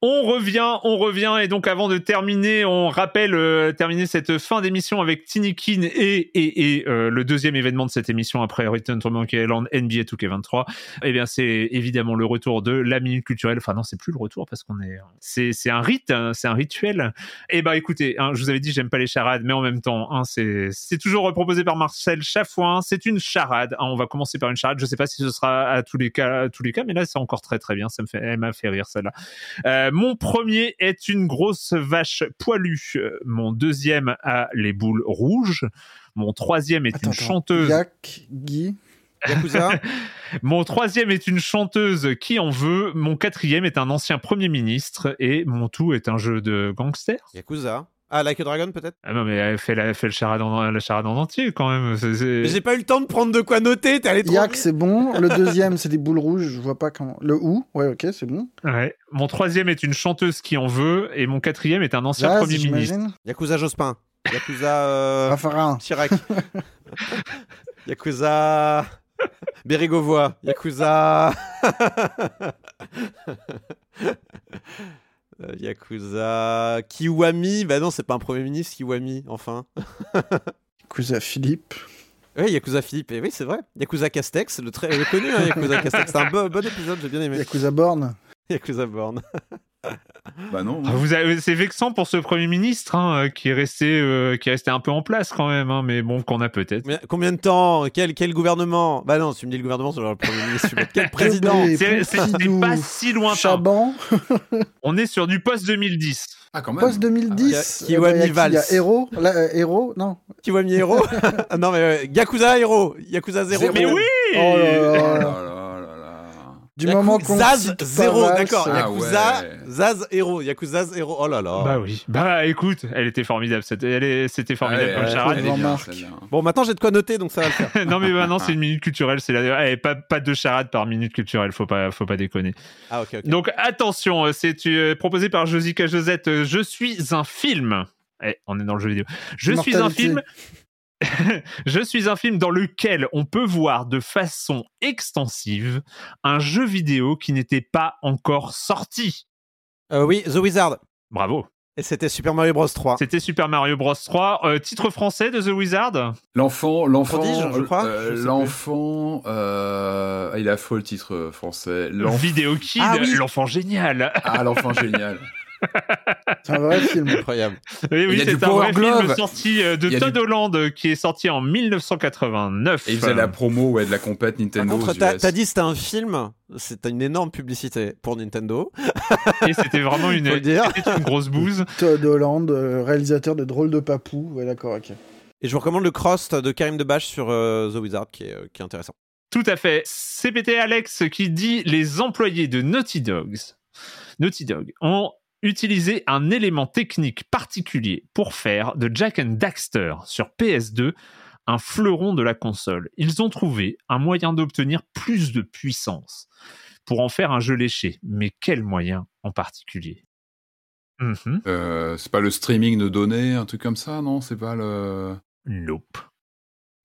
S1: On revient, on revient et donc avant de terminer, on rappelle euh, terminer cette fin d'émission avec Tinikin et et, euh, le deuxième événement de cette émission après Return to Monkey Island NBA 2K23. Eh bien, c'est évidemment le retour de la minute culturelle. Enfin non, c'est plus le retour parce qu'on est c'est c'est un rite, hein, c'est un rituel. Et bah écoutez, hein, je vous avais dit j'aime pas les charades, mais en même temps, hein, c'est c'est toujours proposé par Marcel Chafouin. C'est une charade. on va commencer par une charade. Je sais pas si ce sera à tous les cas, tous les cas, mais là c'est encore très très bien. Ça me fait, elle m'a fait rire celle-là. Euh, mon premier est une grosse vache poilue. Euh, Mon deuxième a les boules rouges. Mon troisième est
S4: Attends,
S1: une
S4: attends.
S1: chanteuse.
S4: Yak, Guy.
S2: Yakuza
S1: Mon troisième est une chanteuse qui en veut. Mon quatrième est un ancien premier ministre. Et mon tout est un jeu de gangster.
S2: Yakuza. Ah, Like a Dragon peut-être
S1: Ah non, mais elle fait la, elle fait le charade en, la charade en entier quand même. C'est- c'est-
S2: Mais J'ai pas eu le temps de prendre de quoi noter, t'es allé trop
S4: Yak, c'est bon. Le deuxième, c'est des boules rouges. Je vois pas comment. Le ou, ouais, ok, c'est bon.
S1: Ouais. Mon troisième est une chanteuse qui en veut. Et mon quatrième est un ancien
S4: Jazz,
S1: premier ministre.
S2: Yakuza Jospin. Yakuza euh,
S4: Raffarin.
S2: Chirac. Yakuza Bérégovois. Yakuza Euh, Yakuza Kiwami. Bah non, c'est pas un premier ministre, Kiwami, enfin.
S4: Yakuza Philippe.
S2: Oui, Yakuza Philippe, et oui, c'est vrai. Yakuza Castex, le très connu, hein, Yakuza Castex. C'est un bon, bon épisode, j'ai bien aimé.
S4: Yakuza Born.
S2: Yakuza Born.
S3: Bah non.
S1: Ah, Vous avez- c'est vexant pour ce premier ministre hein, euh, qui est resté, euh, qui est resté un peu en place quand même, hein, mais bon, qu'on a peut-être.
S2: Mais combien de temps? Quel, quel gouvernement? Bah non, si tu me dis le gouvernement, c'est le Premier ministre. Quel président?
S1: C'est c'est- c'est
S4: Pompidou,
S1: pas si lointain.
S4: Chaban?
S1: On est sur du post 2010.
S3: Ah, quand même.
S4: Post 2010.
S2: Qui- qui
S4: qui
S2: Valls.
S4: Il y a Héros? Là, euh, Héros, non.
S2: Kiwami Hero Ah Non, mais euh, Yakuza Hero Yakuza 0.
S3: Zéro.
S1: Mais oui
S4: Oh là
S3: Oh
S4: là.
S3: là là là là.
S4: Du moment qu'on
S2: Zaz
S4: pas
S2: 0,
S4: Valls,
S2: d'accord.
S3: Ah
S2: Yakuza
S3: ouais.
S2: Zaz Hero. Yakuza Hero. Oh là là.
S1: Bah oui. Bah écoute, elle était formidable. C'était, elle est- c'était formidable comme charade.
S2: Bon, maintenant j'ai de quoi noter, donc ça va le faire.
S1: non mais maintenant c'est une minute culturelle, c'est la... eh, pas pas deux charades par minute culturelle, faut pas faut pas déconner.
S2: Ah, ok, ok.
S1: Donc attention, euh, c'est euh, proposé par Josica Josette. euh, Je suis un film. Eh, on est dans le jeu vidéo. Je suis un film. Je suis un film dans lequel on peut voir de façon extensive un jeu vidéo qui n'était pas encore sorti.
S2: Euh, oui, The Wizard.
S1: Bravo.
S2: Et c'était Super Mario Bros 3.
S1: C'était Super Mario Bros 3. Euh, titre français de The Wizard?
S3: L'enfant, l'enfant,
S2: Prodige, je crois,
S3: euh, l'enfant, euh, il a faux le titre français. L'enfant,
S1: Vidéo Kid,
S2: Ah oui.
S1: l'enfant génial.
S3: ah l'enfant génial.
S4: C'est un vrai film.
S2: Incroyable.
S1: Oui,
S3: Il
S1: oui,
S3: y a du
S1: c'est un
S3: Power
S1: vrai film
S3: Glove.
S1: sorti euh, de Todd
S3: du-
S1: Holland euh, qui est sorti en 1989.
S3: Et il faisait la promo ouais, de la compète
S2: Par
S3: Nintendo.
S2: contre, t'as dit c'était un film. C'était une énorme publicité pour Nintendo.
S1: Et c'était vraiment une, grosse bouse.
S4: Todd Holland, euh, réalisateur de Drôle de Papou. Ouais, d'accord, ok.
S2: Et je vous recommande le cross de Karim Debache sur euh, The Wizard qui est, euh, qui est intéressant.
S1: Tout à fait. CPT Alex qui dit les employés de Naughty Dogs, Naughty Dog ont utilisé un élément technique particulier pour faire de Jack and Daxter sur PS2 un fleuron de la console. Ils ont trouvé un moyen d'obtenir plus de puissance pour en faire un jeu léché. Mais quel moyen en particulier?
S3: Euh, c'est pas le streaming de données, un truc comme ça, non? C'est pas le.
S1: Nope.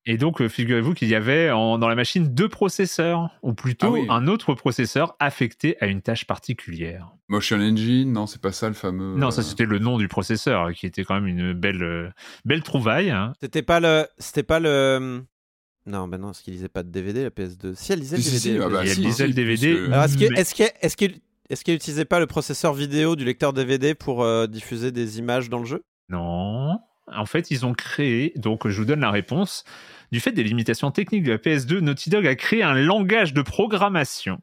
S1: Et donc, euh, figurez-vous qu'il y avait en- dans la machine deux processeurs, ou plutôt
S3: Ah oui.
S1: un autre processeur affecté à une tâche particulière.
S3: Motion Engine, non, c'est pas ça le fameux.
S1: Non, ça
S3: euh,
S1: c'était le nom du processeur, qui était quand même une belle, euh, belle trouvaille. hein.
S2: C'était pas le. C'était pas le. Non, ben non, parce qu'il lisait pas de DVD, la PS2. Si, elle lisait le DVD.
S3: si, ah bah,
S1: elle
S2: PS2.
S3: si,
S1: lisait
S3: si,
S1: le DVD.
S3: puisque-
S2: Alors, est-ce
S1: mais-
S2: est-ce que- est-ce qu'il est-ce qu'il utilisait pas le processeur vidéo du lecteur DVD pour euh, diffuser des images dans le jeu?
S1: Non. En fait, ils ont créé, donc je vous donne la réponse, du fait des limitations techniques de la PS2, Naughty Dog a créé un langage de programmation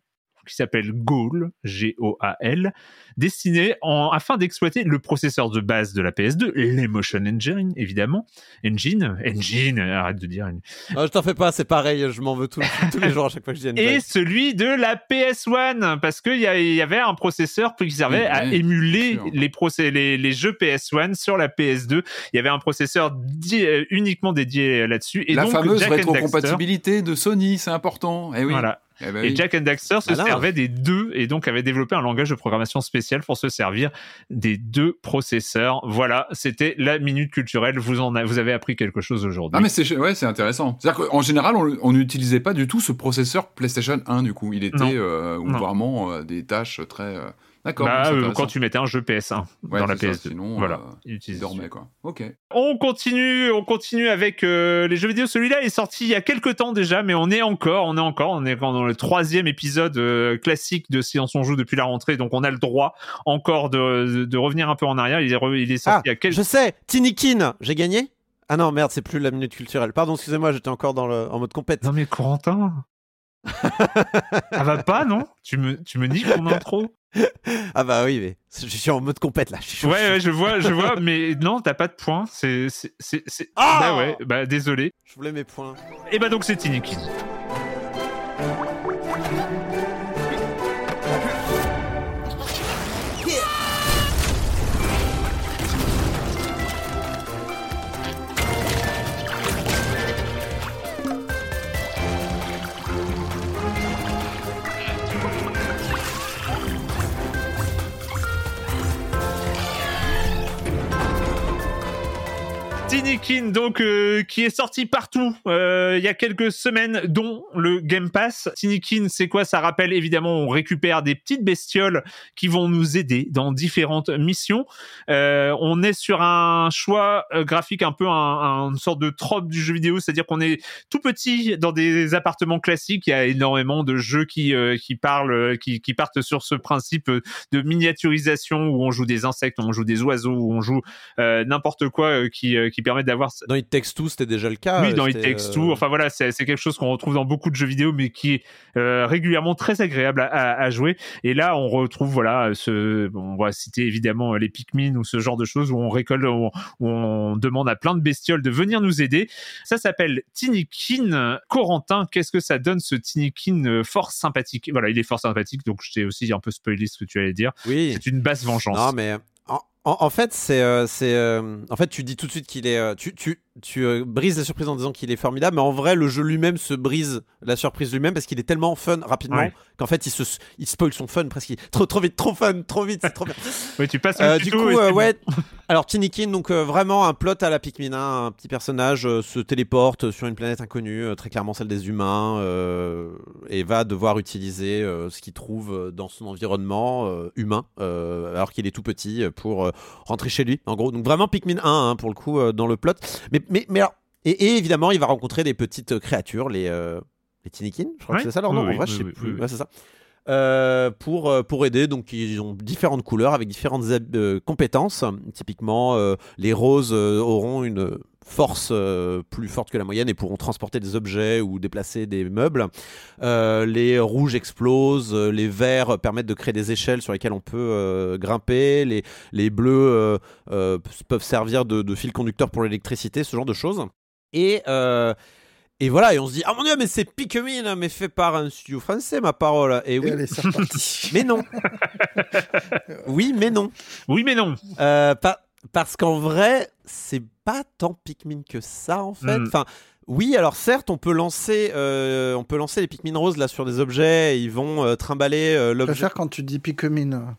S1: qui s'appelle Goal, G-O-A-L, destiné en, afin d'exploiter le processeur de base de la PS2, l'Emotion Engine, évidemment. Engine, Engine, arrête de dire.
S2: Non, je t'en fais pas, c'est pareil, je m'en veux tout- tous les jours à chaque fois que je dis une
S1: Et celui de la PS1, parce qu'il y, y avait un processeur qui servait
S3: Oui,
S1: à
S3: oui,
S1: émuler les, procé- les, les jeux PS1 sur la PS2. Il y avait un processeur euh, uniquement dédié là-dessus. Et
S3: la
S1: donc,
S3: fameuse rétrocompatibilité de Sony, c'est important. Eh oui.
S1: Voilà.
S3: Eh ben
S1: Et
S3: oui.
S1: Jack and Daxter se
S2: Malin.
S1: servait des deux et donc avait développé un langage de programmation spécial pour se servir des deux processeurs. Voilà, c'était la minute culturelle. Vous en a- vous avez appris quelque chose aujourd'hui.
S3: Ah mais c'est ouais, c'est intéressant. C'est-à-dire qu'en général, on n'utilisait pas du tout ce processeur PlayStation 1 du coup. Il était euh, vraiment euh, des tâches très. euh, D'accord.
S1: Bah, euh, quand tu mettais un jeu PS1
S3: Ouais,
S1: dans la
S3: c'est
S1: PS2.
S3: ça, sinon,
S1: voilà.
S3: euh,
S1: il
S3: il
S1: utilisait
S3: dormait quoi. Ok.
S1: On continue, on continue avec euh, les jeux vidéo. Celui-là est sorti il y a quelques temps déjà, mais on est encore, on est encore, on est encore dans le troisième épisode euh, classique de Silence on joue depuis la rentrée, donc on a le droit encore de, de, de revenir un peu en arrière. Il est, re- il est sorti
S2: Ah,
S1: il y a quelques
S2: je sais, Tinikin, j'ai gagné? Ah non, merde, c'est plus la minute culturelle. Pardon, excusez-moi, j'étais encore dans le, en mode compète.
S1: Non mais Corentin, ça va pas non? Tu me, tu me dis a trop
S2: Ah bah oui, mais je suis en mode compète là. Je suis
S1: Ouais, ouais, je vois, je vois, mais non, t'as pas de points. C'est,
S2: Ah
S1: bah ouais, bah désolé.
S2: Je voulais mes points.
S1: Et bah donc c'est Tinikin. Tinikin, donc euh, qui est sorti partout euh, il y a quelques semaines, dont le Game Pass. Tinikin, c'est quoi? Ça rappelle évidemment, on récupère des petites bestioles qui vont nous aider dans différentes missions. Euh, on est sur un choix euh, graphique un peu un, un- une sorte de trope du jeu vidéo, c'est-à-dire qu'on est tout petit dans des appartements classiques. Il y a énormément de jeux qui euh, qui parlent, euh, qui, qui partent sur ce principe de miniaturisation où on joue des insectes, on joue des oiseaux, on joue n'importe quoi qui qui permet d'avoir
S2: Dans It Takes Two, c'était déjà le cas.
S1: oui, dans It Takes
S2: euh,
S1: Two. Enfin voilà, c'est quelque chose qu'on retrouve dans beaucoup de jeux vidéo, mais qui est euh, régulièrement très agréable à, à- à jouer. Et là, on retrouve voilà, ce, on va citer évidemment euh, les Pikmin ou ce genre de choses où on récolte, où on, où on demande à plein de bestioles de venir nous aider. Ça s'appelle Tinikin. Corentin, qu'est-ce que ça donne ce Tinikin euh, fort sympathique? Voilà, il est fort sympathique, donc je t'ai aussi un peu spoilé ce que tu allais dire.
S2: Oui.
S1: C'est une basse vengeance.
S2: Non, mais en, en- en fait, c'est, euh, c'est, euh, en fait, tu dis tout de suite qu'il est, euh, tu, tu, tu brises la surprise en disant qu'il est formidable, mais en vrai, le jeu lui-même se brise la surprise lui-même parce qu'il est tellement fun rapidement
S1: Ouais.
S2: qu'en fait, il se, il spoil son fun presque. Trop, trop vite, trop fun, trop vite, c'est trop bien.
S1: Oui, tu passes le
S2: du coup, ouais. Alors Tinikin, donc vraiment un plot à la Pikmin, hein, un petit personnage se téléporte sur une planète inconnue, très clairement celle des humains, et va devoir utiliser ce qu'il trouve dans son environnement humain, alors qu'il est tout petit, pour rentrer chez lui. En gros, donc vraiment Pikmin 1 hein, pour le coup euh, dans le plot. Mais mais mais alors, et, et évidemment, il va rencontrer des petites créatures, les euh, les Tinikin, je crois
S1: Ouais.
S2: que c'est ça leur
S1: Oui,
S2: nom. en
S1: oui,
S2: vrai, je sais
S1: oui,
S2: plus. Ouais, c'est ça. Euh, pour, euh, pour aider. Donc, ils ont différentes couleurs avec différentes euh, compétences. Typiquement, euh, les roses euh, auront une force euh, plus forte que la moyenne et pourront transporter des objets ou déplacer des meubles. Euh, les rouges explosent, euh, les verts permettent de créer des échelles sur lesquelles on peut euh, grimper, les, les bleus euh, euh, peuvent servir de, de fil conducteur pour l'électricité, ce genre de choses. Et, euh, et voilà, et on se dit, ah mon dieu, mais c'est Pikmin, mais fait par un studio français, ma parole. Et oui,
S4: Et allez,
S2: mais non. oui, mais non.
S1: Oui, mais non.
S2: Euh, pa- parce qu'en vrai, c'est pas tant Pikmin que ça, en fait.
S1: Mm.
S2: Enfin, oui, alors certes, on peut lancer, euh, on peut lancer les Pikmin roses là sur des objets. Et ils vont euh, trimballer euh,
S4: Je
S2: l'objet
S4: préfère quand tu dis Pikmin.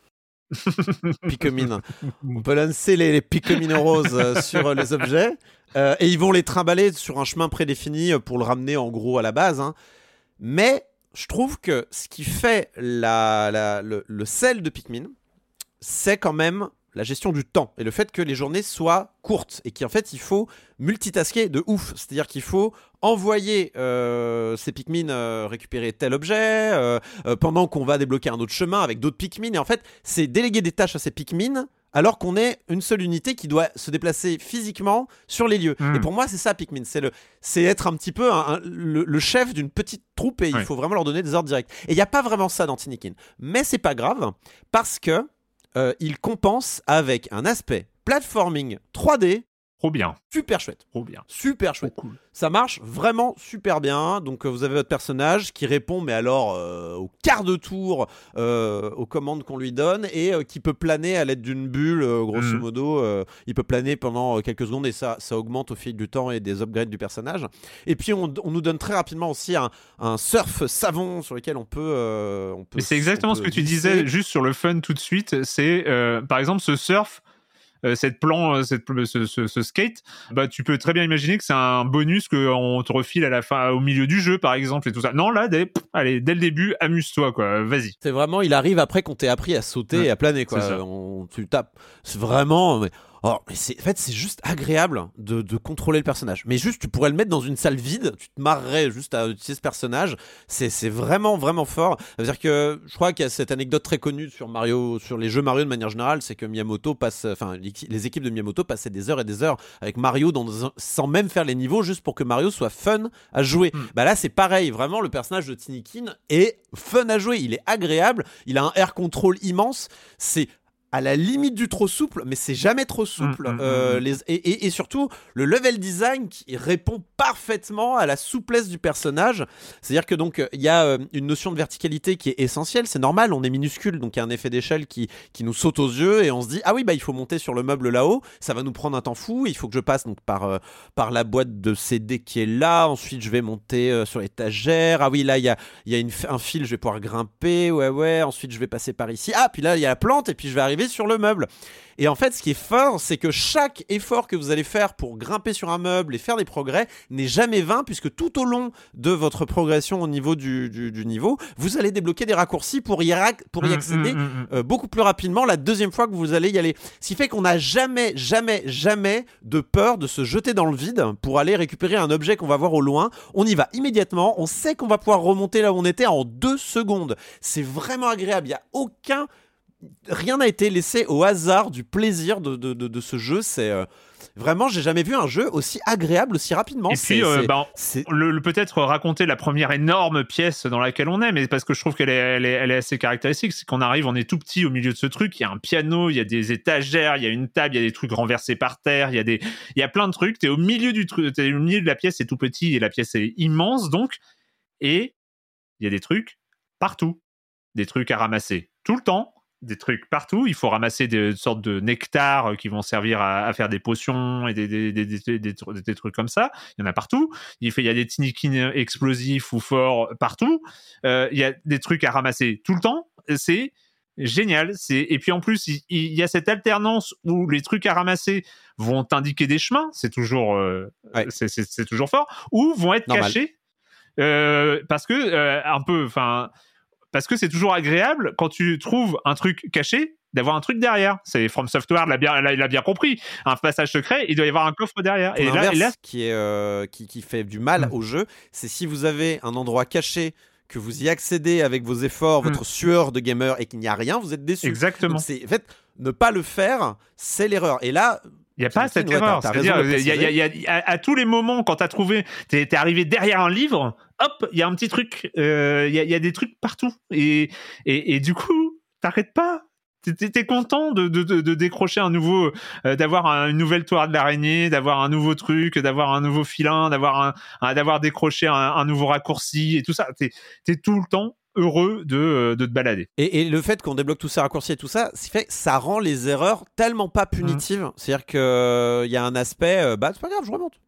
S2: Pikmin. on peut lancer les, les Pikmin roses euh, sur euh, les objets. Euh, et ils vont les trimballer sur un chemin prédéfini pour le ramener en gros à la base. hein. Mais je trouve que ce qui fait la, la- le, le sel de Pikmin, c'est quand même la gestion du temps et le fait que les journées soient courtes et qu'en fait il faut multitasker de ouf. C'est-à-dire qu'il faut envoyer euh, ces Pikmin euh, récupérer tel objet euh, euh, pendant qu'on va débloquer un autre chemin avec d'autres Pikmin. Et en fait, c'est déléguer des tâches à ces Pikmin alors qu'on est une seule unité qui doit se déplacer physiquement sur les lieux.
S1: Mm.
S2: Et pour moi, c'est ça Pikmin. C'est le, c'est être un petit peu un- un- le, le chef d'une petite troupe et il faut vraiment leur donner des ordres directs. Et il n'y a pas vraiment ça dans Tinikin. Mais c'est pas grave parce que euh, il compense avec un aspect platforming 3D
S1: Trop bien.
S2: super chouette.
S1: Trop bien.
S2: Super chouette. Ça marche vraiment super bien. Donc euh, vous avez votre personnage qui répond, mais alors euh, au quart de tour euh, aux commandes qu'on lui donne et euh, qui peut planer à l'aide d'une bulle, euh, grosso
S1: Mhm.
S2: modo. euh, il peut planer pendant quelques secondes et ça, ça augmente au fil du temps et des upgrades du personnage. Et puis on, on nous donne très rapidement aussi un, un surf savon sur lequel on peut. euh, on peut
S1: Mais c'est
S2: on
S1: exactement
S2: peut
S1: ce que tu disais, juste sur le fun tout de suite. C'est, euh, par exemple, ce surf, euh, cette plan, euh, cette, ce, ce- ce skate, bah, tu peux très bien imaginer que c'est un bonus qu'on te refile à la fin, au milieu du jeu, par exemple, et tout ça. Non, là, dès, pff, allez, dès le début, amuse-toi, quoi. Vas-y.
S2: C'est vraiment, il arrive après qu'on t'ait appris à sauter
S1: Ouais,
S2: et à planer, quoi. On, tu tapes. C'est vraiment. Mais, oh, mais c'est, en fait, c'est juste agréable de, de contrôler le personnage. Mais juste, tu pourrais le mettre dans une salle vide, tu te marrerais juste à utiliser ce personnage. C'est, c'est vraiment, vraiment fort. Ça veut dire que je crois qu'il y a cette anecdote très connue sur Mario, sur les jeux Mario de manière générale, c'est que Miyamoto passe, enfin, les équipes de Miyamoto passaient des heures et des heures avec Mario dans, sans même faire les niveaux, juste pour que Mario soit fun à jouer.
S1: Hmm.
S2: Bah là, c'est pareil. Vraiment, le personnage de Tinikin est fun à jouer. Il est agréable. Il a un air control immense. C'est à la limite du trop souple, mais c'est jamais trop souple.
S1: Mm, mm,
S2: Euh,
S1: mm.
S2: les- et, et- et surtout, le level design qui répond parfaitement à la souplesse du personnage. C'est-à-dire que donc il y a euh, une notion de verticalité qui est essentielle. C'est normal, on est minuscule, donc il y a un effet d'échelle qui, qui nous saute aux yeux et on se dit ah oui bah il faut monter sur le meuble là-haut. Ça va nous prendre un temps fou. Il faut que je passe donc par euh, par la boîte de CD qui est là. Ensuite je vais monter euh, sur l'étagère. Ah oui là il y a il y a une, un fil, je vais pouvoir grimper. Ouais ouais. Ensuite je vais passer par ici. Ah puis là il y a la plante et puis je vais arriver sur le meuble. Et en fait, ce qui est fort, c'est que chaque effort que vous allez faire pour grimper sur un meuble et faire des progrès n'est jamais vain, puisque tout au long de votre progression au niveau du, du, niveau, vous allez débloquer des raccourcis pour y, pour y
S1: Mmh,
S2: accéder
S1: mmh, mmh.
S2: euh, beaucoup plus rapidement la deuxième fois que vous allez y aller. Ce qui fait qu'on n'a jamais, jamais, jamais de peur de se jeter dans le vide pour aller récupérer un objet qu'on va voir au loin. On y va immédiatement, on sait qu'on va pouvoir remonter là où on était en deux secondes. C'est vraiment agréable, il n'y a aucun rien n'a été laissé au hasard du plaisir de, de, de, de ce jeu. C'est euh, vraiment, j'ai jamais vu un jeu aussi agréable aussi rapidement.
S1: Et puis, euh, ben, le, le- peut-être raconter la première énorme pièce dans laquelle on est, mais parce que je trouve qu'elle est, elle est, elle est assez caractéristique, c'est qu'on arrive, on est tout petit au milieu de ce truc, il y a un piano, il y a des étagères, il y a une table, il y a des trucs renversés par terre, il y a des, il y a plein de trucs. T'es au milieu du truc, t'es au milieu de la pièce, c'est tout petit et la pièce est immense donc, et il y a des trucs partout, des trucs à ramasser tout le temps. Des trucs partout, il faut ramasser des sortes de nectars euh, qui vont servir à, à faire des potions et des, des, des, des, des- des tr- des trucs comme ça. Il y en a partout. Il fait, il y a des tinikin explosifs ou forts partout. Euh, il y a des trucs à ramasser tout le temps. C'est génial. C'est et puis en plus il, il y a cette alternance où les trucs à ramasser vont t'indiquer des chemins. C'est toujours euh,
S2: Ouais.
S1: c'est- toujours fort. Ou vont être
S2: Normal.
S1: cachés euh, parce que un peu enfin parce que c'est toujours agréable quand tu trouves un truc caché d'avoir un truc derrière. C'est From Software l'a bien, l'a- bien compris. Un passage secret, il doit y avoir un coffre derrière. Et là, et là,
S2: qui, est, euh, qui, qui fait du mal
S1: Mm.
S2: au jeu, c'est si vous avez un endroit caché, que vous y accédez avec vos efforts,
S1: Mm.
S2: votre sueur de gamer et qu'il n'y a rien, vous êtes déçu.
S1: exactement.
S2: C'est- en fait, ne pas le faire, c'est l'erreur. Et là,
S1: Il n'y a pas cette erreur. C'est-à-dire, à, tous les moments, quand t'as trouvé, t'es es arrivé derrière un livre, hop, il y a un petit truc. euh, Il y, a, il y a des trucs partout. Et, et, et du coup, t'arrêtes pas. T'es- content de, de, décrocher un nouveau, euh, d'avoir un- une nouvelle toile d'araignée, d'avoir un nouveau truc, d'avoir un nouveau filin, d'avoir un, un- d'avoir décroché un, un nouveau raccourci et tout ça. T'es es tout le temps heureux de, euh, de te balader.
S2: Et, et le fait qu'on débloque tous ces raccourcis et tout ça, fait, ça rend les erreurs tellement pas punitives. C'est-à-dire que il y a un aspect, bah c'est pas grave, je remonte.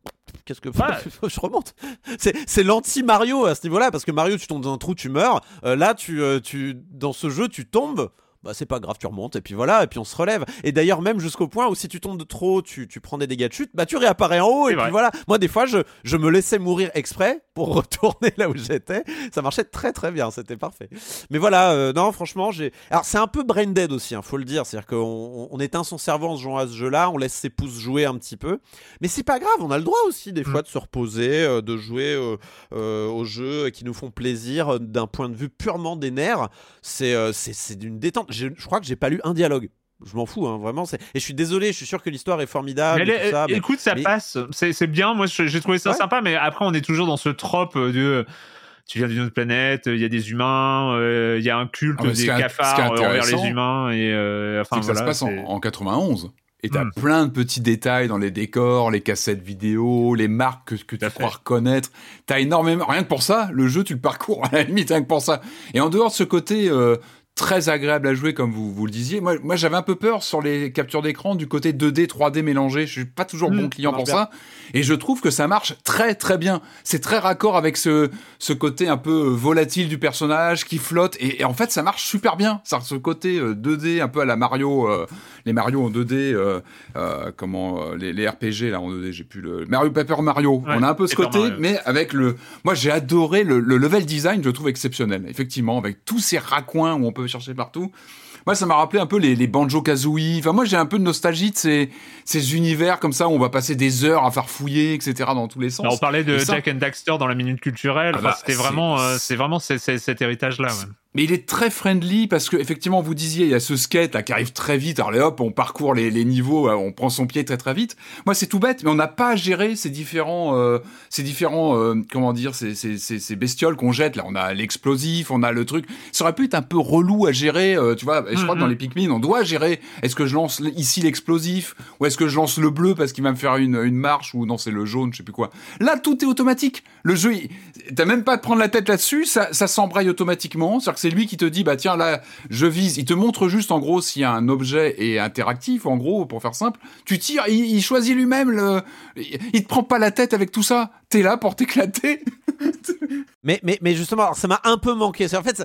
S2: Qu'est-ce que
S1: Ouais.
S2: je remonte? C'est c'est l'anti Mario à ce niveau-là parce que Mario, tu tombes dans un trou, tu meurs. Euh, là, tu, euh, tu dans ce jeu, tu tombes. Bah c'est pas grave, tu remontes et puis voilà, et puis on se relève. Et d'ailleurs même jusqu'au point où si tu tombes de trop, tu, tu prends des dégâts de chute, bah tu réapparais en haut et puis
S1: vrai.
S2: voilà. Moi des fois je, je me laissais mourir exprès pour retourner là où j'étais. Ça marchait très très bien, c'était parfait. Mais voilà, euh, non, franchement, j'ai. Alors, c'est un peu brain dead aussi, hein, faut le dire. C'est-à-dire qu'on on- éteint son cerveau en se jouant à ce jeu-là, on laisse ses pouces jouer un petit peu. Mais c'est pas grave, on a le droit aussi, des fois, de se reposer, euh, de jouer euh, aux jeux qui nous font plaisir d'un point de vue purement des nerfs. C'est c'est c'est d'une détente. Je, je crois que j'ai pas lu un dialogue. Je m'en fous, hein, vraiment. Et je suis désolé, je suis sûr que l'histoire est formidable.
S1: Mais
S2: et tout
S1: elle-
S2: ça, mais-
S1: écoute, ça
S2: mais-
S1: passe. C'est bien. Moi, j'ai trouvé ça
S2: Ouais.
S1: sympa. Mais après, on est toujours dans ce trope de. euh, Tu viens d'une autre planète, il y a des humains, euh, il y a un culte
S3: Ah,
S1: des cafards euh, envers les humains et euh, enfin
S3: que ça
S1: voilà.
S3: se passe en, en 91. Et t'as
S1: Mm.
S3: plein de petits détails dans les décors, les cassettes vidéo, les marques que, que tu
S1: à
S3: crois reconnaître. T'as énormément. Rien que pour ça, le jeu, tu le parcours à la limite, rien que pour ça. Et en dehors de ce côté euh, très agréable à jouer, comme vous, vous le disiez, moi, moi j'avais un peu peur sur les captures d'écran du côté 2D, 3D mélangé. Je suis pas toujours bon client
S2: ça
S3: pour ça. Et je trouve que ça marche très très bien. C'est très raccord avec ce, ce côté un peu volatile du personnage qui flotte. Et, et en fait, ça marche super bien. Ça, ce côté euh, 2D, un peu à la Mario, euh, les Mario en 2D, euh, euh, comment euh, les, les RPG là en 2D, j'ai plus le Mario Paper Mario.
S1: Ouais,
S3: On a un peu ce
S1: Paper
S3: côté,
S1: Mario.
S3: mais avec le. Moi, j'ai adoré le, le level design. Je le trouve exceptionnel. Effectivement, avec tous ces raccoins où on peut chercher partout. Moi, ça m'a rappelé un peu les, les Banjo Kazooie. Enfin, moi, j'ai un peu de nostalgie de ces, ces univers comme ça où on va passer des heures à faire fouiller, etc. dans tous les sens.
S1: Alors, on parlait de
S3: ça-
S1: Jack and Daxter dans la minute culturelle.
S3: Ah
S1: Enfin,
S3: bah,
S1: c'était vraiment, euh, c'est vraiment c'est- c'est- cet héritage-là. ouais.
S3: Mais il est très friendly parce que effectivement, vous disiez, il y a ce skate là qui arrive très vite. Alors, hop, on parcourt les, les niveaux, euh, on prend son pied très très vite. Moi, c'est tout bête, mais on n'a pas à gérer ces différents, euh, ces différents, euh, comment dire, ces, ces, ces, ces bestioles qu'on jette. Là, on a l'explosif, on a le truc. Ça aurait pu être un peu relou à gérer, euh, tu vois. Et je crois que dans les Pikmin, on doit gérer. Est-ce que je lance ici l'explosif ou est-ce que je lance le bleu parce qu'il va me faire une, une marche ou non, c'est le jaune, je sais plus quoi. Là, tout est automatique. Le jeu, t'as même pas à te prendre la tête là-dessus, ça, ça s'embraye automatiquement. C'est-à-dire que c'est lui qui te dit, bah tiens, là, je vise. Il te montre juste, en gros, s'il y a un objet est interactif, en gros, pour faire simple. Tu tires, il, il choisit lui-même le. Il te prend pas la tête avec tout ça. T'es là pour t'éclater.
S2: Mais, mais, mais justement, alors, ça m'a un peu manqué. C'est- En fait, ça-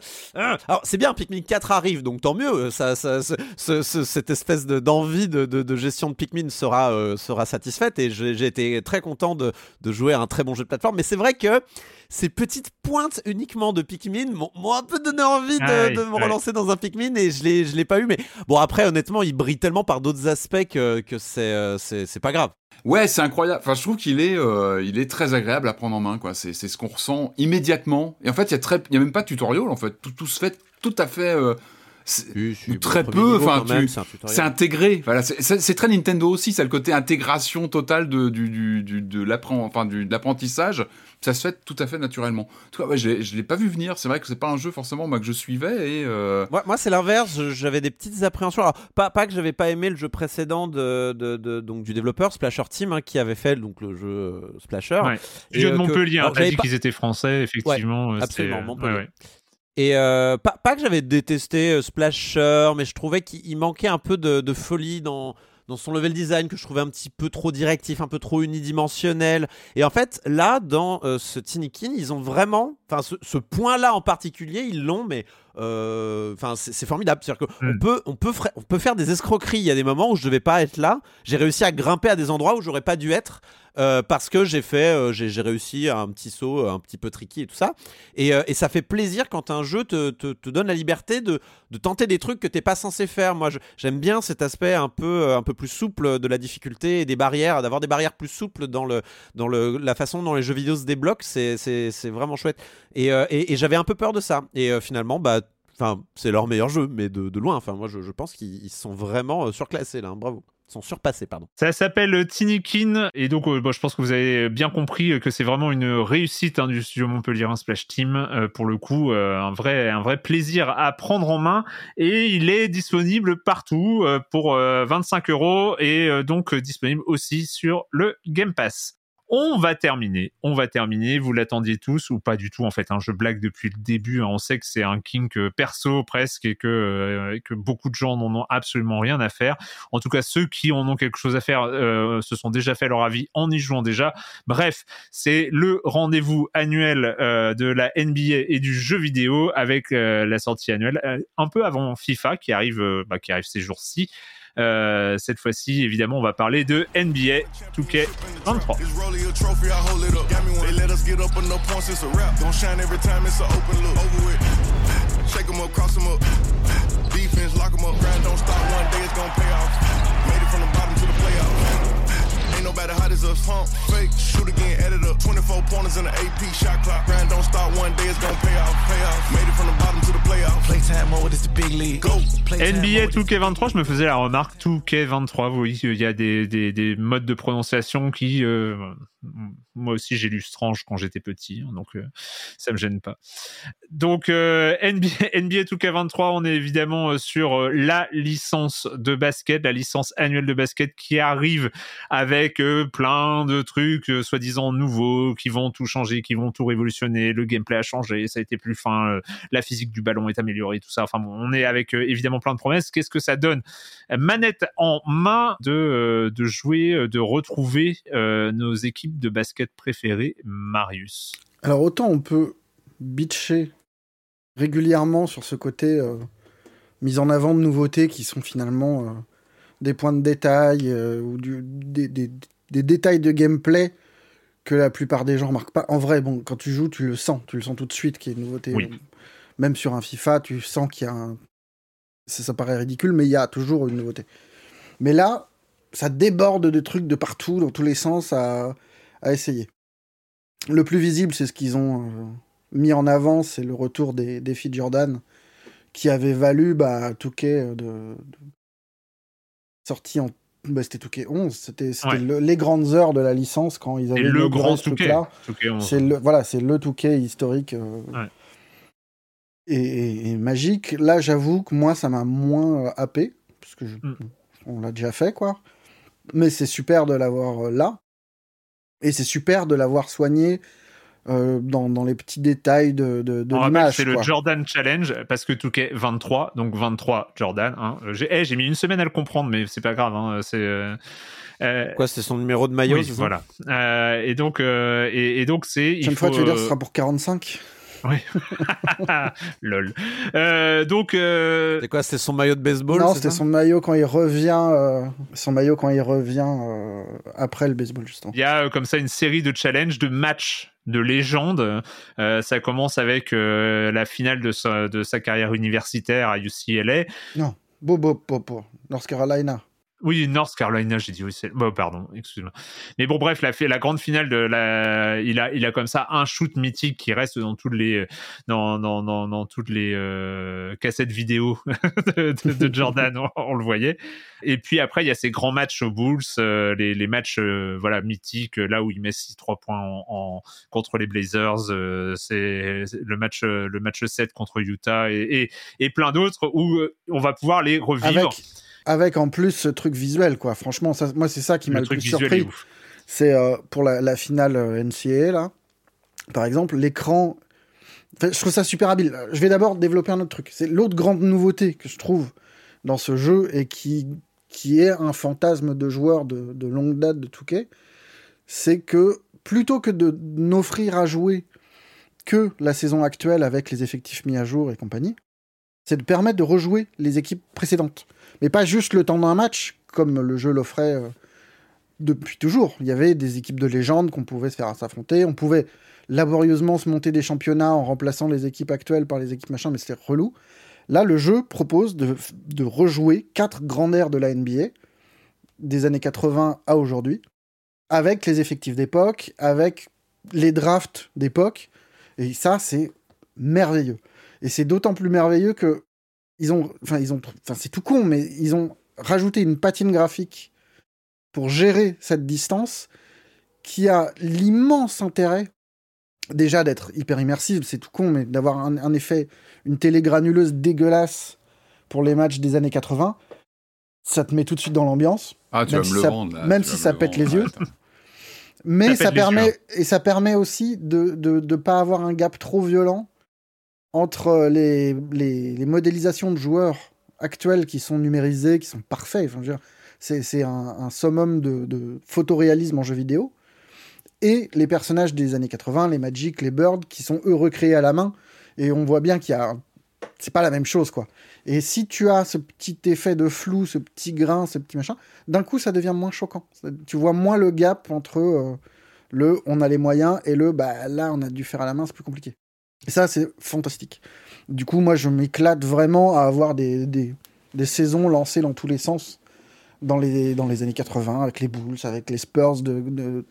S2: alors c'est bien, Pikmin 4 arrive, donc tant mieux. Ça, ça, ce- ce- ce- cette espèce de- d'envie de, de, de gestion de Pikmin sera, euh, sera satisfaite et j'ai été très content de, de jouer à un très bon jeu de plateforme. Mais c'est vrai que ces petites pointes uniquement de Pikmin m'ont un peu donné envie de,
S1: Ah oui,
S2: me
S1: ouais.
S2: relancer dans un Pikmin et je l'ai je l'ai pas eu. Mais bon, après, honnêtement, il brille tellement par d'autres aspects que, que c'est euh, c'est c'est pas grave.
S3: Ouais, c'est incroyable. Enfin, je trouve qu'il est, euh, il est très agréable à prendre en main, quoi. C'est, ce qu'on ressent immédiatement. Et en fait, il y a très, il y a même pas de tutoriel, en fait. Tout, tout se fait tout à fait. Euh, c'est- ou très peu, enfin,
S2: c'est
S3: c'est intégré. Voilà, c'est, c'est- c'est très Nintendo aussi, ça le côté intégration totale de, du, du, du- de, l'appren- enfin, du, de l'apprentissage. Ça se fait tout à fait naturellement. En tout cas, ouais, je, l'ai, je l'ai pas vu venir. C'est vrai que c'est pas un jeu forcément moi que je suivais et. euh,
S2: Moi, moi, c'est l'inverse. J'avais des petites appréhensions. Alors, pas, pas que j'avais pas aimé le jeu précédent de, de- de- donc du développeur Splasher Team hein, qui avait fait donc le jeu euh, Splasher.
S1: Ouais.
S2: Et, euh,
S1: de
S2: que-
S1: Montpellier, hein,
S2: alors,
S1: dit
S2: pas-
S1: qu'ils étaient français, effectivement. euh,
S2: absolument,
S1: euh,
S2: Montpellier. Et euh, pas, que j'avais détesté euh, Splasher, mais je trouvais qu'il il manquait un peu de, folie dans, son level design, que je trouvais un petit peu trop directif, un peu trop unidimensionnel. Et en fait, là, dans euh, ce Tinikin, ils ont vraiment, enfin, ce, point-là en particulier, ils l'ont, mais enfin, c'est formidable. C'est-à-dire qu'on
S1: Mm.
S2: peut, on peut, on peut faire des escroqueries. Il y a des moments où je devais pas être là. J'ai réussi à grimper à des endroits où j'aurais pas dû être. euh, parce que j'ai fait, euh, j'ai réussi un petit saut, euh, un petit peu tricky et tout ça. Et, euh, et ça fait plaisir quand un jeu te, te, te donne la liberté de, de tenter des trucs que t'es pas censé faire. Moi, j'aime bien cet aspect un peu, euh, un peu plus souple de la difficulté et des barrières, d'avoir des barrières plus souples dans, le, dans le, la façon dont les jeux vidéo se débloquent. C'est vraiment chouette. Et, euh, et, et j'avais un peu peur de ça. Et euh, finalement, bah, enfin, c'est leur meilleur jeu, mais de, loin. Enfin, moi, je, pense qu'ils ils sont vraiment euh, surclassés là. hein. Bravo. Ils sont surpassés, pardon.
S1: Ça s'appelle Tinikin et donc euh, je pense que vous avez bien compris euh, que c'est vraiment une réussite hein, du studio Montpellier Splash Team euh, pour le coup euh, un vrai un vrai plaisir à prendre en main et il est disponible partout euh, pour euh, 25 euros et euh, donc euh, disponible aussi sur le Game Pass. On va terminer, on va terminer. Vous l'attendiez tous ou pas du tout en fait. Hein, je blague depuis le début. hein, on sait que c'est un kink euh, perso presque et que euh, et que beaucoup de gens n'en ont absolument rien à faire. En tout cas, ceux qui en ont quelque chose à faire euh, se sont déjà fait leur avis en y jouant déjà. Bref, c'est le rendez-vous annuel de la NBA et du jeu vidéo avec la sortie annuelle un peu avant FIFA qui arrive, bah, qui arrive ces jours-ci. Euh, cette fois-ci, évidemment, on va parler de NBA 2K23.
S6: Nobody hot as us. Pump, fake, shoot again, edit up. 24 pointers in the AP shot clock. Grind don't stop, one day it's gonna pay off. Pay off. Made it from the bottom to the playoffs. Playtime mode is the big league. Go. Playtime
S1: NBA
S6: mode is-
S1: 2K23, je me faisais la remarque 2K23, oui, il y a des, des, des modes de prononciation qui, euh, moi aussi j'ai lu Strange quand j'étais petit, hein, donc euh, ça me gêne pas. Donc NBA, NBA 2K23, on est évidemment euh, sur euh, la licence de basket, la licence annuelle de basket qui arrive avec euh, plein de trucs soi-disant nouveaux qui vont tout changer, qui vont tout révolutionner. Le gameplay a changé, ça a été plus fin, la physique du ballon est améliorée, tout ça. Enfin bon, on est avec évidemment plein de promesses. Qu'est-ce que ça donne? Manette en main de, jouer, de retrouver nos équipes de basket préférées, Marius?
S4: Alors autant on peut bitcher régulièrement sur ce côté euh, mise en avant de nouveautés qui sont finalement euh, des points de détail euh, ou du- des, des- des détails de gameplay que la plupart des gens remarquent pas. En vrai, bon, quand tu joues, tu le sens, tu le sens tout de suite qu'il y a une nouveauté.
S1: Oui.
S4: Même sur un FIFA, tu sens qu'il y a un... Ça, ça paraît ridicule, mais il y a toujours une nouveauté. Mais là, ça déborde de trucs de partout, dans tous les sens, à essayer. Le plus visible, c'est ce qu'ils ont euh, mis en avant, c'est le retour des défis de Jordan, qui avait valu bah, Touquet de, de- sorti en. Bah, c'était Touquet 11, c'était c'était
S1: Ouais.
S4: le- les grandes heures de la licence quand ils avaient
S1: Et le grand Touquet.
S4: truc-là.
S1: Touquet 11.
S4: C'est le voilà, c'est le Touquet historique euh,
S1: Ouais.
S4: et, et- et magique. Là, j'avoue que moi, ça m'a moins euh, happé parce que je-
S1: Mm.
S4: on l'a déjà fait quoi. Mais c'est super de l'avoir euh, là et c'est super de l'avoir soigné euh, dans, dans les petits détails de, de, l'image.
S1: c'est le. Jordan Challenge parce que tout est 23, donc 23 Jordan. Hein. J'ai eh, j'ai mis une semaine à le comprendre, mais c'est pas grave. Hein. C'est euh, euh,
S2: Quoi, c'est son numéro de maillot
S1: oui, voilà. Euh, et donc, euh, et, et donc c'est.
S4: Prochaine fois, tu veux dire, ce sera pour 45
S1: Oui. Lol. Euh, donc. euh,
S2: C'est quoi, c'était son maillot de baseball
S4: Non, c'était son maillot quand il revient, euh, son maillot quand il revient euh, après le baseball, justement.
S1: Il y a euh, comme ça une série de challenges, de matchs de légende. Euh, ça commence avec euh, la finale de sa, de sa carrière universitaire à UCLA.
S4: Non, Bobo, Bobo, North Carolina.
S1: Oui, North Carolina, j'ai dit oui, c'est. Bon, pardon, excuse-moi. Mais bon, bref, la, la grande finale de la, il a, il a comme ça un shoot mythique qui reste dans toutes les, dans, dans, dans, dans toutes les euh, cassettes vidéo de, de- Jordan, on, le voyait. Et puis après, il y a ces grands matchs aux Bulls, euh, les, les matchs, euh, voilà, mythiques, euh, là où il met 6 3 points en, en- contre les Blazers, euh, c'est le match, le match 7 contre Utah et, et, plein d'autres où on va pouvoir les revivre.
S4: Avec en plus ce truc visuel, quoi. Franchement, ça, moi, c'est ça qui m'a
S1: le
S4: plus surpris. C'est euh, pour la, la finale euh, NCAA, là. Par exemple, l'écran. Enfin, je trouve ça super habile. Je vais d'abord développer un autre truc. C'est l'autre grande nouveauté que je trouve dans ce jeu et qui, qui est un fantasme de joueur de, de longue date de Touquet, c'est que plutôt que de n'offrir à jouer que la saison actuelle avec les effectifs mis à jour et compagnie, c'est de permettre de rejouer les équipes précédentes. Mais pas juste le temps d'un match, comme le jeu l'offrait euh, depuis toujours. Il y avait des équipes de légende qu'on pouvait se faire s'affronter. On pouvait laborieusement se monter des championnats en remplaçant les équipes actuelles par les équipes machin, mais c'était relou. Là, le jeu propose de, de rejouer quatre grandes aires de la NBA, des années 80 à aujourd'hui, avec les effectifs d'époque, avec les drafts d'époque. Et ça, c'est merveilleux. Et c'est d'autant plus merveilleux que ils ont, enfin, ils ont, enfin, c'est tout con, mais ils ont rajouté une patine graphique pour gérer cette distance qui a l'immense intérêt déjà d'être hyper immersive, c'est tout con, mais d'avoir un, un effet, une télé granuleuse dégueulasse pour les matchs des années 80, ça te met tout de suite dans l'ambiance.
S3: Ah, tu
S4: Même
S3: vas
S4: si
S3: me le
S4: ça-
S3: vendre là.
S4: même si ça pète les yeux. Mais
S1: Ça
S4: permet et ça permet aussi de de de pas avoir un gap trop violent entre les, les, modélisations de joueurs actuels qui sont numérisés, qui sont parfaits. Enfin, c'est un, summum de, de photoréalisme en jeu vidéo. Et les personnages des années 80, les Magic, les Bird, qui sont eux recréés à la main. Et on voit bien qu'il y a. C'est pas la même chose, quoi. Et si tu as ce petit effet de flou, ce petit grain, ce petit machin, d'un coup, ça devient moins choquant. Tu vois moins le gap entre euh, le on a les moyens et le bah là, on a dû faire à la main, c'est plus compliqué. Et ça, c'est fantastique. Du coup, moi, je m'éclate vraiment à avoir des, des, des saisons lancées dans tous les sens dans les, dans les années 80, avec les Bulls, avec les Spurs de, de,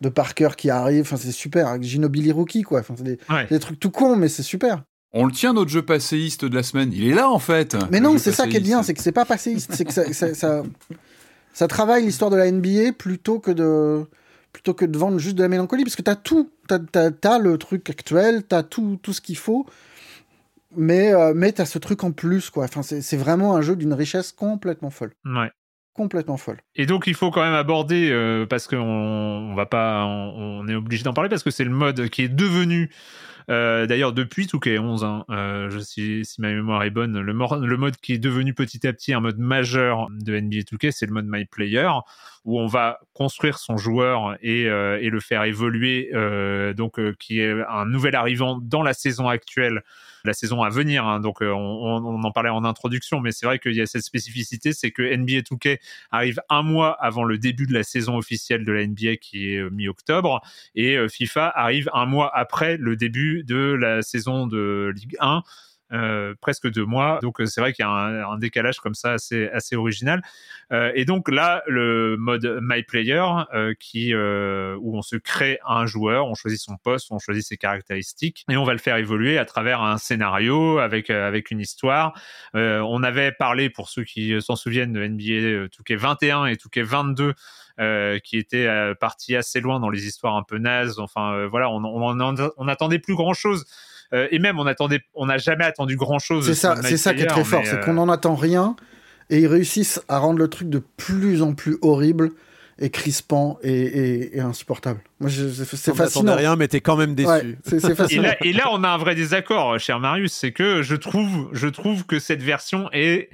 S4: de Parker qui arrivent. Enfin, c'est super. Avec Ginobili Rookie, quoi. Enfin, c'est des,
S1: Ouais.
S4: des trucs tout cons, mais c'est super.
S3: On le tient, notre jeu passéiste de la semaine. Il est là, en fait.
S4: Mais non, c'est ça qui est bien, c'est que c'est pas passéiste, c'est que ça, ça, ça, ça travaille l'histoire de la NBA plutôt que de plutôt que de vendre juste de la mélancolie, parce que t'as tout, t'as, t'as le truc actuel, t'as tout, tout ce qu'il faut, mais, euh, mais t'as ce truc en plus, quoi. Enfin, c'est, c'est vraiment un jeu d'une richesse complètement folle,
S1: Ouais.
S4: complètement folle.
S1: Et donc il faut quand même aborder euh, parce qu'on on va pas, on, on est obligé d'en parler parce que c'est le mode qui est devenu. Euh, D'ailleurs, depuis 2K11, hein, euh, je, si, si ma mémoire est bonne, le, mode qui est devenu petit à petit un mode majeur de NBA 2K, c'est le mode My Player, où on va construire son joueur et, euh, et le faire évoluer, donc qui est un nouvel arrivant dans la saison actuelle, la saison à venir. hein. donc euh, on, en parlait en introduction, mais c'est vrai qu'il y a cette spécificité, c'est que NBA 2K arrive un mois avant le début de la saison officielle de la NBA qui est euh, mi-octobre et euh, FIFA arrive un mois après le début de la saison de Ligue 1 euh, presque deux mois donc euh, c'est vrai qu'il y a un, un décalage comme ça assez assez original Euh, et donc là le mode My Player euh, qui euh, où on se crée un joueur on choisit son poste on choisit ses caractéristiques et on va le faire évoluer à travers un scénario avec avec une histoire on avait parlé, pour ceux qui s'en souviennent, de NBA euh, 2K21 et 2K22, euh, qui étaient euh, partis assez loin dans les histoires un peu nazes. Enfin, euh, voilà, on, on, on attendait plus grand chose. Et même, on attendait, on n'a jamais attendu grand chose.
S4: C'est ça, c'est ça qui est très fort, c'est qu'on n'en attend rien et ils réussissent à rendre le truc de plus en plus horrible et crispant et, et- et insupportable. Moi, c'est fascinant.
S2: rien, mais t'es quand même déçu.
S4: Ouais, c'est c'est
S1: Et
S4: fascinant.
S1: là, et là, on a un vrai désaccord, cher Marius, c'est que je trouve, je trouve que cette version est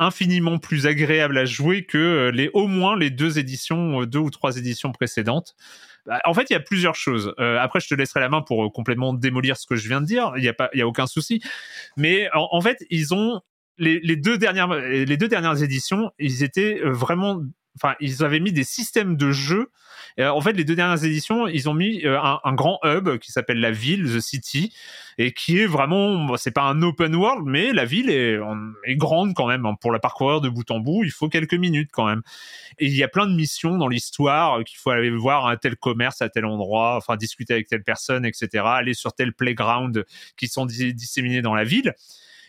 S1: infiniment plus agréable à jouer que euh, les au moins les deux éditions, euh, deux ou trois éditions précédentes. Bah, En fait, il y a plusieurs choses. Euh, après, je te laisserai la main pour complètement démolir ce que je viens de dire. Il y a pas, y a aucun souci. Mais en, en fait, ils ont les, les deux dernières, les deux dernières éditions, ils étaient vraiment, enfin, ils avaient mis des systèmes de jeu. Euh, en fait, les deux dernières éditions, ils ont mis euh, un, grand hub qui s'appelle la ville, The City, et qui est vraiment, c'est pas un open world, mais la ville est, grande quand même. hein. Pour la parcourir de bout en bout, il faut quelques minutes quand même. Et il y a plein de missions dans l'histoire euh, qu'il faut aller voir un tel commerce à tel endroit, enfin discuter avec telle personne, etc. Aller sur tel playground qui sont dis- disséminés dans la ville.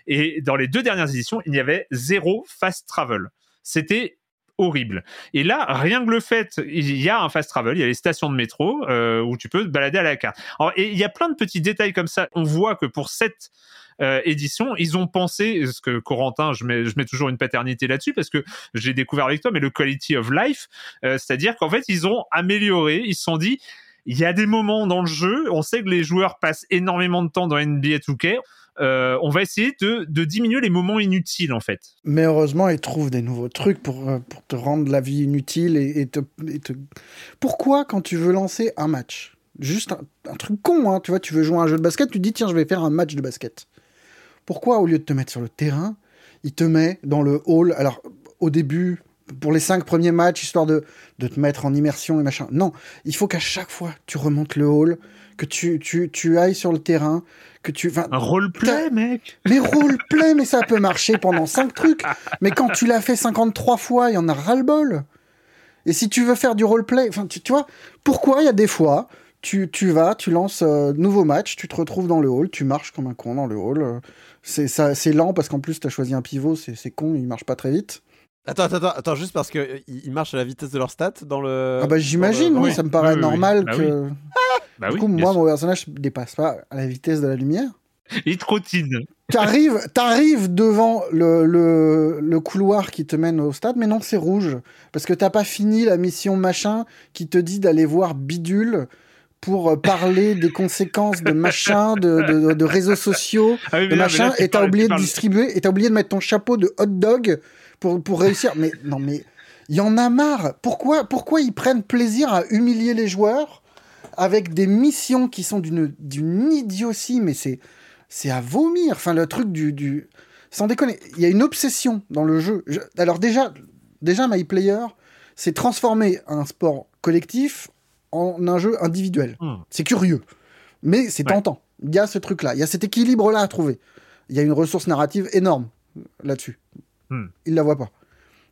S1: Et dans les deux dernières éditions, il y avait zéro fast travel. C'était horrible. Et là, rien que le fait, il y a un fast travel, il y a les stations de métro euh, où tu peux te balader à la carte. Alors, et il y a plein de petits détails comme ça. On voit que pour cette euh, édition, ils ont pensé, ce que Corentin, je mets, je mets toujours une paternité là-dessus parce que j'ai découvert avec toi, mais le quality of life, euh, c'est-à-dire qu'en fait, ils ont amélioré, ils se sont dit, il y a des moments dans le jeu, on sait que les joueurs passent énormément de temps dans NBA 2K, euh, on va essayer de, diminuer les moments inutiles en fait.
S4: Mais heureusement, ils trouvent des nouveaux trucs pour, euh, te rendre la vie inutile et, te, Pourquoi, quand tu veux lancer un match, juste un, truc con, hein, tu vois, tu veux jouer à un jeu de basket, tu te dis, tiens, je vais faire un match de basket. Pourquoi, au lieu de te mettre sur le terrain, il te met dans le hall Alors, au début, pour les cinq premiers matchs, histoire de te mettre en immersion et machin. Non, il faut qu'à chaque fois, tu remontes le hall, que tu, tu, tu ailles sur le terrain, que tu...
S1: Un roleplay, mec
S4: mais roleplay, mais ça peut marcher pendant 5 trucs. Mais quand tu l'as fait 53 fois, il y en a ras-le-bol. Et si tu veux faire du roleplay, enfin, tu, tu vois, pourquoi il y a des fois, tu, tu vas, tu lances euh, nouveau match, tu te retrouves dans le hall, tu marches comme un con dans le hall. euh, c'est ça, c'est lent parce qu'en plus, tu as choisi un pivot, c'est c'est con, il marche pas très vite.
S2: Attends, attends, attends, attends, juste parce que euh, ils marchent à la vitesse de leur stat dans le.
S4: ah bah j'imagine,
S2: le-
S4: oui, ça me paraît
S1: oui, oui.
S4: normal
S1: Bah
S4: que...
S1: Bah
S4: du
S1: oui,
S4: coup, moi,
S1: sûr.
S4: mon personnage ne dépasse pas à la vitesse de la lumière.
S1: Il trottine.
S4: T'arrives, t'arrives devant le, le, le couloir qui te mène au stade, mais non, c'est rouge. Parce que t'as pas fini la mission machin qui te dit d'aller voir Bidule pour euh, parler des conséquences de machin, de, de, de réseaux sociaux,
S1: Ah oui,
S4: de
S1: là,
S4: machin,
S1: là, tu
S4: et t'as oublié de
S1: parles-
S4: distribuer, et t'as oublié de mettre ton chapeau de hot dog pour, pour réussir. Mais non, mais il y en a marre. Pourquoi, pourquoi ils prennent plaisir à humilier les joueurs avec des missions qui sont d'une idiotie, mais c'est c'est à vomir. Enfin, le truc du, du... Sans déconner, il y a une obsession dans le jeu. Je- Alors déjà, déjà My Player, c'est transformer un sport collectif en un jeu individuel.
S1: Hmm.
S4: C'est curieux, mais c'est
S1: Ouais.
S4: tentant. Il y a ce truc-là, il y a cet équilibre-là à trouver. Il y a une ressource narrative énorme là-dessus.
S1: Hmm.
S4: Il la voit pas.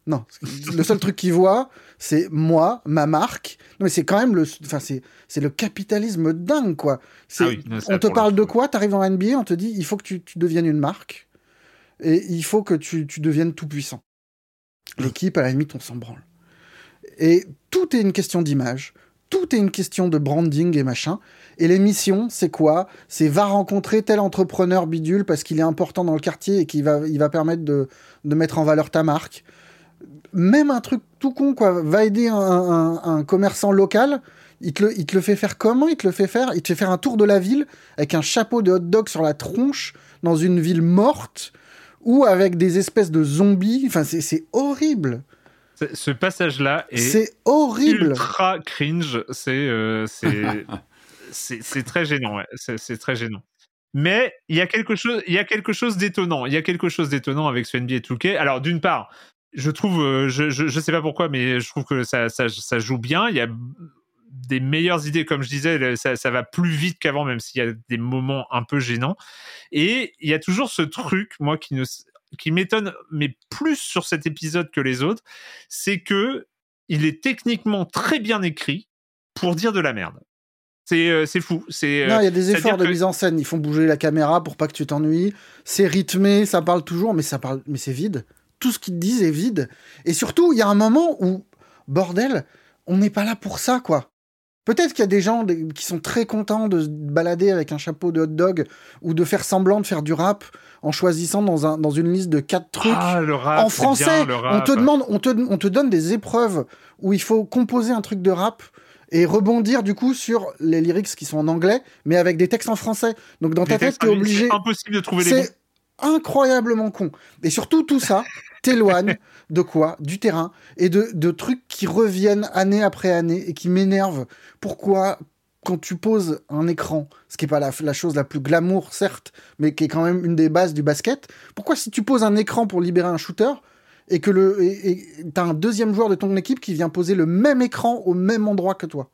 S4: Non, le seul truc qu'il voit, c'est moi, ma marque. Non, mais c'est quand même le, enfin c'est, c'est le capitalisme dingue quoi. C'est,
S1: Ah oui,
S4: on te parle de quoi? T'arrives dans la NBA, on te dit il faut que tu, tu deviennes une marque et il faut que tu, tu deviennes tout puissant. L'équipe, à la limite, on s'en branle. Et tout est une question d'image, tout est une question de branding et machin. Et les missions, c'est quoi? C'est va rencontrer tel entrepreneur bidule parce qu'il est important dans le quartier et qu'il va, il va permettre de, de mettre en valeur ta marque. Même un truc tout con, quoi. Va aider un, un- un commerçant local. Il te, le, il te le fait faire comment? Il te le fait faire Il te fait faire un tour de la ville avec un chapeau de hot dog sur la tronche dans une ville morte ou avec des espèces de zombies. Enfin, c'est- c'est horrible.
S1: Ce- passage-là est
S4: C'est horrible.
S1: ultra cringe. C'est euh, c'est très gênant. C'est très gênant. Mais il y a quelque chose, il y a quelque chose d'étonnant. Il y a quelque chose d'étonnant avec ce NBA 2K. Alors d'une part, je trouve, euh, je, je je sais pas pourquoi, mais je trouve que ça ça, ça joue bien. Il y a des meilleures idées, comme je disais, ça, ça va plus vite qu'avant, même s'il y a des moments un peu gênants. Et il y a toujours ce truc, moi, qui ne qui m'étonne, mais plus sur cet épisode que les autres, c'est que il est techniquement très bien écrit pour dire de la merde. C'est euh, c'est fou. C'est
S4: Non, il y a
S1: euh,
S4: des efforts de
S1: que-
S4: mise en scène. Ils font bouger la caméra pour pas que tu t'ennuies. C'est rythmé, ça parle toujours, mais ça parle, mais c'est vide. Tout ce qu'ils te disent est vide. Et surtout, il y a un moment où, bordel, on n'est pas là pour ça, quoi. Peut-être qu'il y a des gens qui sont très contents de se balader avec un chapeau de hot dog ou de faire semblant de faire du rap en choisissant dans, un, dans une liste de quatre trucs.
S1: Ah, le rap,
S4: en français,
S1: bien, le
S4: on
S1: rap.
S4: te demande, on te, on te donne des épreuves où il faut composer un truc de rap et rebondir du coup sur les lyrics qui sont en anglais, mais avec des textes en français. Donc dans ta tête, t'es obligé.
S1: C'est impossible de trouver les.
S4: C'est incroyablement con. Et surtout, tout ça t'éloigne de quoi? Du terrain et de, de trucs qui reviennent année après année et qui m'énervent. Pourquoi quand tu poses un écran, ce qui n'est pas la, la chose la plus glamour, certes, mais qui est quand même une des bases du basket, pourquoi si tu poses un écran pour libérer un shooter et que le t'as un deuxième joueur de ton équipe qui vient poser le même écran au même endroit que toi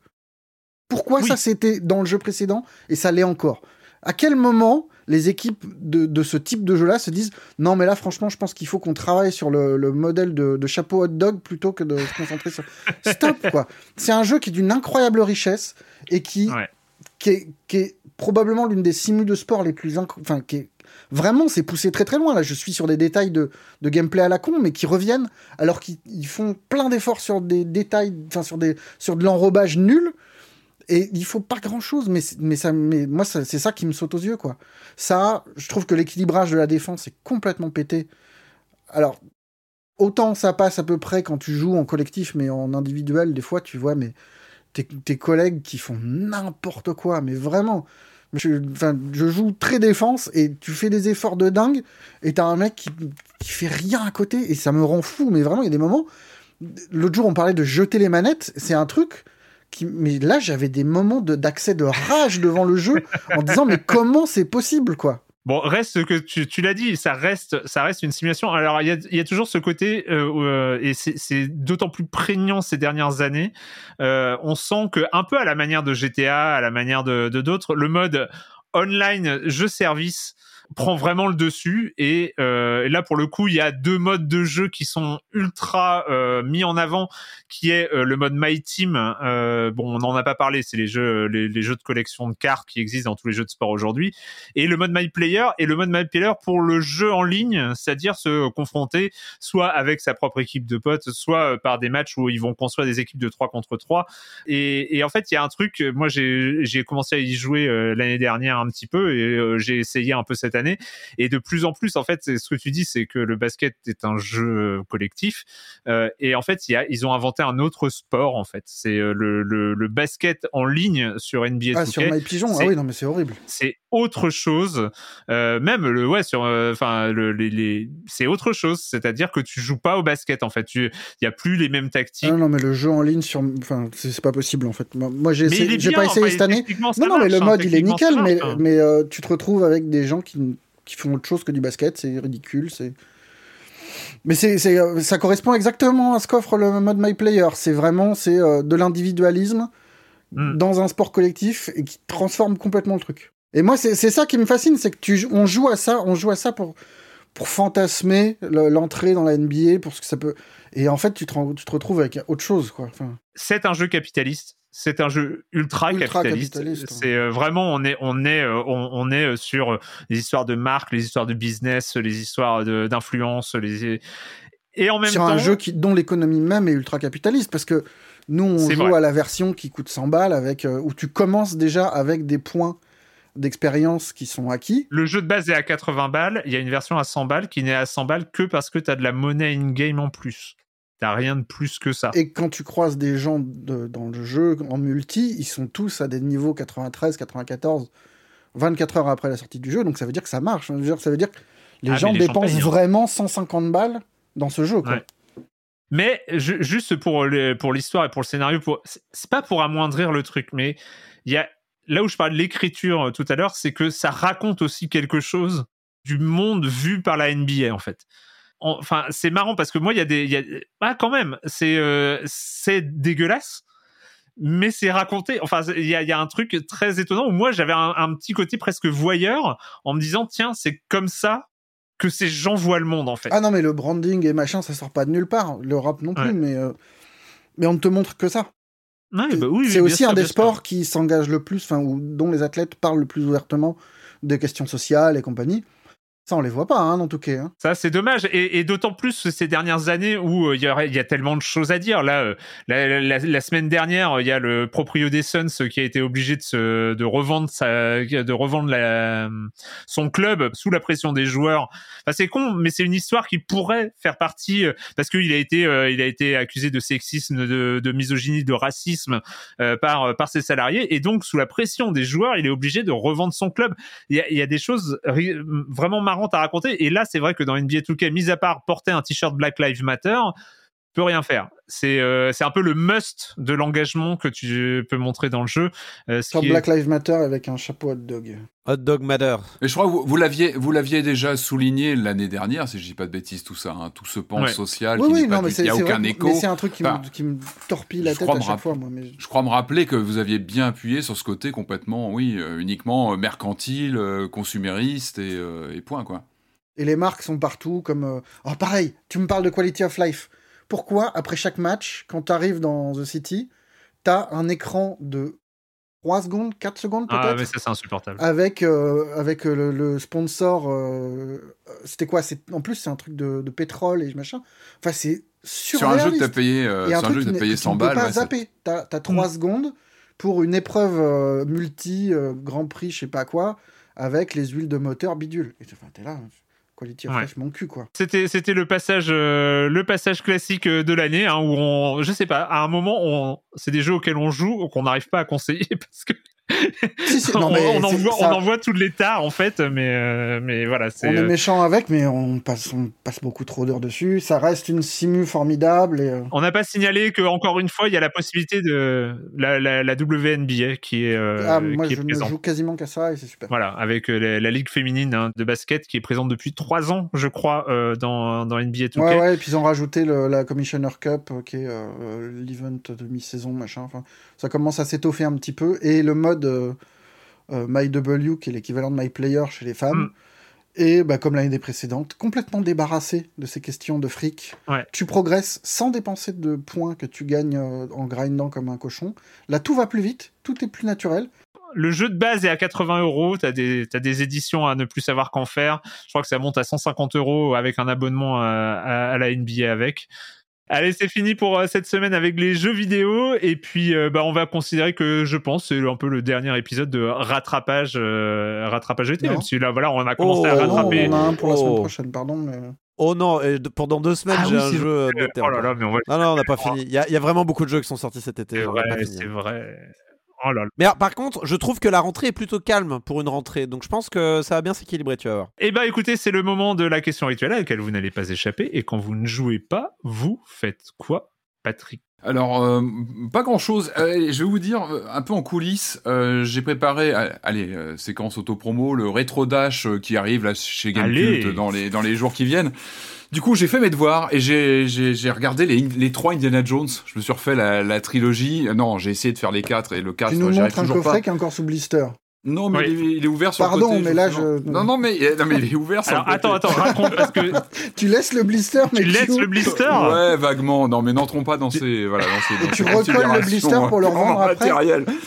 S4: Pourquoi
S1: Oui.
S4: ça c'était dans le jeu précédent et ça l'est encore? À quel moment les équipes de, de ce type de jeu-là se disent non mais là franchement je pense qu'il faut qu'on travaille sur le, le modèle de, de chapeau hot dog plutôt que de se concentrer sur stop quoi c'est un jeu qui est d'une incroyable richesse et qui
S1: Ouais.
S4: qui est, qui est probablement l'une des simus de sport les plus enfin qui est vraiment c'est poussé très très loin là. Je suis sur des détails de, de gameplay à la con mais qui reviennent alors qu'ils ils font plein d'efforts sur des détails enfin sur sur de l'enrobage nul. Et il faut pas grand chose mais mais ça mais moi c'est ça qui me saute aux yeux quoi. Ça je trouve que l'équilibrage de la défense est complètement pété. Alors autant ça passe à peu près quand tu joues en collectif mais en individuel des fois tu vois mais tes collègues qui font n'importe quoi, mais vraiment. Je, joue très défense et tu fais des efforts de dingue et t'as un mec qui, qui fait rien à côté et ça me rend fou. Mais vraiment, il y a des moments. L'autre jour, on parlait de jeter les manettes. C'est un truc qui. Mais là, j'avais des moments d'accès de, rage devant le jeu en disant mais comment c'est possible quoi?
S1: Bon, reste que tu, l'as dit, ça reste, ça reste une simulation. Alors, il y a, toujours ce côté, euh, euh, et c'est d'autant plus prégnant ces dernières années. euh, on sent que, un peu à la manière de GTA, à la manière de d'autres, le mode online jeu-service prend vraiment le dessus. Et, euh, et là, pour le coup, il y a deux modes de jeu qui sont ultra euh, mis en avant, qui est euh, le mode My Team. Bon, on n'en a pas parlé, c'est les jeux, les, jeux de collection de cartes qui existent dans tous les jeux de sport aujourd'hui et le mode My Player et le mode My Player pour le jeu en ligne, c'est-à-dire se confronter soit avec sa propre équipe de potes, soit par des matchs où ils vont construire des équipes de 3 contre 3. Et, et en fait, il y a un truc, moi j'ai commencé à y jouer l'année dernière un petit peu et j'ai essayé un peu cette année. Et de plus en plus, en fait, c'est ce que tu dis, c'est que le basket est un jeu collectif. Euh, et en fait, il y a, ils ont inventé un autre sport, en fait. C'est euh, le, le, le basket en ligne sur NBA
S4: Ah,
S1: 2K.
S4: sur My Pigeon, ah oui, non mais c'est horrible.
S1: c'est autre chose. Euh, même le ouais sur euh, enfin le, les, les c'est autre chose. C'est-à-dire que tu joues pas au basket en fait. Tu il y a plus les mêmes tactiques.
S4: Ah non, non, mais le jeu en ligne sur. Enfin, c'est pas possible en fait. Moi, j'ai essayé-
S1: bien,
S4: pas essayé cette année. Non, non, mais le
S1: hein,
S4: mode il est nickel, mais,
S1: hein.
S4: mais euh, tu te retrouves avec des gens qui, qui font autre chose que du basket, c'est ridicule. c'est Mais c'est, c'est, euh, ça correspond exactement à ce qu'offre le mode My Player. C'est vraiment c'est, euh, de l'individualisme
S1: Hmm.
S4: dans un sport collectif et qui transforme complètement le truc. Et moi, c'est, c'est ça qui me fascine, c'est que tu, on joue à ça, on joue à ça pour, pour fantasmer le- l'entrée dans la NBA, pour ce que ça peut. Et en fait, tu te, tu te retrouves avec autre chose, quoi. Enfin,
S1: C'est un jeu capitaliste. C'est un jeu ultra,
S4: Ultra
S1: capitaliste.
S4: capitaliste,
S1: C'est euh, vraiment on est on est euh, on, on est euh, sur les histoires de marque, les histoires de business, les histoires d'influence, les et en même
S4: sur
S1: temps
S4: un jeu qui, dont l'économie même est ultra capitaliste parce que nous on joue
S1: vrai.
S4: à la version qui coûte 100 balles avec où tu commences déjà avec des points d'expérience qui sont acquis
S1: le jeu de base est à 80 balles, il y a une version à 100 balles qui n'est à 100 balles que parce que tu as de la monnaie in-game en plus. T'as rien de plus que ça.
S4: et quand tu croises des gens de- dans le jeu en multi ils sont tous à des niveaux 93 94 24 heures après la sortie du jeu donc ça veut dire que ça marche Ça veut dire, ça veut dire que les
S1: Ah,
S4: gens
S1: les
S4: dépensent
S1: hein.
S4: vraiment 150 balles dans ce jeu quoi.
S1: Ouais. Mais ju- juste pour l'histoire et pour le scénario, pour c'est- pas pour amoindrir le truc, mais il y a là où je parlais de l'écriture euh, tout à l'heure, c'est que ça raconte aussi quelque chose du monde vu par la NBA en fait. En- Enfin, c'est marrant parce que moi, il y a des, y a, ah quand même, c'est euh, c'est dégueulasse. Mais c'est raconté. Enfin, il y a, il y a un truc très étonnant où moi j'avais un, un petit côté presque voyeur en me disant tiens c'est comme ça que ces gens voient le monde en fait.
S4: Ah non, mais le branding et machin, ça sort pas de nulle part. Le rap non plus,
S1: Ouais.
S4: mais, euh, mais on ne te montre que ça.
S1: Ouais, bah oui,
S4: c'est aussi
S1: sûr,
S4: un des
S1: sûr.
S4: sports qui s'engage le plus, enfin, dont les athlètes parlent le plus ouvertement des questions sociales et compagnie. Ça, on les voit pas, hein, dans Touquet. Hein.
S1: Ça, c'est dommage. Et, d'autant plus ces dernières années où euh, il y, a, tellement de choses à dire. Là, euh, la, semaine dernière, il y a le proprio des Suns qui a été obligé de, revendre, de revendre son club sous la pression des joueurs. C'est con, mais c'est une histoire qui pourrait faire partie parce qu'il a été, euh, accusé de sexisme, de, misogynie, de racisme euh, par ses salariés. Et donc, sous la pression des joueurs, il est obligé de revendre son club. Il y a, y a des choses vraiment marrantes à raconter. Et là, c'est vrai que dans NBA 2K, mis à part porter un t-shirt Black Lives Matter, peut rien faire. C'est euh, c'est un peu le must de l'engagement que tu peux montrer dans le jeu.
S4: Euh, Sur Black Lives Matter avec un chapeau hot dog.
S2: Hot dog matter.
S3: Et je crois que vous, vous l'aviez vous l'aviez déjà souligné l'année dernière, si je dis pas de bêtises, tout ça, hein, tout ce pan
S4: ouais.
S3: social
S4: oui,
S3: qui
S4: oui,
S3: pas,
S4: non, mais
S3: il n'y a aucun
S4: vrai,
S3: écho.
S4: Mais c'est un truc qui, enfin, me, qui me torpille la tête à chaque fois. Moi, mais...
S3: Je crois me rappeler que vous aviez bien appuyé sur ce côté complètement, oui, euh, uniquement mercantile, consumériste et, et point quoi.
S4: Et les marques sont partout, comme... Euh... Oh, pareil, tu me parles de quality of life. Pourquoi, après chaque match, quand tu arrives dans The City, tu as un écran de 3 secondes, 4 secondes peut-être
S1: Ah, mais ça, c'est insupportable.
S4: Avec, euh, avec le, le, sponsor... Euh... C'était quoi? En plus, c'est un truc de, de, pétrole et machin. Enfin, c'est
S3: sur un jeu que tu as payé, euh, sur un jeu que as payé 100 balles.
S4: Tu peux pas ouais, zapper. Tu as, as, 3 mmh. secondes pour une épreuve euh, multi, euh, Grand Prix, je sais pas quoi, avec les huiles de moteur bidule. Et enfin, t'es là... Ouais. Mon cul, quoi.
S1: C'était, c'était le passage, euh, le passage classique de l'année, hein, où on, je sais pas, à un moment, on, c'est des jeux auxquels on joue, qu'on n'arrive pas à conseiller parce que
S4: si, si, non,
S1: on, on, en voit, ça... on, en voit, tout l'état en fait, mais, euh, mais voilà.
S4: On est méchant avec, mais on passe, on passe beaucoup trop d'heures dessus. Ça reste une simu formidable. Et, euh...
S1: On n'a pas signalé que encore une fois, il y a la possibilité de la, la, la WNBA qui est. Euh,
S4: ah, moi,
S1: qui
S4: je
S1: est
S4: ne
S1: présente.
S4: joue quasiment qu'à ça et c'est super.
S1: Voilà, avec euh, la, la ligue féminine hein, de basket qui est présente depuis trois ans, je crois, euh, dans, dans NBA 2K.
S4: Ouais, ouais, et puis ils ont rajouté le, la Commissioner Cup, qui est euh, l'event de mi-saison, machin. Enfin, ça commence à s'étoffer un petit peu et le mode euh, MyW, qui est l'équivalent de MyPlayer chez les femmes. Mm. Et bah, comme l'année précédente, complètement débarrassé de ces questions de fric.
S1: Ouais.
S4: Tu progresses sans dépenser de points que tu gagnes euh, en grindant comme un cochon. Là, tout va plus vite, tout est plus naturel.
S1: Le jeu de base est à 80 euros. T'as des, as des éditions à ne plus savoir qu'en faire. Je crois que ça monte à 150 euros avec un abonnement à, à, à la NBA avec. Allez, c'est fini pour euh, cette semaine avec les jeux vidéo et puis euh, bah on va considérer que je pense c'est un peu le dernier épisode de rattrapage euh, rattrapage été
S4: Non.
S1: même si là voilà on a commencé
S2: Oh,
S1: à
S4: Non,
S1: rattraper.
S4: on en a un pour la semaine
S2: Oh.
S4: prochaine, pardon. Mais...
S2: Oh non, et pendant deux semaines,
S1: Ah
S2: j'ai
S1: oui,
S2: un
S1: c'est
S2: jeu
S1: vrai.
S2: de terre.
S1: Oh là là, mais on va.
S2: Non, non, on n'a pas fini. Il y, y a vraiment beaucoup de jeux qui sont sortis cet été.
S1: C'est
S2: on
S1: vrai, c'est vrai. Oh là là.
S2: Mais alors, par contre, je trouve que la rentrée est plutôt calme pour une rentrée. Donc je pense que ça va bien s'équilibrer, tu vas voir.
S1: Eh ben écoutez, c'est le moment de la question rituelle à laquelle vous n'allez pas échapper. Et quand vous ne jouez pas, vous faites quoi, Patrick?
S3: Alors, euh, pas grand-chose. Euh, je vais vous dire, euh, un peu en coulisses, euh, j'ai préparé, euh, allez, euh, séquence auto-promo, le rétro dash euh, qui arrive là chez. Gamecult dans les, dans les jours qui viennent. Du coup, j'ai fait mes devoirs et j'ai, j'ai, j'ai regardé les, les trois Indiana Jones. Je me suis refait la, la trilogie. Non, j'ai essayé de faire les quatre et le quatre,
S4: Tu nous
S3: j'y arrive
S4: montres un
S3: toujours
S4: coffret
S3: pas.
S4: qui est encore sous blister.
S3: Non, mais
S1: Oui.
S3: il, est, il est ouvert sur
S4: Pardon,
S3: le côté.
S4: mais là, je-
S3: Non, non, mais, non, mais il est ouvert sur
S1: Alors
S3: le côté.
S1: attends, attends, raconte parce que
S4: Tu laisses le blister, mais
S1: tu laisses le blister.
S3: Ouais, vaguement. Non, mais n'entrons pas dans ces, voilà, dans ces, dans
S4: tu recolles le blister pour le
S3: euh,
S4: revendre après.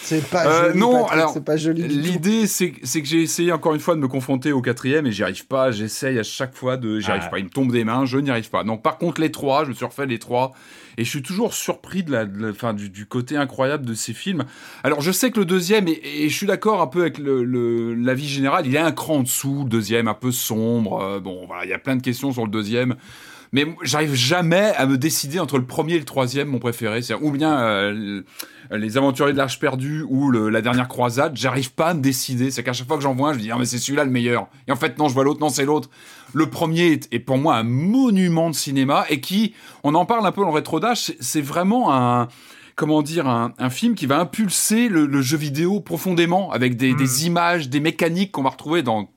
S4: C'est pas
S3: Euh,
S4: joli.
S3: non,
S4: Patrick,
S3: alors,
S4: c'est pas joli.
S3: L'idée, c'est c'est que j'ai essayé encore une fois de me confronter au quatrième et j'y arrive pas. J'essaye à chaque fois de, j'y arrive
S1: Ah.
S3: pas. Il me tombe des mains, je n'y arrive pas. Donc, par contre, les trois, je me suis refait les trois et je suis toujours surpris de la, du, côté incroyable de ces films. Alors, je sais que le deuxième, et, je suis d'accord un peu avec l'avis général, il est un cran en dessous, le deuxième un peu sombre. euh, bon, voilà, il y a plein de questions sur le deuxième. Mais j'arrive jamais à me décider entre le premier et le troisième, mon préféré. Ou bien euh, les Aventuriers de l'Arche perdue ou la dernière croisade. J'arrive pas à me décider. C'est qu'à chaque fois que j'en vois un, je dis ah mais c'est celui-là le meilleur. Et en fait non, je vois l'autre. Non, c'est l'autre. Le premier est, est pour moi un monument de cinéma et qui, on en parle un peu dans le rétro dash. c'est- vraiment un comment dire, un, un film qui va impulser le, le jeu vidéo profondément avec des, des images, des mécaniques qu'on va retrouver dans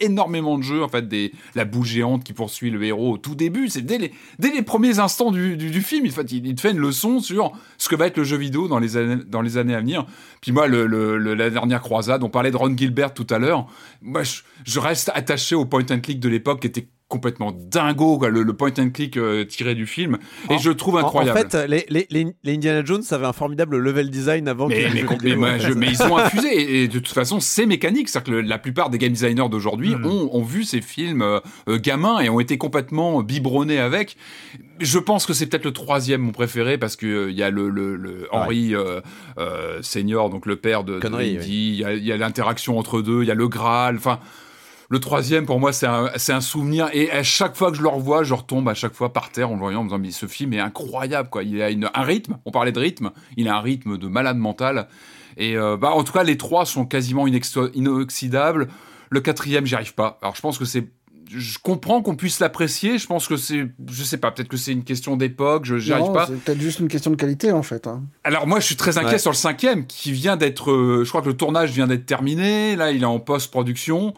S3: énormément de jeux, en fait, des, la boule géante qui poursuit le héros au tout début. C'est dès les, dès les premiers instants du, du, film, en fait, il, il te fait une leçon sur ce que va être le jeu vidéo dans les années, dans les années à venir. Puis moi, le- le- la dernière croisade, on parlait de Ron Gilbert tout à l'heure. Moi, je, je reste attaché au point and click de l'époque qui était complètement dingo, quoi, le, le point and click euh, tiré du film, et
S2: En-
S3: je trouve
S2: en-
S3: incroyable.
S2: En, fait, les, les, les, Indiana Jones avaient un formidable level design avant
S3: mais,
S2: que
S3: mais, mais moi, je- mais ils ont infusé et, et de toute façon c'est mécanique, c'est-à-dire que le- la plupart des game designers d'aujourd'hui
S1: Mm.
S3: ont, ont vu ces films euh, euh, gamins et ont été complètement biberonnés avec. Je pense que c'est peut-être le troisième mon préféré parce que euh, il y a le, le, le Henry euh, euh, Senior, donc le père de, de
S2: Connery,
S3: Indy, il y a- il y a l'interaction entre deux, il y a le Graal, enfin. Le troisième, pour moi, c'est un, c'est un souvenir. Et à chaque fois que je le revois, je retombe à chaque fois par terre en le voyant, en me disant, mais ce film est incroyable, quoi. Il a une, un rythme. On parlait de rythme. Il a un rythme de malade mental. Et euh, bah, en tout cas, les trois sont quasiment inoxydables. Le quatrième, j'y arrive pas. Alors, je pense que c'est. Je comprends qu'on puisse l'apprécier. Je pense que c'est. Je sais pas. Peut-être que c'est une question d'époque. Je j'y arrive
S4: Non,
S3: pas.
S4: C'est peut-être juste une question de qualité en fait. hein.
S3: Alors moi, je suis très inquiet
S2: Ouais.
S3: sur le cinquième, qui vient d'être. euh, je crois que le tournage vient d'être terminé. Là, il est en post-production.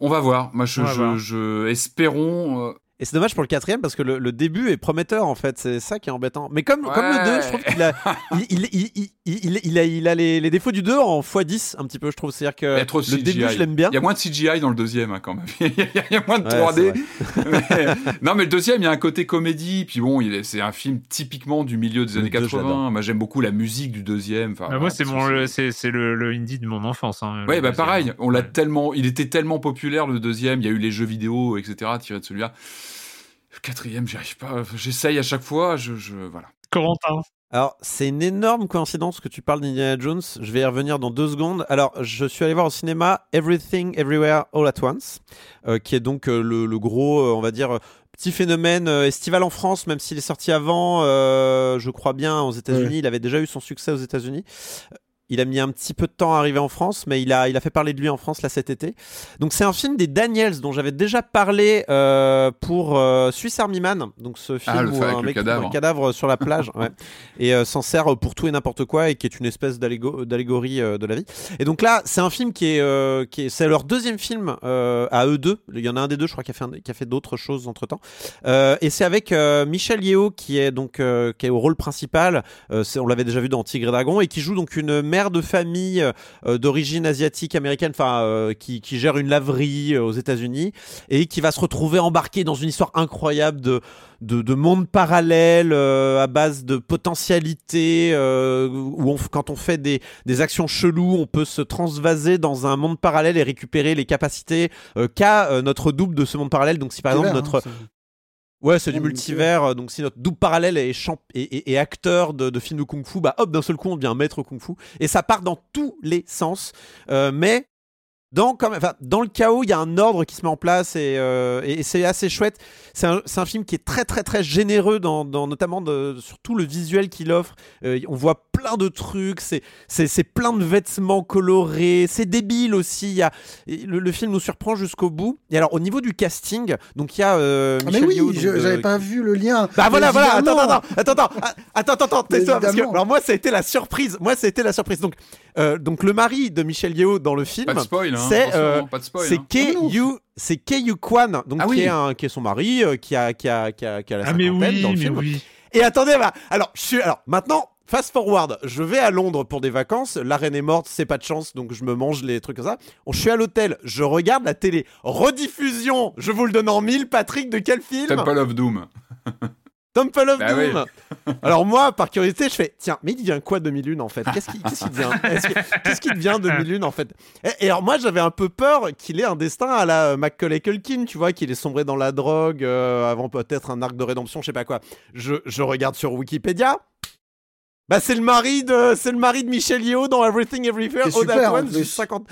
S3: On va voir. Moi, je, je- je- espérons.
S2: Et c'est dommage pour le quatrième parce que le, le début est prometteur en fait, c'est ça qui est embêtant. Mais comme, comme le 2, je trouve qu'il a, il, il, il, il, il- il a, il a les, les défauts du 2 en x10 un petit peu, je trouve. C'est-à-dire que le
S3: CGI.
S2: début, je l'aime bien.
S3: Il y a moins de CGI dans le deuxième, hein, quand même. il, y a, il y a moins de
S2: Ouais,
S3: 3D.
S2: c'est
S3: Mais- non, mais le deuxième, il y a un côté comédie. Puis bon, c'est un film typiquement du milieu des
S2: Le
S3: années
S2: deux,
S3: 80.
S2: j'adore.
S3: Moi, j'aime beaucoup la musique du deuxième. Enfin,
S1: Bah, moi, c'est c'est c'est le, le indie de mon enfance. Hein,
S3: Ouais, bah
S1: deuxième.
S3: pareil, on l'a
S1: Ouais.
S3: tellement, il était tellement populaire le deuxième, il y a eu les jeux vidéo, etc. tirés de celui-là. Quatrième, j'y arrive pas. J'essaye à chaque fois, je, je voilà.
S1: Corentin.
S2: Alors, c'est une énorme coïncidence que tu parles d'Indiana Jones. Je vais y revenir dans deux secondes. Alors, je suis allé voir au cinéma Everything Everywhere All at Once, euh, qui est donc euh, le, le gros, euh, on va dire, petit phénomène euh, estival en France, même s'il est sorti avant, euh, je crois bien, aux États-Unis.
S4: Ouais.
S2: Il avait déjà eu son succès aux États-Unis. Il a mis un petit peu de temps à arriver en France, mais il a, il a fait parler de lui en France là cet été. Donc c'est un film des Daniels dont j'avais déjà parlé euh, pour euh, Swiss Army Man. Donc ce film
S3: Ah, le
S2: où un mec
S3: cadavre.
S2: un cadavre sur la plage ouais, et euh, s'en sert pour tout et n'importe quoi et qui est une espèce d'allégo- d'allégorie de la vie. Et donc là, c'est un film qui est, qui est c'est leur deuxième film à eux deux. Il y en a un des deux, je crois, qui a fait, un- qui a fait d'autres choses entre temps. et c'est avec Michel Yeo qui est donc qui est au rôle principal. On l'avait déjà vu dans Tigre et Dragon et qui joue donc une mère de famille euh, d'origine asiatique américaine, enfin euh, qui, qui gère une laverie euh, aux États-Unis et qui va se retrouver embarqué dans une histoire incroyable de de, de monde parallèle euh, à base de potentialité euh, où on, quand on fait des, des actions cheloues, on peut se transvaser dans un monde parallèle et récupérer les capacités qu'a notre double de ce monde parallèle. Donc si par exemple notre
S4: hein, c'est-
S2: Ouais, c'est du multivers. euh, Donc, si notre double parallèle est, champ et, et- et acteur de, de films de kung-fu, bah hop, d'un seul coup, on devient maître kung-fu. Et ça part dans tous les sens. Euh, mais dans, quand même, enfin, dans le chaos, il y a un ordre qui se met en place et, euh, et- et c'est assez chouette. C'est un, c'est un film qui est très, très, très généreux, dans, dans- notamment de, sur tout le visuel qu'il offre. Euh, on voit plein de trucs, c'est c'est- c'est plein de vêtements colorés, c'est débile aussi. Il y a, le, le film nous surprend jusqu'au bout. Et alors, au niveau du casting, donc il y a euh,
S4: Ah, mais
S2: Michel
S4: oui, je-
S2: donc,
S4: j'avais
S2: euh,
S4: pas vu le lien.
S2: bah voilà,
S4: Mais
S2: voilà, attends, attends, attends, attends, attends, attends, attends, attends, tais-toi, parce que alors moi ça a été la surprise, moi ça a été la surprise. Donc, euh, donc le mari de Michel Yeo dans le film,
S3: Pas de spoil, hein,
S2: c'est euh,
S3: hein, spoil,
S2: c'est
S3: hein.
S2: Yu, c'est Kei Yu Kwan, donc
S3: Ah
S2: qui
S3: oui.
S2: est un, qui est son mari, euh, qui a, qui a, qui a, qui a la
S1: Ah, mais oui,
S2: dans le
S1: mais
S2: film.
S1: oui.
S2: Et attendez, voilà. Alors, je suis, alors maintenant. Fast forward, je vais à Londres pour des vacances. La reine est morte, c'est pas de chance, donc je me mange les trucs comme ça. On, je suis à l'hôtel, je regarde la télé. Rediffusion, je vous le donne en mille. Patrick, de quel film?
S3: Temple of Doom.
S2: Temple of
S3: Bah
S2: Doom. Alors moi, par curiosité, je fais tiens, mais il devient quoi 2001 en fait? Qu'est-ce qui, qu'est-ce qui devient? Est-ce que- Qu'est-ce qui devient 2001 en fait? Et, et alors moi, j'avais un peu peur qu'il ait un destin à la euh, Macaulay Culkin, tu vois, qu'il ait sombré dans la drogue euh, avant peut-être un arc de rédemption, je sais pas quoi. Je, je regarde sur Wikipédia. Bah c'est le mari de c'est le mari de Michel Yeo dans Everything Everywhere All at
S4: super, en
S2: Once,
S4: plus.
S2: juste 50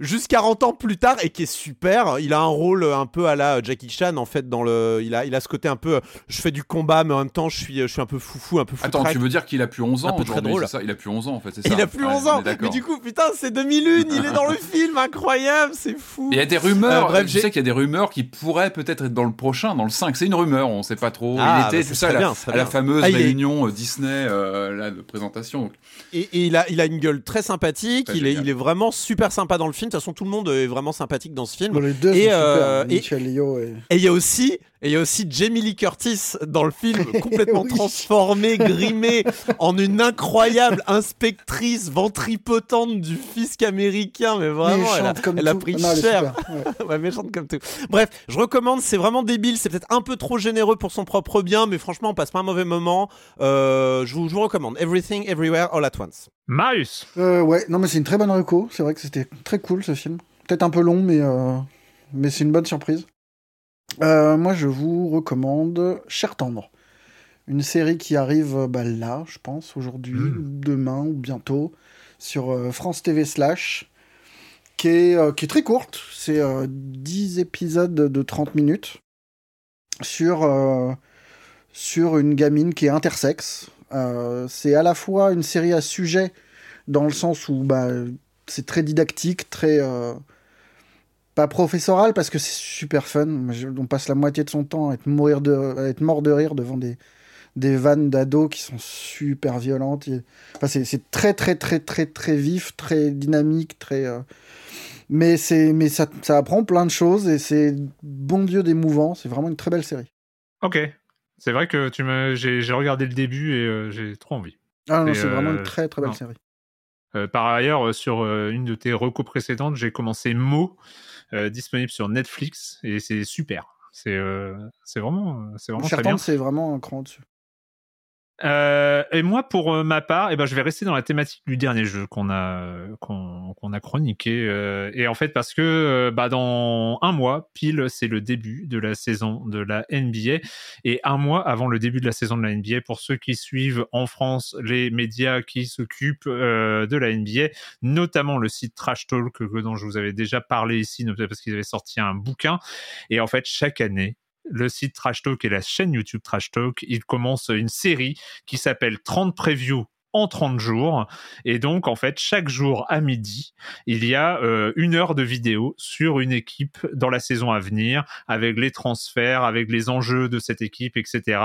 S2: juste 40 ans plus tard et qui est super. Il a un rôle un peu à la Jackie Chan en fait dans le il a il a ce côté un peu je fais du combat mais en même temps je suis je suis un peu foufou, un peu
S3: Attends,
S2: foutraque.
S3: tu veux dire qu'il a plus 11 ans
S2: Un peu très
S3: aujourd'hui,
S2: drôle.
S3: c'est ça? Il a plus 11 ans en fait, c'est ça
S2: Il a plus
S3: Ouais,
S2: 11
S3: on est
S2: ans. Mais du coup, putain, c'est 2001, il est dans le film, incroyable, c'est fou.
S3: Il y a des rumeurs,
S2: Euh, bref,
S3: je sais qu'il y a des rumeurs qui pourraient peut-être être dans le prochain, dans le 5. C'est une rumeur, on sait pas trop.
S2: Ah,
S3: il était,
S2: bah,
S3: tu
S2: ce
S3: sais, à la, la fameuse
S2: Ah,
S3: réunion euh, Disney euh, là, de présentation.
S2: Et, et il, a, il a une gueule très sympathique, il est, il est vraiment super sympa dans le film. Film. De toute façon, tout le monde est vraiment sympathique dans ce film.
S4: Bon, les deux
S2: Et,
S4: sont
S2: euh,
S4: super,
S2: et- il y a aussi, et il y a aussi Jamie Lee Curtis dans le film, complètement
S4: Oui.
S2: transformée, grimée en une incroyable inspectrice ventripotente du fisc américain. Mais vraiment, elle a,
S4: Méchante comme
S2: elle a
S4: tout.
S2: pris
S4: Non,
S2: cher.
S4: super, ouais.
S2: Ouais, méchante comme tout. Bref, je recommande, c'est vraiment débile, c'est peut-être un peu trop généreux pour son propre bien, mais franchement, on passe pas un mauvais moment. Euh, je, vous, je vous recommande. Everything, Everywhere, All at Once.
S1: Marius.
S4: Euh, ouais, non mais c'est une très bonne reco. C'est vrai que c'était très cool ce film. Peut-être un peu long, mais euh, mais c'est une bonne surprise. Euh, moi, je vous recommande Cher tendre, une série qui arrive bah, là, je pense, aujourd'hui,
S1: Mm.
S4: demain ou bientôt sur France TV slash, qui est qui est très courte. C'est euh, 10 épisodes de 30 minutes sur sur une gamine qui est intersexe. Euh, c'est à la fois une série à sujet dans le sens où bah, c'est très didactique, très euh, pas professoral parce que c'est super fun. On passe la moitié de son temps à être, mort de rire devant des, vannes d'ados qui sont super violentes. Enfin, c'est, très très très très très vif, très dynamique, très. euh, mais ça, ça apprend plein de choses et c'est bon Dieu d'émouvant. C'est vraiment une très belle série.
S1: Ok. C'est vrai que tu me, j'ai regardé le début et euh, j'ai trop envie.
S4: Ah non, c'est vraiment
S1: euh,
S4: une très très belle
S1: non.
S4: série.
S1: Euh, par ailleurs, euh, sur euh, une de tes recos précédentes, j'ai commencé Mo, euh, disponible sur Netflix, et c'est super. C'est euh, c'est vraiment, euh, c'est vraiment très bien.
S4: C'est vraiment un cran au-dessus.
S1: Euh, et moi, pour euh, ma part, eh ben, je vais rester dans la thématique du dernier jeu qu'on a qu'on a chroniqué. euh, et en fait, parce que bah, dans un mois, pile, c'est le début de la saison de la NBA. Et un mois avant le début de la saison de la NBA, pour ceux qui suivent en France les médias qui s'occupent de la NBA, notamment le site Trash Talk dont je vous avais déjà parlé ici, parce qu'ils avaient sorti un bouquin. Et en fait, chaque année, le site Trash Talk et la chaîne YouTube Trash Talk, ils commencent une série qui s'appelle 30 previews en 30 jours. Et donc, en fait, chaque jour à midi, il y a euh, une heure de vidéo sur une équipe dans la saison à venir, avec les transferts, avec les enjeux de cette équipe, etc.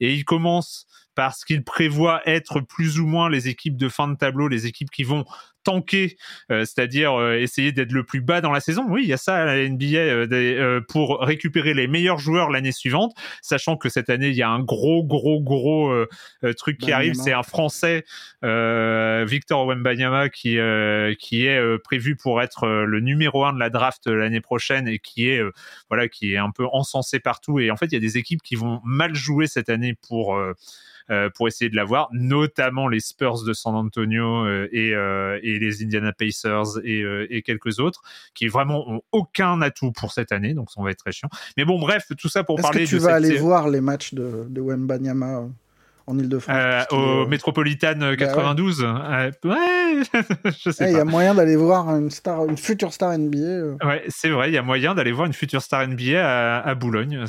S1: Et il commence parce qu'il prévoit être plus ou moins les équipes de fin de tableau, les équipes qui vont tanker, euh, c'est-à-dire euh, essayer d'être le plus bas dans la saison. Oui, il y a ça à la NBA euh, des- euh, pour récupérer les meilleurs joueurs l'année suivante, sachant que cette année il y a un gros, gros, gros euh, euh, truc qui arrive. C'est un Français, euh, Victor Wembanyama, qui euh, qui est euh, prévu pour être le numéro un de la draft l'année prochaine et qui est euh, voilà qui est un peu encensé partout. Et en fait, il y a des équipes qui vont mal jouer cette année pour pour essayer de l'avoir, notamment les Spurs de San Antonio euh, et, euh, et les Indiana Pacers et, euh, et quelques autres, qui vraiment ont aucun atout pour cette année, donc ça va être très chiant. Mais bon, bref, tout ça pour
S4: Est-ce
S1: parler
S4: que tu
S1: de
S4: vas
S1: cette
S4: aller voir les matchs de, de Wembanyama euh, en Ile-de-France
S1: euh, au
S4: est-
S1: Metropolitan
S4: Bah ouais.
S1: 92. Euh, ouais, je sais
S4: Il y a moyen d'aller voir une star, une future star NBA. euh.
S1: Ouais, c'est vrai, il y a moyen d'aller voir une future star NBA à, à Boulogne.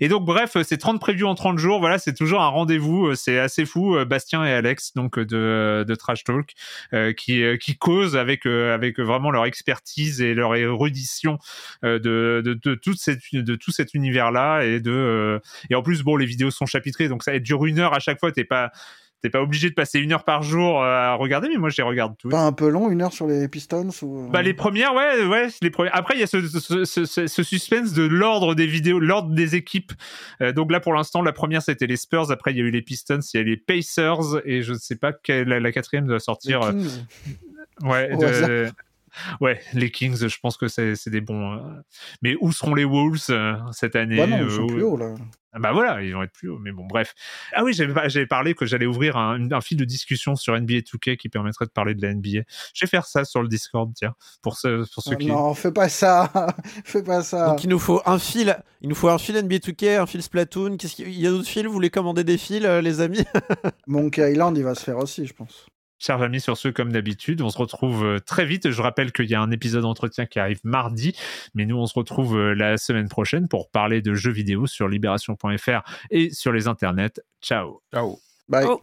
S1: Et donc, bref, c'est 30 previews en 30 jours. Voilà, c'est toujours un rendez-vous. C'est assez fou. Euh, Bastien et Alex, donc de, de Trash Talk, euh, qui, euh, qui causent avec, euh, avec vraiment leur expertise et leur érudition euh, de, de, de, toute cette, de tout cet univers-là. Et, de, euh, et en plus, bon, les vidéos sont chapitrées, donc ça dure une heure à chaque fois. T'es pas. T'es pas obligé de passer une heure par jour euh, à regarder, mais moi je les regarde toutes.
S4: Pas un peu long, une heure sur les Pistons ou... euh,
S1: Bah les premières, ouais, ouais, les premières. Après, il y a ce, ce, ce, ce- ce suspense de l'ordre des vidéos, l'ordre des équipes. Euh, donc là, pour l'instant, la première c'était les Spurs. Après, il y a eu les Pistons, il y a eu les Pacers, et je ne sais pas quelle la, la quatrième doit sortir. euh. Ouais, de-. Ouais, les Kings. Je pense que c'est des bons. euh, Mais où seront les Wolves euh, cette année
S4: Bah non, ils
S1: euh,
S4: sont plus hauts là.
S1: ah Bah voilà, ils vont être plus hauts. Mais bon, bref. Ah oui, j'avais parlé que j'allais ouvrir un, un fil de discussion sur NBA 2K qui permettrait de parler de la NBA. Je vais faire ça sur le Discord, tiens, pour, ceux pour ceux
S4: Ah
S1: qui.
S4: Non, fais pas ça, fais pas ça.
S2: Donc il nous faut un fil, il nous faut un fil NBA 2K, un fil Splatoon. Qu'est-ce qu'il il y a d'autres fils? Vous voulez commander des fils, euh, les amis?
S4: Monkey Island, il va se faire aussi, je pense.
S1: Chers amis, sur ce, comme d'habitude, on se retrouve euh, très vite. Je rappelle qu'il y a un épisode d'entretien qui arrive mardi, mais nous, on se retrouve euh, la semaine prochaine pour parler de jeux vidéo sur libération.fr et sur les internets. Ciao.
S3: Ciao.
S4: Bye.
S2: Oh.